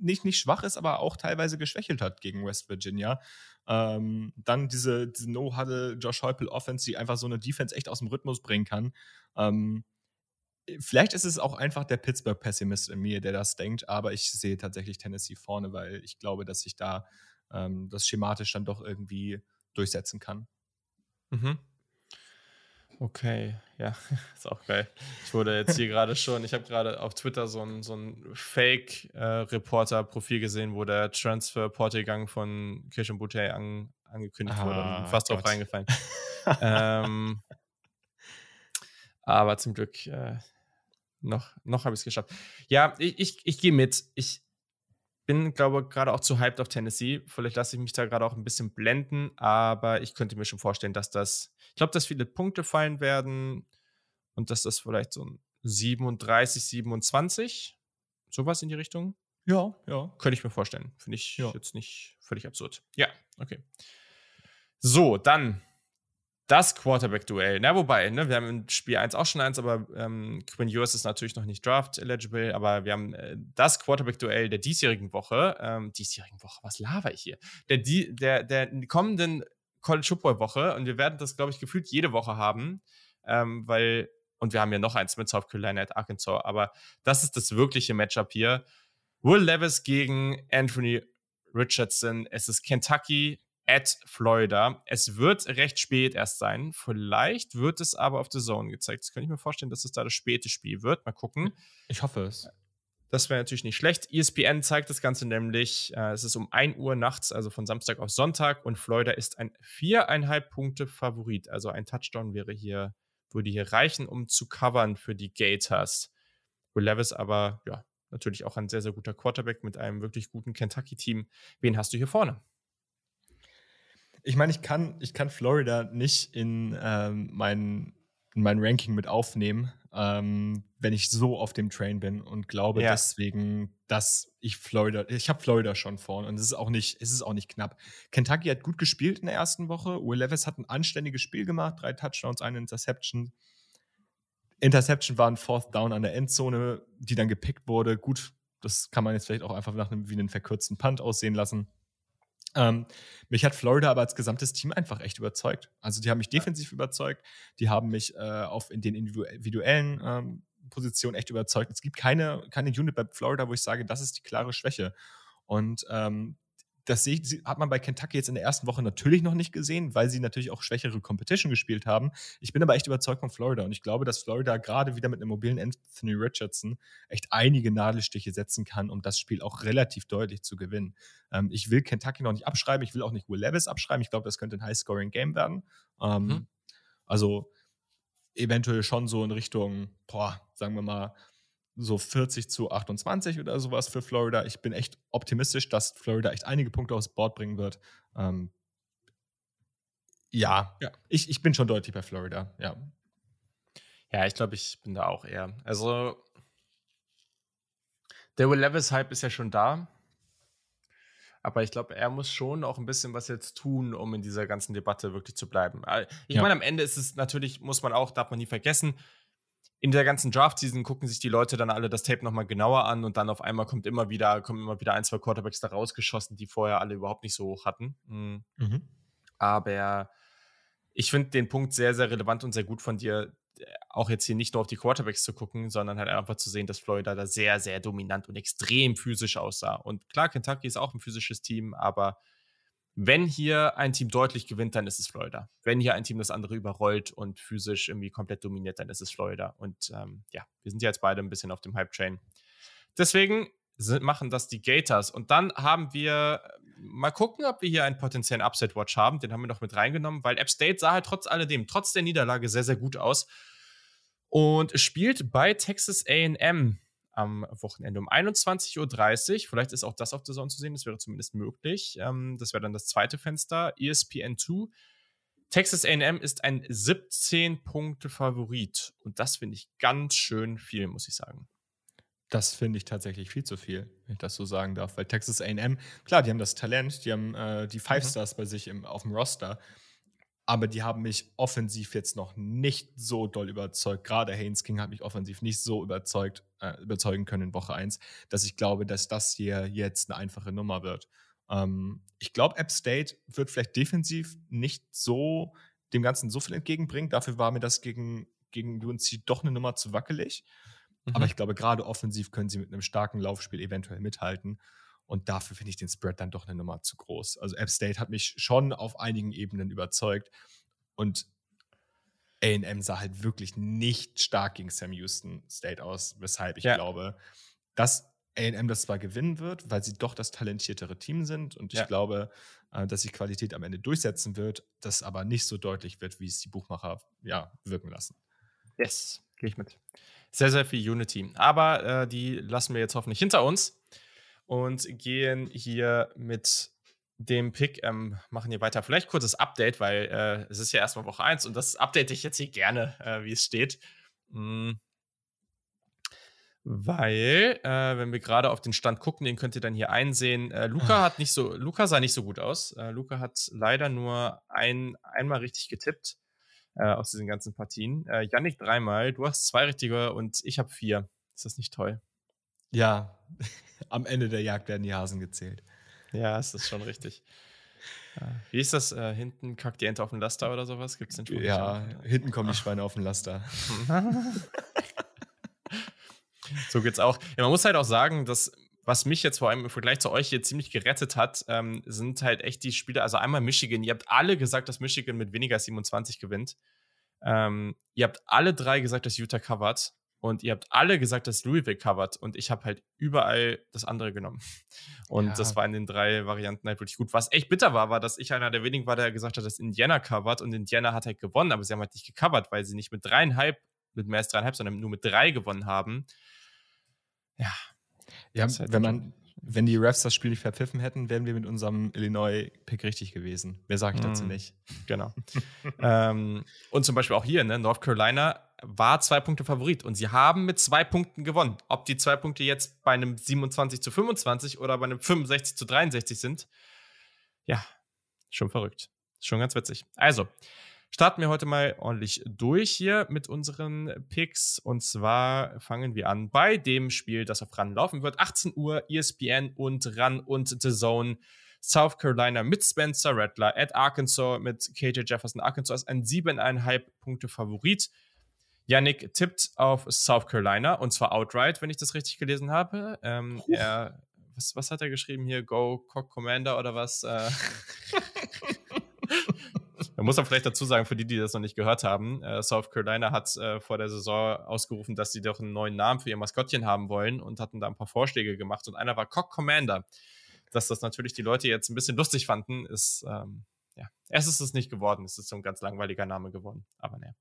nicht, nicht schwach ist, aber auch teilweise geschwächelt hat gegen West Virginia. Ähm, dann diese, diese No-Huddle Josh Heupel Offense, die einfach so eine Defense echt aus dem Rhythmus bringen kann. Ähm, vielleicht ist es auch einfach der Pittsburgh-Pessimist in mir, der das denkt, aber ich sehe tatsächlich Tennessee vorne, weil ich glaube, dass sich da ähm, das schematisch dann doch irgendwie durchsetzen kann. Mhm. Okay, ja, ist auch geil. Ich wurde jetzt hier gerade schon, ich habe gerade auf Twitter so ein, so ein Fake-Reporter-Profil gesehen, wo der Transfer-Portegang von Kirchen Boutet an, angekündigt ah, wurde und fast Gott. drauf reingefallen. ähm, aber zum Glück äh, noch, noch habe ich es geschafft. Ja, ich, ich, ich gehe mit. Ich, bin, glaube ich, gerade auch zu hyped auf Tennessee. Vielleicht lasse ich mich da gerade auch ein bisschen blenden, aber ich könnte mir schon vorstellen, dass das, ich glaube, dass viele Punkte fallen werden und dass das vielleicht so ein 37, 27, sowas in die Richtung. Ja, ja. Könnte ich mir vorstellen. Finde ich ja. jetzt nicht völlig absurd. Ja, okay. So, dann das Quarterback-Duell. Na, wobei, ne, wir haben in Spiel 1 auch schon eins, aber ähm, Quinn Ewers ist natürlich noch nicht Draft-eligible, aber wir haben äh, das Quarterback-Duell der diesjährigen Woche, ähm, diesjährigen Woche, was laber ich hier? Der, der, der kommenden College Football-Woche und wir werden das, glaube ich, gefühlt jede Woche haben, ähm, weil, und wir haben ja noch eins mit South Carolina at Arkansas, aber das ist das wirkliche Matchup hier. Will Levis gegen Anthony Richardson. Es ist Kentucky at Florida. Es wird recht spät erst sein. Vielleicht wird es aber auf The Zone gezeigt. Das könnte ich mir vorstellen, dass es da das späte Spiel wird. Mal gucken. Ich hoffe es. Das wäre natürlich nicht schlecht. ESPN zeigt das Ganze nämlich. Äh, es ist um 1 Uhr nachts, also von Samstag auf Sonntag. Und Florida ist ein viereinhalb Punkte Favorit. Also ein Touchdown wäre hier, würde hier reichen, um zu covern für die Gators. Will Levis aber, ja, natürlich auch ein sehr, sehr guter Quarterback mit einem wirklich guten Kentucky-Team. Wen hast du hier vorne? Ich meine, ich kann, ich kann Florida nicht in, ähm, mein, in mein Ranking mit aufnehmen, ähm, wenn ich so auf dem Train bin und glaube ja. deswegen, dass ich Florida, ich habe Florida schon vorne und es ist auch nicht, es ist auch nicht knapp. Kentucky hat gut gespielt in der ersten Woche. Will Levis hat ein anständiges Spiel gemacht, drei Touchdowns, eine Interception. Interception war ein Fourth Down an der Endzone, die dann gepickt wurde. Gut, das kann man jetzt vielleicht auch einfach nach einem, wie einen verkürzten Punt aussehen lassen. Ähm, mich hat Florida aber als gesamtes Team einfach echt überzeugt. Also die haben mich defensiv überzeugt, die haben mich äh, auf in den individuellen ähm, Positionen echt überzeugt. Es gibt keine, keine Unit bei Florida, wo ich sage, das ist die klare Schwäche. Und ähm, das hat man bei Kentucky jetzt in der ersten Woche natürlich noch nicht gesehen, weil sie natürlich auch schwächere Competition gespielt haben. Ich bin aber echt überzeugt von Florida und ich glaube, dass Florida gerade wieder mit einem mobilen Anthony Richardson echt einige Nadelstiche setzen kann, um das Spiel auch relativ deutlich zu gewinnen. Ähm, ich will Kentucky noch nicht abschreiben, ich will auch nicht Will Levis abschreiben. Ich glaube, das könnte ein High-Scoring-Game werden. Ähm, mhm. Also eventuell schon so in Richtung, boah, sagen wir mal, so 40 zu 28 oder sowas für Florida. Ich bin echt optimistisch, dass Florida echt einige Punkte aufs Board bringen wird. Ähm, ja, ja. Ich, ich bin schon deutlich bei Florida, ja. Ja, ich glaube, ich bin da auch eher. Also, der Will Levis-Hype ist ja schon da. Aber ich glaube, er muss schon auch ein bisschen was jetzt tun, um in dieser ganzen Debatte wirklich zu bleiben. Äh, ich ja. meine, am Ende ist es natürlich, muss man auch, darf man nie vergessen, in der ganzen Draft-Season gucken sich die Leute dann alle das Tape nochmal genauer an und dann auf einmal kommt immer wieder, kommen immer wieder ein, zwei Quarterbacks da rausgeschossen, die vorher alle überhaupt nicht so hoch hatten. Mhm. Mhm. Aber ich finde den Punkt sehr, sehr relevant und sehr gut von dir, auch jetzt hier nicht nur auf die Quarterbacks zu gucken, sondern halt einfach zu sehen, dass Florida da sehr, sehr dominant und extrem physisch aussah. Und klar, Kentucky ist auch ein physisches Team, aber wenn hier ein Team deutlich gewinnt, dann ist es Florida. Wenn hier ein Team das andere überrollt und physisch irgendwie komplett dominiert, dann ist es Florida. Und ähm, ja, wir sind jetzt beide ein bisschen auf dem Hype-Train. Deswegen sind, machen das die Gators. Und dann haben wir, mal gucken, ob wir hier einen potenziellen Upset-Watch haben. Den haben wir noch mit reingenommen, weil App State sah halt trotz alledem, trotz der Niederlage sehr, sehr gut aus. Und spielt bei Texas AM am Wochenende um 21.30 Uhr. Vielleicht ist auch das auf der Zone zu sehen, das wäre zumindest möglich. Ähm, das wäre dann das zweite Fenster, ESPN 2. Texas AM ist ein 17-Punkte-Favorit. Und das finde ich ganz schön viel, muss ich sagen. Das finde ich tatsächlich viel zu viel, wenn ich das so sagen darf. Weil Texas AM, klar, die haben das Talent, die haben äh, die Five mhm. Stars bei sich im, auf dem Roster aber die haben mich offensiv jetzt noch nicht so doll überzeugt. Gerade Haynes King hat mich offensiv nicht so überzeugt, äh, überzeugen können in Woche 1, dass ich glaube, dass das hier jetzt eine einfache Nummer wird. Ähm, ich glaube, App State wird vielleicht defensiv nicht so dem Ganzen so viel entgegenbringen. Dafür war mir das gegen, gegen UNC doch eine Nummer zu wackelig. Mhm. Aber ich glaube, gerade offensiv können sie mit einem starken Laufspiel eventuell mithalten. Und dafür finde ich den Spread dann doch eine Nummer zu groß. Also App State hat mich schon auf einigen Ebenen überzeugt. Und AM sah halt wirklich nicht stark gegen Sam Houston State aus, weshalb ich ja. glaube, dass AM das zwar gewinnen wird, weil sie doch das talentiertere Team sind und ich ja. glaube, äh, dass sich Qualität am Ende durchsetzen wird, das aber nicht so deutlich wird, wie es die Buchmacher ja, wirken lassen. Yes, gehe ich mit. Sehr, sehr viel Unity. Aber äh, die lassen wir jetzt hoffentlich hinter uns und gehen hier mit dem Pick, ähm, machen hier weiter. Vielleicht kurzes Update, weil äh, es ist ja erstmal Woche 1 und das update ich jetzt hier gerne, äh, wie es steht. Mhm. Weil, äh, wenn wir gerade auf den Stand gucken, den könnt ihr dann hier einsehen. Äh, Luca ah. hat nicht so, Luca sah nicht so gut aus. Äh, Luca hat leider nur ein, einmal richtig getippt äh, aus diesen ganzen Partien. Äh, Yannick dreimal, du hast zwei richtige und ich habe vier. Ist das nicht toll? Ja, am Ende der Jagd werden die Hasen gezählt. Ja, es ist schon richtig. Wie ist das? Äh, hinten kackt die Ente auf den Laster oder sowas? Gibt es den Spruch? Ja, hinten kommen die Schweine auf den Laster. so geht's auch. Ja, man muss halt auch sagen, dass was mich jetzt vor allem im Vergleich zu euch hier ziemlich gerettet hat, ähm, sind halt echt die Spiele. Also einmal Michigan. Ihr habt alle gesagt, dass Michigan mit weniger als 27 gewinnt. Ähm, ihr habt alle drei gesagt, dass Utah covert. Und ihr habt alle gesagt, dass Louisville covert. Und ich habe halt überall das andere genommen. Und ja. das war in den drei Varianten halt wirklich gut. Was echt bitter war, war, dass ich einer der wenigen war, der gesagt hat, dass Indiana covert. Und Indiana hat halt gewonnen, aber sie haben halt nicht gecovert, weil sie nicht mit dreieinhalb, mit mehr als dreieinhalb, sondern nur mit drei gewonnen haben. Ja. Ja, halt wenn man, wenn die Refs das Spiel nicht verpfiffen hätten, wären wir mit unserem Illinois-Pick richtig gewesen. Wer sage ich dazu mm, nicht? Genau. ähm, und zum Beispiel auch hier, ne, North Carolina war zwei Punkte Favorit und sie haben mit zwei Punkten gewonnen. Ob die zwei Punkte jetzt bei einem 27 zu 25 oder bei einem 65 zu 63 sind, ja, schon verrückt. Schon ganz witzig. Also, starten wir heute mal ordentlich durch hier mit unseren Picks. Und zwar fangen wir an bei dem Spiel, das auf RAN laufen wird. 18 Uhr, ESPN und RAN und The Zone. South Carolina mit Spencer Rattler at Arkansas mit KJ Jefferson. Arkansas ist ein 7,5 Punkte Favorit. Yannick tippt auf South Carolina und zwar outright, wenn ich das richtig gelesen habe. Ähm, er, was, was hat er geschrieben hier? Go Cock Commander oder was? Äh, Man muss auch vielleicht dazu sagen, für die, die das noch nicht gehört haben, äh, South Carolina hat äh, vor der Saison ausgerufen, dass sie doch einen neuen Namen für ihr Maskottchen haben wollen und hatten da ein paar Vorschläge gemacht. Und einer war Cock Commander. Dass das natürlich die Leute jetzt ein bisschen lustig fanden, ist, ähm, ja, erst ist es nicht geworden. Es ist so ein ganz langweiliger Name geworden. Aber naja.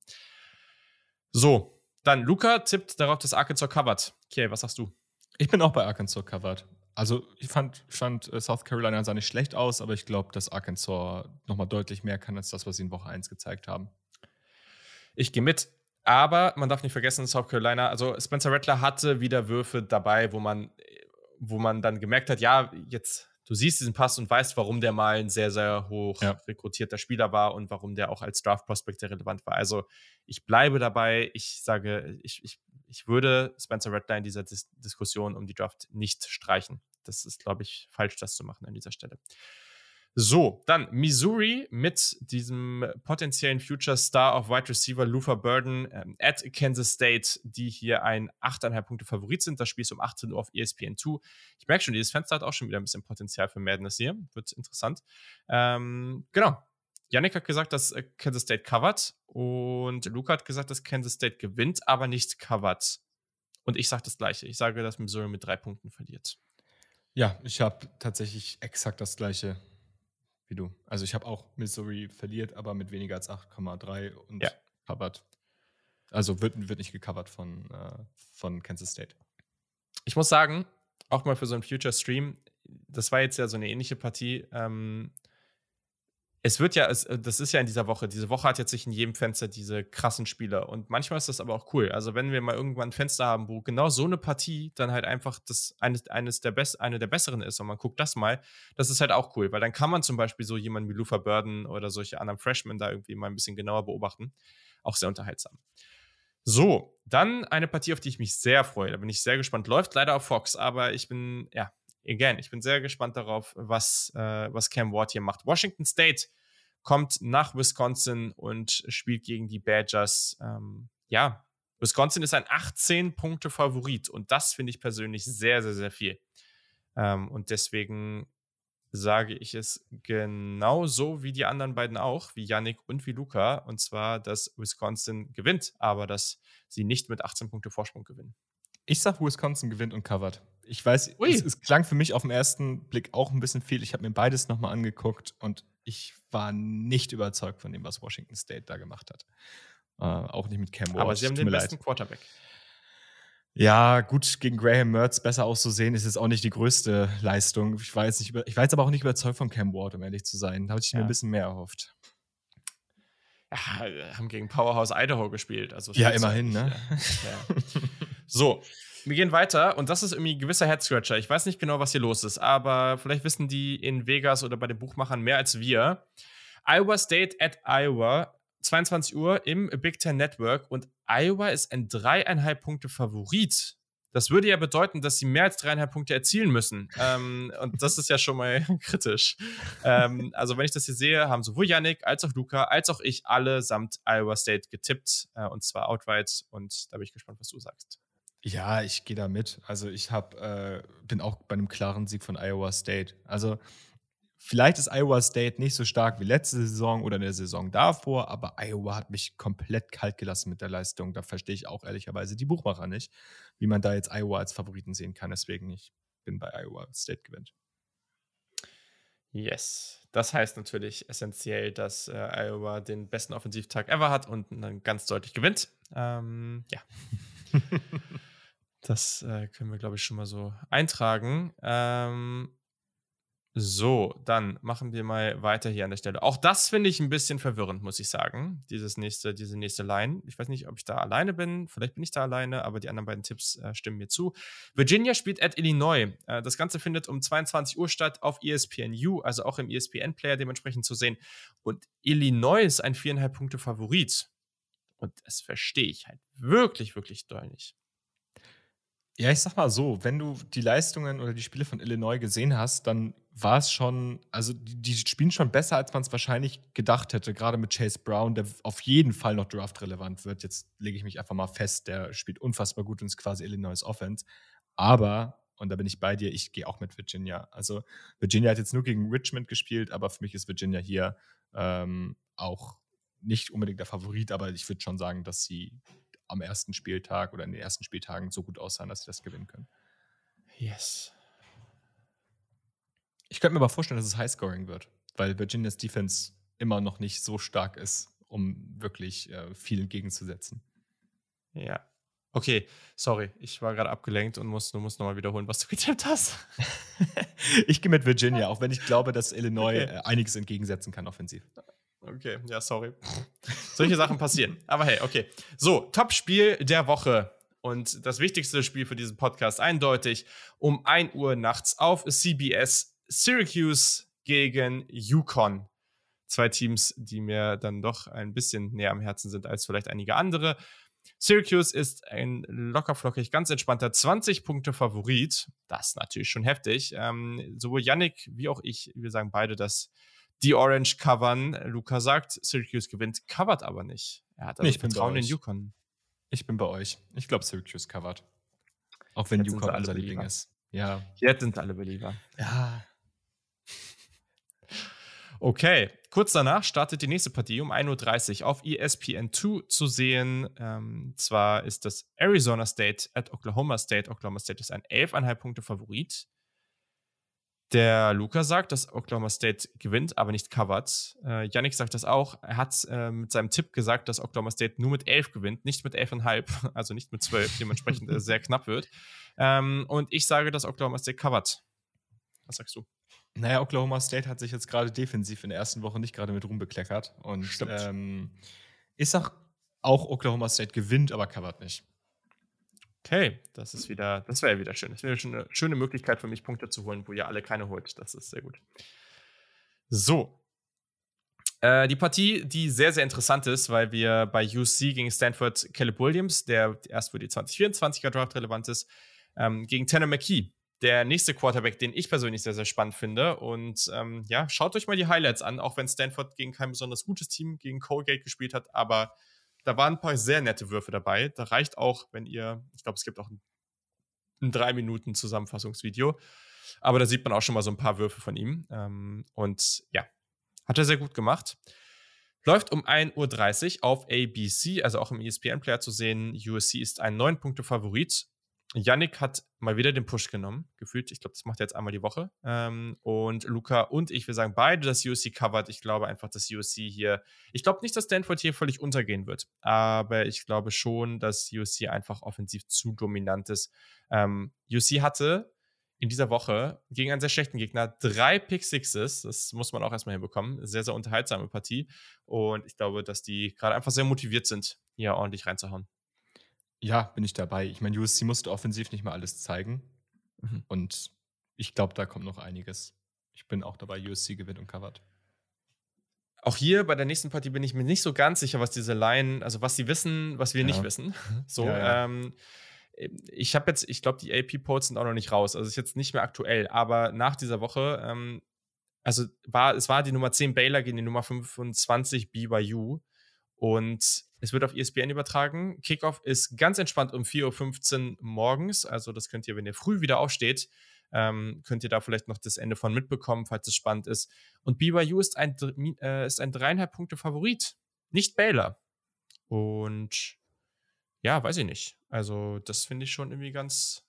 So, dann Luca tippt darauf, dass Arkansas covert. Okay, was sagst du? Ich bin auch bei Arkansas covered. Also ich fand, fand äh, South Carolina sah nicht schlecht aus, aber ich glaube, dass Arkansas nochmal deutlich mehr kann als das, was sie in Woche 1 gezeigt haben. Ich gehe mit. Aber man darf nicht vergessen, South Carolina, also Spencer Rattler hatte wieder Würfe dabei, wo man, wo man dann gemerkt hat, ja, jetzt, du siehst diesen Pass und weißt, warum der mal ein sehr, sehr hoch ja. rekrutierter Spieler war und warum der auch als Draft-Prospect sehr relevant war. Also ich bleibe dabei, ich sage, ich, ich, ich würde Spencer in dieser Dis Diskussion um die Draft nicht streichen das ist, glaube ich, falsch, das zu machen an dieser Stelle. So, dann Missouri mit diesem potenziellen Future Star of Wide Receiver Luther Burden ähm, at Kansas State, die hier ein 8,5 Punkte Favorit sind. Das Spiel ist um 18 Uhr auf ESPN 2. Ich merke schon, dieses Fenster hat auch schon wieder ein bisschen Potenzial für Madness hier. Wird interessant. Ähm, genau. Yannick hat gesagt, dass äh, Kansas State covert und Luca hat gesagt, dass Kansas State gewinnt, aber nicht covert. Und ich sage das Gleiche. Ich sage, dass Missouri mit drei Punkten verliert. Ja, ich habe tatsächlich exakt das gleiche wie du. Also ich habe auch Missouri verliert, aber mit weniger als 8,3 und ja. covered. Also wird, wird nicht gecovert von, äh, von Kansas State. Ich muss sagen, auch mal für so einen Future Stream, das war jetzt ja so eine ähnliche Partie. Ähm, es wird ja, es, äh, das ist ja in dieser Woche. Diese Woche hat jetzt sich in jedem Fenster diese krassen Spieler. Und manchmal ist das aber auch cool. Also, wenn wir mal irgendwann ein Fenster haben, wo genau so eine Partie dann halt einfach das eines, eines der best, eine der besseren ist und man guckt das mal, das ist halt auch cool, weil dann kann man zum Beispiel so jemanden wie Lufa Burden oder solche anderen Freshmen da irgendwie mal ein bisschen genauer beobachten. Auch sehr unterhaltsam. So, dann eine Partie, auf die ich mich sehr freue. Da bin ich sehr gespannt. Läuft leider auf Fox, aber ich bin, ja, again, ich bin sehr gespannt darauf, was, äh, was Cam Ward hier macht. Washington State kommt nach Wisconsin und spielt gegen die Badgers. Ähm, ja, Wisconsin ist ein 18-Punkte-Favorit und das finde ich persönlich sehr, sehr, sehr viel. Ähm, und deswegen sage ich es genauso wie die anderen beiden auch, wie Yannick und wie Luca, und zwar, dass Wisconsin gewinnt, aber dass sie nicht mit 18 Punkte Vorsprung gewinnen. Ich sag, Wisconsin gewinnt und covert. Ich weiß, es, es, klang für mich auf den ersten Blick auch ein bisschen viel. Ich habe mir beides nochmal angeguckt und ich war nicht überzeugt von dem, was Washington State da gemacht hat. Äh, auch nicht mit Cam Ward. Aber sie haben den besten leid. Quarterback. Ja, gut, gegen Graham Mertz besser auszusehen, ist jetzt auch nicht die größte Leistung. Ich war jetzt, nicht über, ich war jetzt aber auch nicht überzeugt von Cam Ward, um ehrlich zu sein. Da habe ich ja. mir ein bisschen mehr erhofft. Ja, haben gegen Powerhouse Idaho gespielt. Also ja, immerhin, ne? Ja. So, Wir gehen weiter und das ist irgendwie ein gewisser Headscratcher. Ich weiß nicht genau, was hier los ist, aber vielleicht wissen die in Vegas oder bei den Buchmachern mehr als wir. Iowa State at Iowa, 22 Uhr im Big Ten Network und Iowa ist ein dreieinhalb Punkte Favorit. Das würde ja bedeuten, dass sie mehr als dreieinhalb Punkte erzielen müssen. ähm, und das ist ja schon mal kritisch. Ähm, also, wenn ich das hier sehe, haben sowohl Yannick als auch Luca als auch ich alle samt Iowa State getippt. Äh, und zwar outright. Und da bin ich gespannt, was du sagst. Ja, ich gehe da mit. Also ich hab, äh, bin auch bei einem klaren Sieg von Iowa State. Also vielleicht ist Iowa State nicht so stark wie letzte Saison oder in der Saison davor, aber Iowa hat mich komplett kalt gelassen mit der Leistung. Da verstehe ich auch ehrlicherweise die Buchmacher nicht, wie man da jetzt Iowa als Favoriten sehen kann. Deswegen ich bin bei Iowa State gewinnt. Yes. Das heißt natürlich essentiell, dass äh, Iowa den besten Offensivtag ever hat und dann ganz deutlich gewinnt. Ähm, ja. Das äh, können wir, glaube ich, schon mal so eintragen. Ähm, so, dann machen wir mal weiter hier an der Stelle. Auch das finde ich ein bisschen verwirrend, muss ich sagen. Dieses nächste, diese nächste Line. Ich weiß nicht, ob ich da alleine bin. Vielleicht bin ich da alleine, aber die anderen beiden Tipps äh, stimmen mir zu. Virginia spielt at Illinois. Äh, das Ganze findet um 22 Uhr statt auf ESPNU, also auch im ESPN-Player dementsprechend zu sehen. Und Illinois ist ein viereinhalb Punkte Favorit. Und das verstehe ich halt wirklich, wirklich doll nicht. Ja, ich sag mal so, wenn du die Leistungen oder die Spiele von Illinois gesehen hast, dann war es schon, also die, die spielen schon besser, als man es wahrscheinlich gedacht hätte, gerade mit Chase Brown, der auf jeden Fall noch draftrelevant wird. Jetzt lege ich mich einfach mal fest, der spielt unfassbar gut und ist quasi Illinois Offense. Aber, und da bin ich bei dir, ich gehe auch mit Virginia. Also Virginia hat jetzt nur gegen Richmond gespielt, aber für mich ist Virginia hier ähm, auch nicht unbedingt der Favorit, aber ich würde schon sagen, dass sie am ersten Spieltag oder in den ersten Spieltagen so gut aussahen, dass sie das gewinnen können. Yes. Ich könnte mir aber vorstellen, dass es Highscoring wird, weil Virginias Defense immer noch nicht so stark ist, um wirklich äh, viel entgegenzusetzen. Ja. Okay, sorry, ich war gerade abgelenkt und muss, du musst nochmal wiederholen, was du getippt hast. ich gehe mit Virginia, auch wenn ich glaube, dass Illinois okay. äh, einiges entgegensetzen kann offensiv. Okay, ja, sorry. Solche Sachen passieren. Aber hey, okay. So, Top-Spiel der Woche. Und das wichtigste Spiel für diesen Podcast eindeutig um 1 Uhr nachts auf CBS Syracuse gegen Yukon. Zwei Teams, die mir dann doch ein bisschen näher am Herzen sind als vielleicht einige andere. Syracuse ist ein lockerflockig, ganz entspannter 20-Punkte-Favorit. Das ist natürlich schon heftig. Ähm, sowohl Yannick wie auch ich, wir sagen beide, dass die Orange covern. Luca sagt, Syracuse gewinnt, covert aber nicht. Er hat also ich Vertrauen in Yukon. Ich bin bei euch. Ich glaube, Syracuse covert. Auch wenn Yukon unser Liebling ist. Ja. Jetzt sind alle Belieber. Ja. Okay, kurz danach startet die nächste Partie um 1.30 Uhr auf ESPN2 zu sehen. Ähm, zwar ist das Arizona State at Oklahoma State. Oklahoma State ist ein 11,5 Punkte Favorit. Der Luca sagt, dass Oklahoma State gewinnt, aber nicht covert. Äh, Yannick sagt das auch. Er hat äh, mit seinem Tipp gesagt, dass Oklahoma State nur mit 11 gewinnt, nicht mit 11,5, also nicht mit 12, dementsprechend äh, sehr knapp wird. Ähm, und ich sage, dass Oklahoma State covert. Was sagst du? Naja, Oklahoma State hat sich jetzt gerade defensiv in der ersten Woche nicht gerade mit Ruhm bekleckert. Und Stimmt. Ähm, ich sag auch, Oklahoma State gewinnt, aber covert nicht. Okay, das ist wieder, das wäre ja wieder schön. Das wäre schon eine schöne Möglichkeit für mich, Punkte zu holen, wo ihr alle keine holt. Das ist sehr gut. So. Äh, die Partie, die sehr, sehr interessant ist, weil wir bei UC gegen Stanford Caleb Williams, der erst für die 2024er Draft relevant ist, ähm, gegen Tanner McKee, der nächste Quarterback, den ich persönlich sehr, sehr spannend finde. Und ähm, ja, schaut euch mal die Highlights an, auch wenn Stanford gegen kein besonders gutes Team, gegen Colgate gespielt hat, aber da waren ein paar sehr nette Würfe dabei. Da reicht auch, wenn ihr, ich glaube, es gibt auch ein, ein drei Minuten Zusammenfassungsvideo. Aber da sieht man auch schon mal so ein paar Würfe von ihm. Ähm, und ja, hat er sehr gut gemacht. Läuft um 1.30 Uhr auf ABC, also auch im ESPN-Player zu sehen. USC ist ein 9-Punkte-Favorit Yannick hat mal wieder den Push genommen, gefühlt. Ich glaube, das macht er jetzt einmal die Woche. Ähm, und Luca und ich, wir sagen beide, dass USC covert. Ich glaube einfach, dass USC hier, ich glaube nicht, dass Stanford hier völlig untergehen wird, aber ich glaube schon, dass USC einfach offensiv zu dominant ist. Ähm, USC hatte in dieser Woche gegen einen sehr schlechten Gegner drei Pick Sixes. Das muss man auch erstmal hinbekommen. Sehr, sehr unterhaltsame Partie. Und ich glaube, dass die gerade einfach sehr motiviert sind, hier ordentlich reinzuhauen. Ja, bin ich dabei. Ich meine, USC musste offensiv nicht mal alles zeigen. Mhm. Und ich glaube, da kommt noch einiges. Ich bin auch dabei, USC gewinnt und covert. Auch hier bei der nächsten Partie bin ich mir nicht so ganz sicher, was diese Line, also was sie wissen, was wir ja. nicht wissen. So, ja, ja. Ähm, ich habe jetzt, ich glaube, die AP-Posts sind auch noch nicht raus. Also ist jetzt nicht mehr aktuell, aber nach dieser Woche, ähm, also war, es war die Nummer 10 Baylor gegen die Nummer 25 BYU. Und es wird auf ESPN übertragen. Kickoff ist ganz entspannt um 4.15 Uhr morgens. Also, das könnt ihr, wenn ihr früh wieder aufsteht, ähm, könnt ihr da vielleicht noch das Ende von mitbekommen, falls es spannend ist. Und BYU ist ein, äh, ist ein dreieinhalb Punkte Favorit, nicht Baylor. Und ja, weiß ich nicht. Also, das finde ich schon irgendwie ganz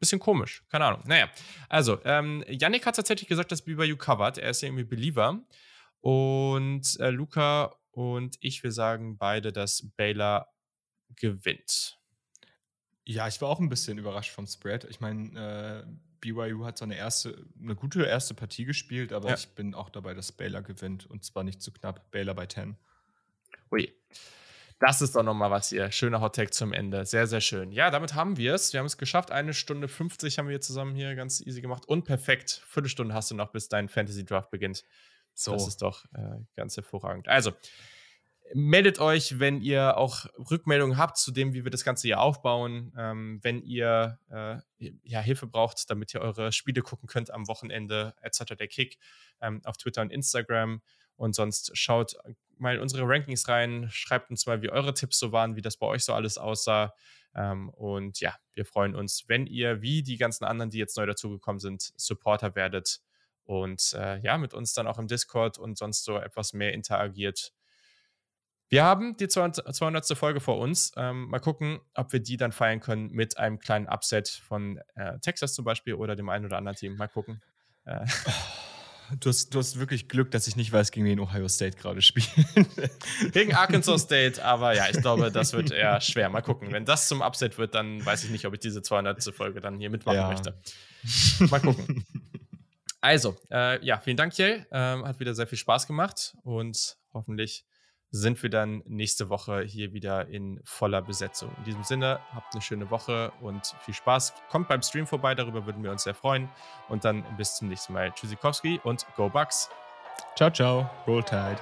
bisschen komisch. Keine Ahnung. Naja, also, ähm, Yannick hat tatsächlich gesagt, dass BYU covert. Er ist ja irgendwie Believer. Und äh, Luca und ich will sagen beide, dass Baylor gewinnt. Ja, ich war auch ein bisschen überrascht vom Spread. Ich meine, äh, BYU hat so eine erste, eine gute erste Partie gespielt, aber ja. ich bin auch dabei, dass Baylor gewinnt und zwar nicht zu knapp. Baylor bei 10. Ui. Das ist doch nochmal was hier. Schöner Hottag zum Ende. Sehr, sehr schön. Ja, damit haben wir es. Wir haben es geschafft. Eine Stunde 50 haben wir zusammen hier ganz easy gemacht. Und perfekt. Viertelstunde hast du noch, bis dein Fantasy Draft beginnt. So. Das ist doch äh, ganz hervorragend. Also, meldet euch, wenn ihr auch Rückmeldungen habt zu dem, wie wir das Ganze hier aufbauen. Ähm, wenn ihr äh, ja, Hilfe braucht, damit ihr eure Spiele gucken könnt am Wochenende, etc. der Kick ähm, auf Twitter und Instagram. Und sonst schaut mal in unsere Rankings rein, schreibt uns mal, wie eure Tipps so waren, wie das bei euch so alles aussah. Ähm, und ja, wir freuen uns, wenn ihr, wie die ganzen anderen, die jetzt neu dazugekommen sind, Supporter werdet und äh, ja, mit uns dann auch im Discord und sonst so etwas mehr interagiert. Wir haben die 200. Folge vor uns. Ähm, mal gucken, ob wir die dann feiern können mit einem kleinen Upset von äh, Texas zum Beispiel oder dem einen oder anderen Team. Mal gucken. Äh. Du hast, du hast wirklich Glück, dass ich nicht weiß, gegen wen Ohio State gerade spielt. Gegen Arkansas State, aber ja, ich glaube, das wird eher schwer. Mal gucken. Wenn das zum Upset wird, dann weiß ich nicht, ob ich diese 200. Folge dann hier mitmachen ja. möchte. Mal gucken. Also, äh, ja, vielen Dank, Jay. Ähm, hat wieder sehr viel Spaß gemacht und hoffentlich sind wir dann nächste Woche hier wieder in voller Besetzung. In diesem Sinne, habt eine schöne Woche und viel Spaß. Kommt beim Stream vorbei, darüber würden wir uns sehr freuen. Und dann bis zum nächsten Mal. Tschüssikowski und Go Bucks. Ciao, ciao. Roll Tide.